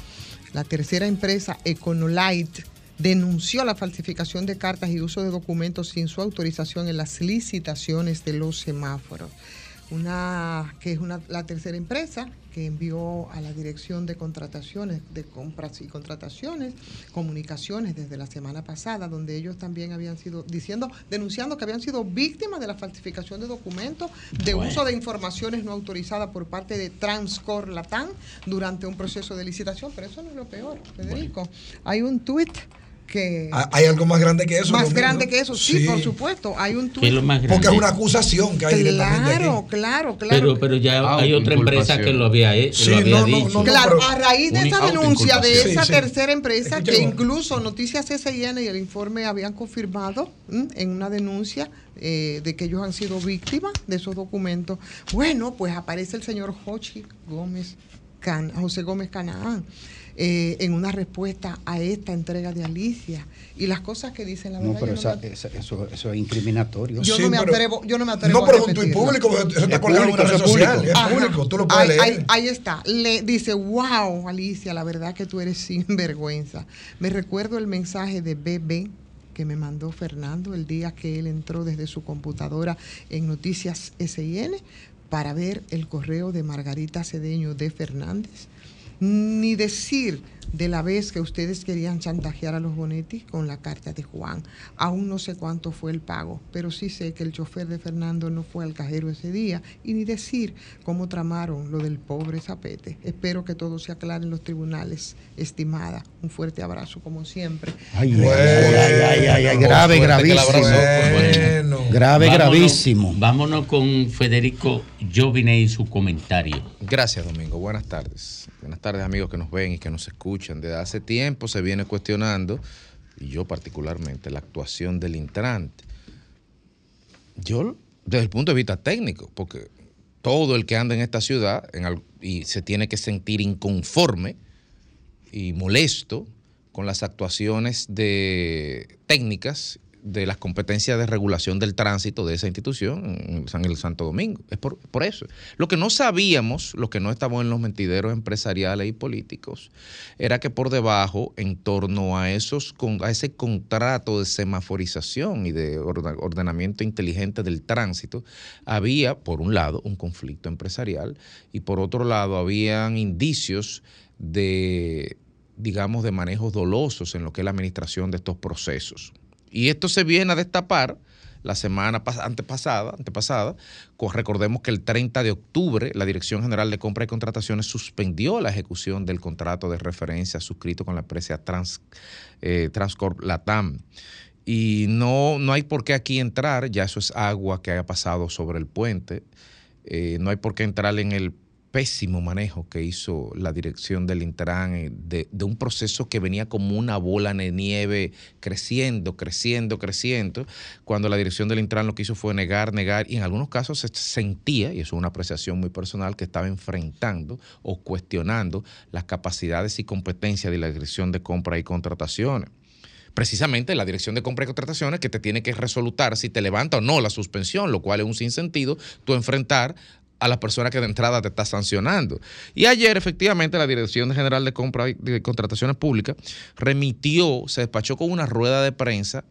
la tercera empresa, Econolite, denunció la falsificación de cartas y uso de documentos sin su autorización en las licitaciones de los semáforos. Una que es una, la tercera empresa que envió a la Dirección de Contrataciones, de Compras y Contrataciones, comunicaciones desde la semana pasada, donde ellos también habían sido diciendo, denunciando que habían sido víctimas de la falsificación de documentos, de Bueno. uso de informaciones no autorizadas por parte de Transcor Latam durante un proceso de licitación. Pero eso no es lo peor, Federico. Hay un tuit que Ah, Hay algo más grande que eso. más grande que eso, sí, por supuesto. Hay un tuit. Porque es una acusación que hay aquí. Claro, claro, claro. Pero, pero ya hay otra empresa que lo había, he- Sí, lo había no, no, dicho. Claro, a raíz de esa denuncia de esa Sí, sí. tercera empresa, que incluso Noticias SIN y el informe habían confirmado ¿m? en una denuncia eh, de que ellos han sido víctimas de esos documentos, bueno, pues aparece el señor Jochi Gómez, Can- José Gómez Canaán. eh, en una respuesta a esta entrega de Alicia y las cosas que dicen la No, verdad pero yo no esa- me- esa- eso, eso es incriminatorio. yo no me atrevo, yo no me atrevo No, pero a es un tuit repetirlo. público, eso está Es colgado en una red social. público. Es Ajá. público, tú lo puedes ahí, leer. ahí- ahí está. Le dice, wow, Alicia, la verdad que tú eres sinvergüenza. Me recuerdo el mensaje de BB que me mandó Fernando el día que él entró desde su computadora en Noticias SIN para ver el correo de Margarita Cedeño de Fernández. Ni decir de la vez que ustedes querían chantajear a los Bonetti con la carta de Juan. Aún no sé cuánto fue el pago, pero sí sé que el chofer de Fernando no fue al cajero ese día y ni decir cómo tramaron lo del pobre Zapete. Espero que todo se aclare en los tribunales, estimada. Un fuerte abrazo como siempre. Ay, ay, ay, ay, ay, ay, grave, gravísimo. Grave, Vámonos- gravísimo. Vámonos con Federico Jovine y su comentario. Gracias, Domingo. Buenas tardes. Buenas tardes, amigos que nos ven y que nos escuchan. Desde hace tiempo se viene cuestionando, y yo particularmente, la actuación del Intrante. Yo, desde el punto de vista técnico, porque todo el que anda en esta ciudad y se tiene que sentir inconforme y molesto con las actuaciones de técnicas de las competencias de regulación del tránsito de esa institución en el Santo Domingo. Es por, por eso. Lo que no sabíamos, lo que no estamos en los mentideros empresariales y políticos, era que por debajo, en torno a esos a ese contrato de semaforización y de ordenamiento inteligente del tránsito, había, por un lado, un conflicto empresarial y por otro lado, habían indicios de, digamos, de manejos dolosos en lo que es la administración de estos procesos. Y esto se viene a destapar la semana pas- antepasada, antepasada. Co- Recordemos que el 30 de octubre la Dirección General de Compra y Contrataciones suspendió la ejecución del contrato de referencia suscrito con la empresa eh, Transcorp Latam. Y no, no hay por qué aquí entrar, ya eso es agua que haya pasado sobre el puente. Eh, no hay por qué entrar en el pésimo manejo que hizo la dirección del Intran eh, de, un proceso que venía como una bola de nieve creciendo, creciendo, creciendo, cuando la dirección del Intran lo que hizo fue negar, negar, y en algunos casos se sentía, y eso es una apreciación muy personal, que estaba enfrentando o cuestionando las capacidades y competencias de la dirección de compra y contrataciones. Precisamente la dirección de compra y contrataciones que te tiene que resolutar si te levanta o no la suspensión, lo cual es un sinsentido tú enfrentar a la persona que de entrada te está sancionando. Y ayer, efectivamente, la Dirección General de Compra y de Contrataciones Públicas remitió, se despachó con una rueda de prensa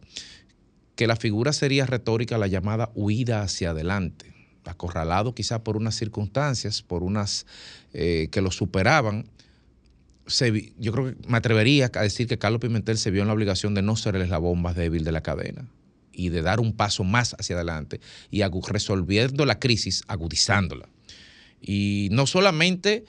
que la figura sería retórica la llamada huida hacia adelante, acorralado quizá por unas circunstancias, por unas eh, que lo superaban, se yo creo que me atrevería a decir que Carlos Pimentel se vio en la obligación de no ser el eslabón más débil de la cadena y de dar un paso más hacia adelante y resolviendo la crisis, agudizándola. Y no solamente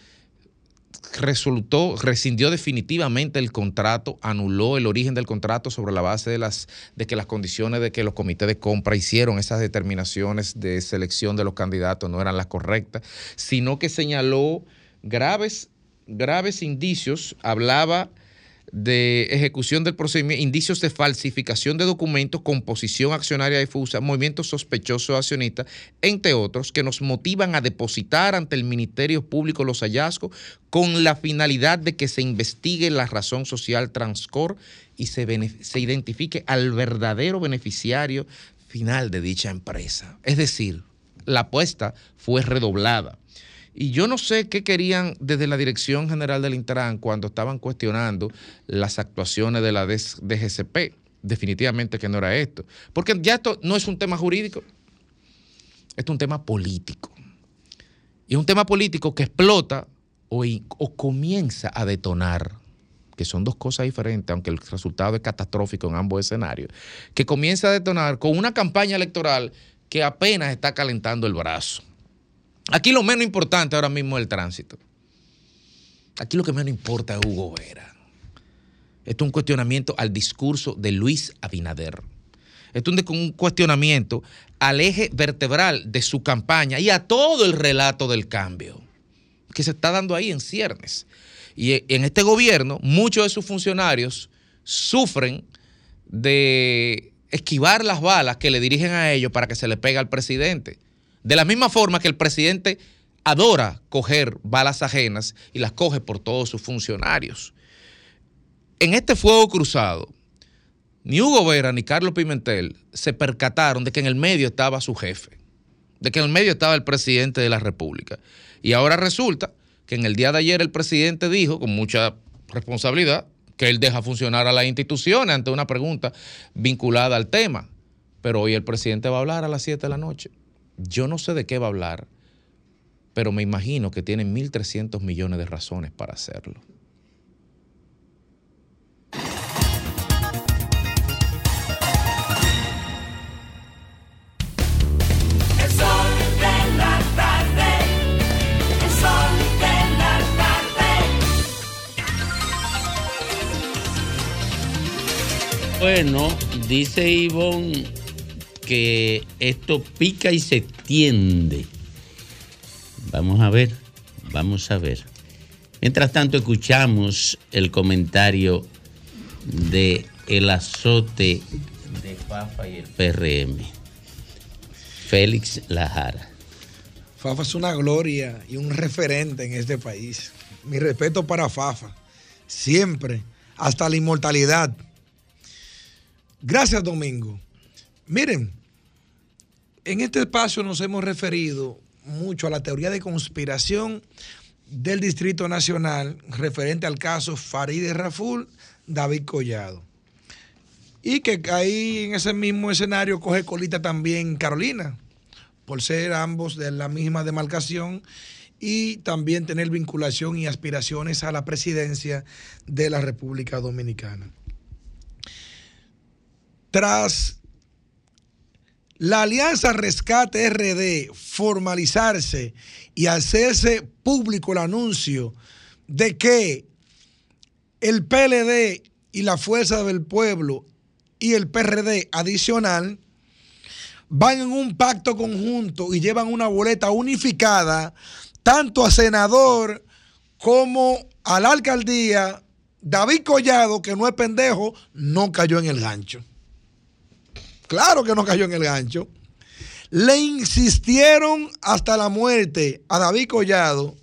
resultó, rescindió definitivamente el contrato, anuló el origen del contrato sobre la base de las de que las condiciones de que los comités de compra hicieron esas determinaciones de selección de los candidatos no eran las correctas, sino que señaló graves graves indicios, hablaba de ejecución del procedimiento, indicios de falsificación de documentos, composición accionaria difusa, movimientos sospechosos accionistas, entre otros, que nos motivan a depositar ante el Ministerio Público los hallazgos con la finalidad de que se investigue la razón social Transcor y se, se identifique al verdadero beneficiario final de dicha empresa. Es decir, la apuesta fue redoblada. Y yo no sé qué querían desde la Dirección General del Intran cuando estaban cuestionando las actuaciones de la DGCP. Definitivamente que no era esto. Porque ya esto no es un tema jurídico, esto es un tema político. Y es un tema político que explota o comienza a detonar, que son dos cosas diferentes, aunque el resultado es catastrófico en ambos escenarios, que comienza a detonar con una campaña electoral que apenas está calentando el brazo. Aquí lo menos importante ahora mismo es el tránsito. Aquí lo que menos importa es Hugo Vera. Esto es un cuestionamiento al discurso de Luis Abinader. Esto es un, cuestionamiento al eje vertebral de su campaña y a todo el relato del cambio que se está dando ahí en ciernes. Y e- en este gobierno, muchos de sus funcionarios sufren de esquivar las balas que le dirigen a ellos para que se le pegue al presidente. De la misma forma que el presidente adora coger balas ajenas y las coge por todos sus funcionarios. En este fuego cruzado, ni Hugo Vera ni Carlos Pimentel se percataron de que en el medio estaba su jefe, de que en el medio estaba el presidente de la República. Y ahora resulta que en el día de ayer el presidente dijo, con mucha responsabilidad, que él deja funcionar a las instituciones ante una pregunta vinculada al tema. Pero hoy el presidente va a hablar a las 7 de la noche. Yo no sé de qué va a hablar, pero me imagino que tiene 1.300 millones de razones para hacerlo. El sol de la tarde, el sol de la tarde. Bueno, dice Ivonne que esto pica y se tiende. Vamos a ver, vamos a ver. Mientras tanto, escuchamos el comentario de el azote de Fafa y el PRM. Félix Lajara. Fafa es una gloria y un referente en este país. Mi respeto para Fafa. Siempre, hasta la inmortalidad. Gracias, Domingo. Miren, en este espacio nos hemos referido mucho a la teoría de conspiración del Distrito Nacional referente al caso Farideh Raful, David Collado. Y que ahí en ese mismo escenario coge colita también Carolina, por ser ambos de la misma demarcación y también tener vinculación y aspiraciones a la presidencia de la República Dominicana. Tras la Alianza Rescate RD formalizarse y hacerse público el anuncio de que el PLD y la Fuerza del Pueblo y el PRD adicional van en un pacto conjunto y llevan una boleta unificada tanto a senador como a la alcaldía, David Collado, que no es pendejo, no cayó en el gancho. Claro que no cayó en el gancho. Le insistieron hasta la muerte a David Collado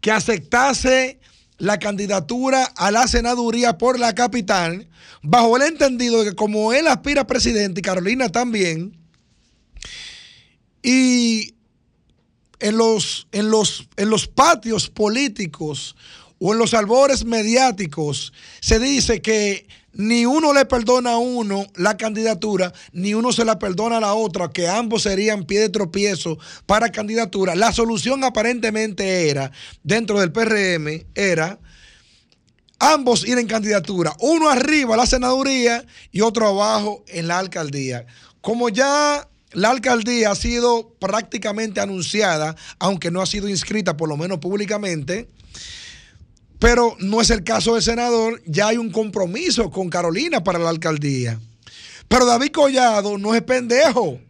que aceptase la candidatura a la senaduría por la capital, bajo el entendido de que como él aspira a presidente y Carolina también, y en los, en los, en los patios políticos o en los albores mediáticos se dice que ni uno le perdona a uno la candidatura, ni uno se la perdona a la otra, que ambos serían pie de tropiezo para candidatura. La solución aparentemente era, dentro del PRM, era ambos ir en candidatura, uno arriba a la senaduría y otro abajo en la alcaldía. Como ya la alcaldía ha sido prácticamente anunciada, aunque no ha sido inscrita, por lo menos públicamente, pero no es el caso del senador, ya hay un compromiso con Carolina para la alcaldía. Pero David Collado no es pendejo.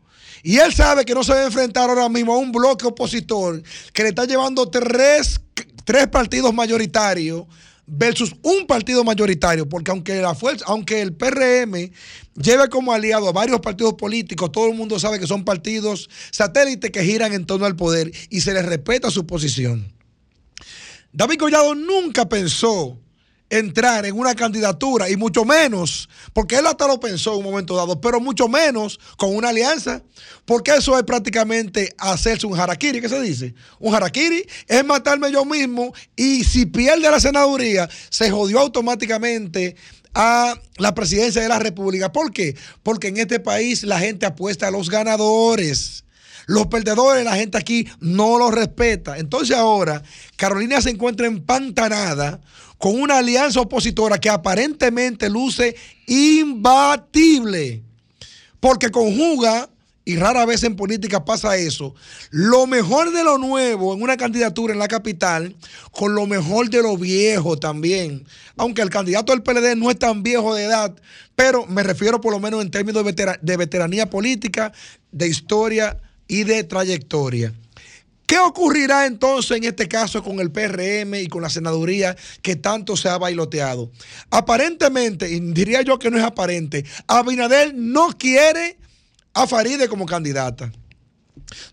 Y él sabe que no se va a enfrentar ahora mismo a un bloque opositor que le está llevando tres, tres partidos mayoritarios versus un partido mayoritario, porque aunque la fuerza, aunque el PRM lleve como aliado a varios partidos políticos, todo el mundo sabe que son partidos satélites que giran en torno al poder y se les respeta su posición. David Collado nunca pensó entrar en una candidatura y mucho menos, porque él hasta lo pensó en un momento dado, pero mucho menos con una alianza, porque eso es prácticamente hacerse un harakiri, ¿qué se dice? Un harakiri es matarme yo mismo y si pierde la senaduría, se jodió automáticamente a la presidencia de la República. ¿Por qué? Porque en este país la gente apuesta a los ganadores. Los perdedores, la gente aquí no los respeta. Entonces ahora, Carolina se encuentra empantanada con una alianza opositora que aparentemente luce imbatible, porque conjuga, y rara vez en política pasa eso, lo mejor de lo nuevo en una candidatura en la capital con lo mejor de lo viejo también. Aunque el candidato del PLD no es tan viejo de edad, pero me refiero por lo menos en términos de, de veteranía política, de historia y de trayectoria. ¿Qué ocurrirá entonces en este caso con el PRM y con la senaduría que tanto se ha bailoteado? Aparentemente, y diría yo que no es aparente, Abinader no quiere a Faride como candidata.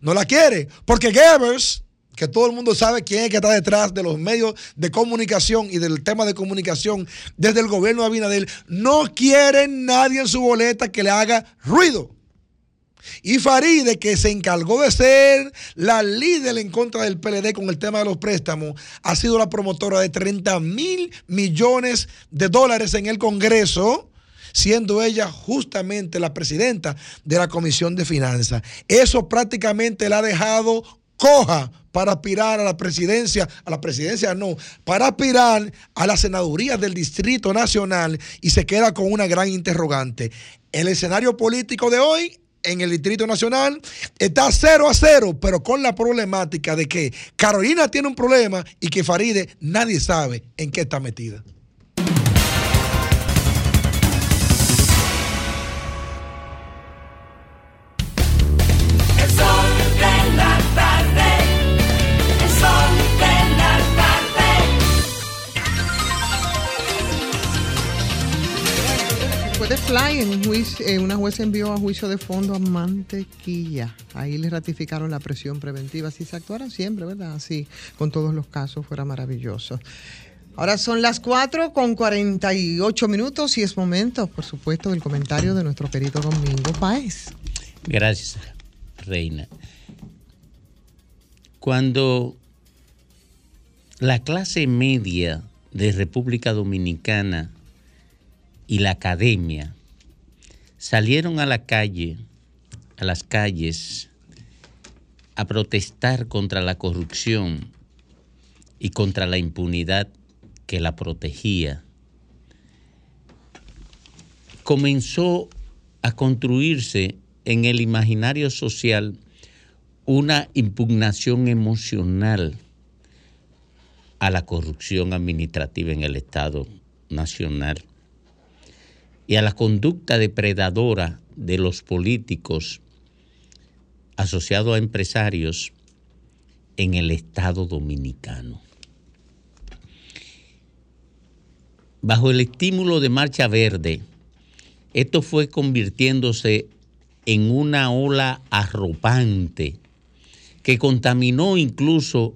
No la quiere, porque Goebbels, que todo el mundo sabe quién es que está detrás de los medios de comunicación y del tema de comunicación desde el gobierno de Abinader, no quiere nadie en su boleta que le haga ruido. Y Faride, que se encargó de ser la líder en contra del PLD con el tema de los préstamos, ha sido la promotora de 30 mil millones de dólares en el Congreso, siendo ella justamente la presidenta de la Comisión de Finanzas. Eso prácticamente la ha dejado coja para aspirar a la presidencia, a la presidencia no, para aspirar a la senaduría del Distrito Nacional y se queda con una gran interrogante. El escenario político de hoy en el Distrito Nacional está 0 a 0, pero con la problemática de que Carolina tiene un problema y que Faride nadie sabe en qué está metida. Fue de Fly, en un juicio, eh, una jueza envió a juicio de fondo a Mantequilla. Ahí le ratificaron la presión preventiva. Si se actuara siempre, ¿verdad? Así, con todos los casos, fuera maravilloso. Ahora son las 4 con 48 minutos y es momento, por supuesto, del comentario de nuestro querido Domingo Páez. Gracias, Reina. Cuando la clase media de República Dominicana y la academia salieron a la calle, a las calles, a protestar contra la corrupción y contra la impunidad que la protegía, comenzó a construirse en el imaginario social una impugnación emocional a la corrupción administrativa en el Estado Nacional y a la conducta depredadora de los políticos asociados a empresarios en el Estado Dominicano. Bajo el estímulo de Marcha Verde, esto fue convirtiéndose en una ola arropante que contaminó incluso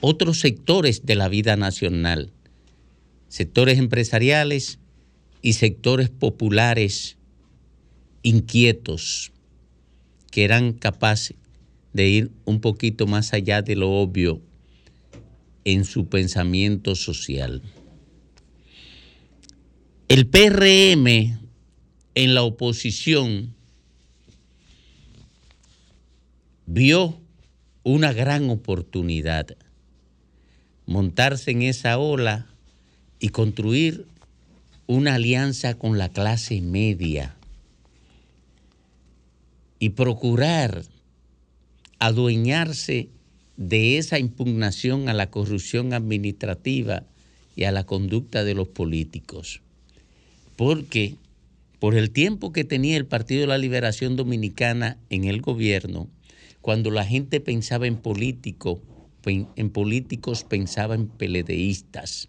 otros sectores de la vida nacional, sectores empresariales y sectores populares inquietos que eran capaces de ir un poquito más allá de lo obvio en su pensamiento social. El PRM en la oposición vio una gran oportunidad, montarse en esa ola y construir una alianza con la clase media y procurar adueñarse de esa impugnación a la corrupción administrativa y a la conducta de los políticos. Porque por el tiempo que tenía el Partido de la Liberación Dominicana en el gobierno, cuando la gente pensaba en político, en políticos pensaba en peledeístas,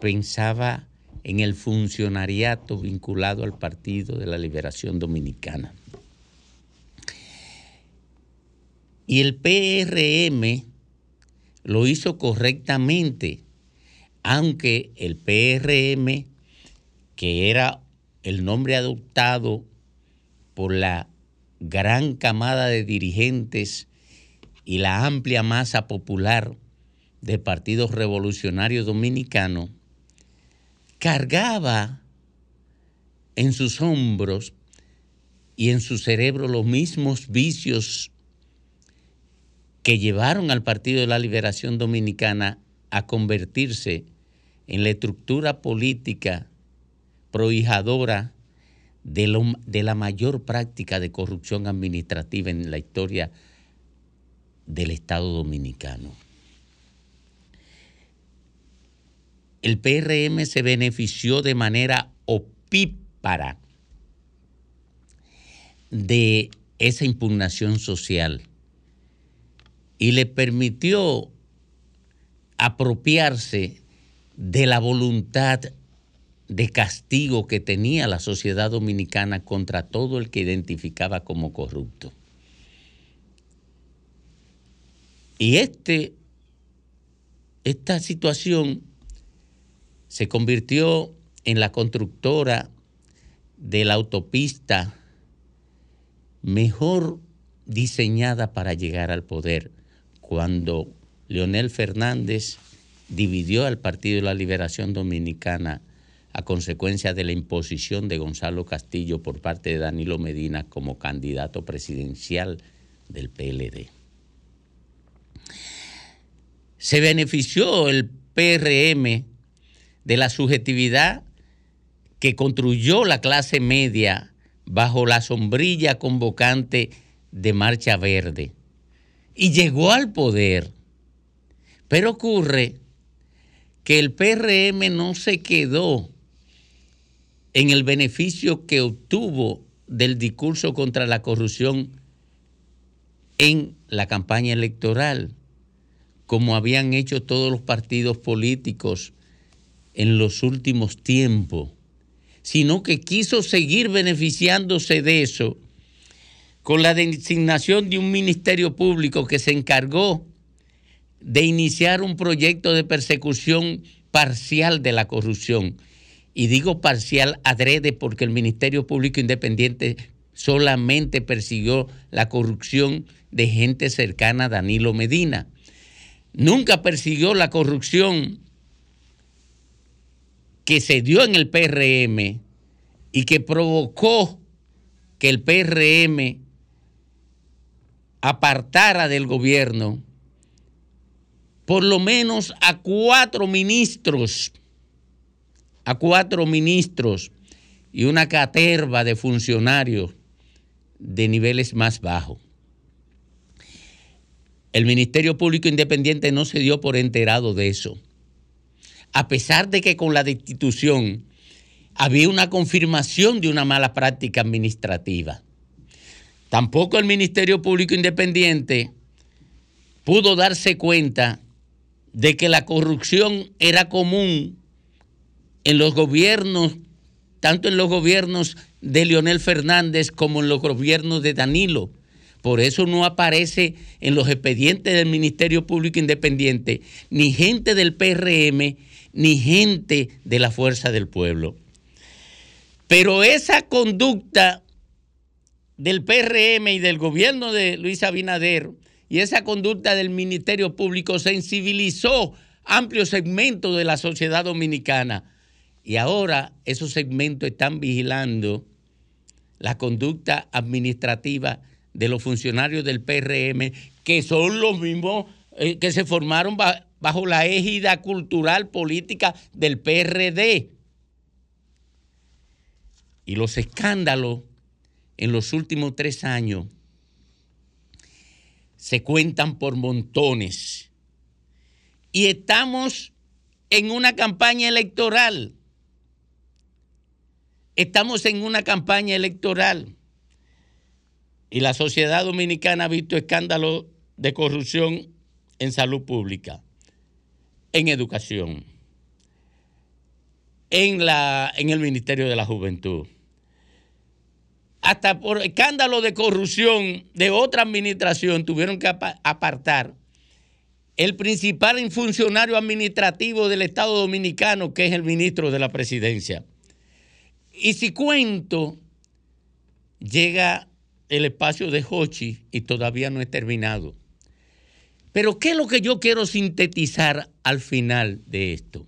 pensaba en el funcionariato vinculado al Partido de la Liberación Dominicana. Y el PRM lo hizo correctamente, aunque el PRM que era el nombre adoptado por la gran camada de dirigentes y la amplia masa popular del Partido Revolucionario Dominicano, cargaba en sus hombros y en su cerebro los mismos vicios que llevaron al Partido de la Liberación Dominicana a convertirse en la estructura política prohijadora de, de la mayor práctica de corrupción administrativa en la historia del Estado dominicano. El PRM se benefició de manera opípara de esa impugnación social y le permitió apropiarse de la voluntad de castigo que tenía la sociedad dominicana contra todo el que identificaba como corrupto. Y este, esta situación se convirtió en la constructora de la autopista mejor diseñada para llegar al poder, cuando Leonel Fernández dividió al Partido de la Liberación Dominicana a consecuencia de la imposición de Gonzalo Castillo por parte de Danilo Medina como candidato presidencial del PLD. Se benefició el PRM de la subjetividad que construyó la clase media bajo la sombrilla convocante de Marcha Verde y llegó al poder. Pero ocurre que el PRM no se quedó en el beneficio que obtuvo del discurso contra la corrupción en la campaña electoral, como habían hecho todos los partidos políticos en los últimos tiempos, sino que quiso seguir beneficiándose de eso con la designación de un ministerio público que se encargó de iniciar un proyecto de persecución parcial de la corrupción. Y digo parcial adrede porque el Ministerio Público Independiente solamente persiguió la corrupción de gente cercana a Danilo Medina. Nunca persiguió la corrupción que se dio en el PRM y que provocó que el PRM apartara del gobierno por lo menos a cuatro ministros, a cuatro ministros y una caterva de funcionarios de niveles más bajos. El Ministerio Público Independiente no se dio por enterado de eso. A pesar de que con la destitución había una confirmación de una mala práctica administrativa. Tampoco el Ministerio Público Independiente pudo darse cuenta de que la corrupción era común en los gobiernos, tanto en los gobiernos de Leonel Fernández como en los gobiernos de Danilo. Por eso no aparece en los expedientes del Ministerio Público Independiente ni gente del PRM ni gente de la Fuerza del Pueblo. Pero esa conducta del PRM y del gobierno de Luis Abinader y esa conducta del Ministerio Público sensibilizó amplios segmentos de la sociedad dominicana. Y ahora esos segmentos están vigilando la conducta administrativa de los funcionarios del PRM, que son los mismos eh, que se formaron bajo la égida cultural política del PRD. Y los escándalos en los últimos tres años se cuentan por montones. Y estamos en una campaña electoral. Estamos en una campaña electoral. Y la sociedad dominicana ha visto escándalos de corrupción en salud pública, en educación, en, la, en el Ministerio de la Juventud. Hasta por escándalo de corrupción de otra administración tuvieron que apartar el principal funcionario administrativo del Estado Dominicano, que es el ministro de la Presidencia. Y si cuento, llega el espacio de Hochi y todavía no he terminado. Pero ¿qué es lo que yo quiero sintetizar al final de esto?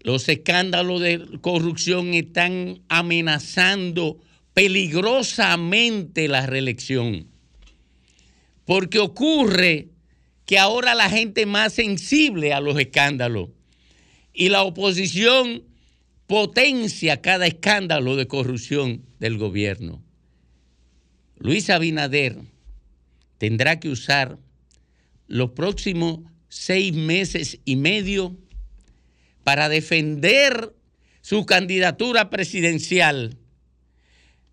Los escándalos de corrupción están amenazando peligrosamente la reelección. Porque ocurre que ahora la gente más sensible a los escándalos y la oposición potencia cada escándalo de corrupción del gobierno. Luis Abinader tendrá que usar los próximos seis meses y medio para defender su candidatura presidencial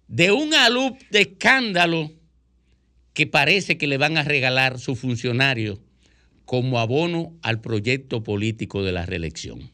de un alud de escándalo que parece que le van a regalar sus funcionarios como abono al proyecto político de la reelección.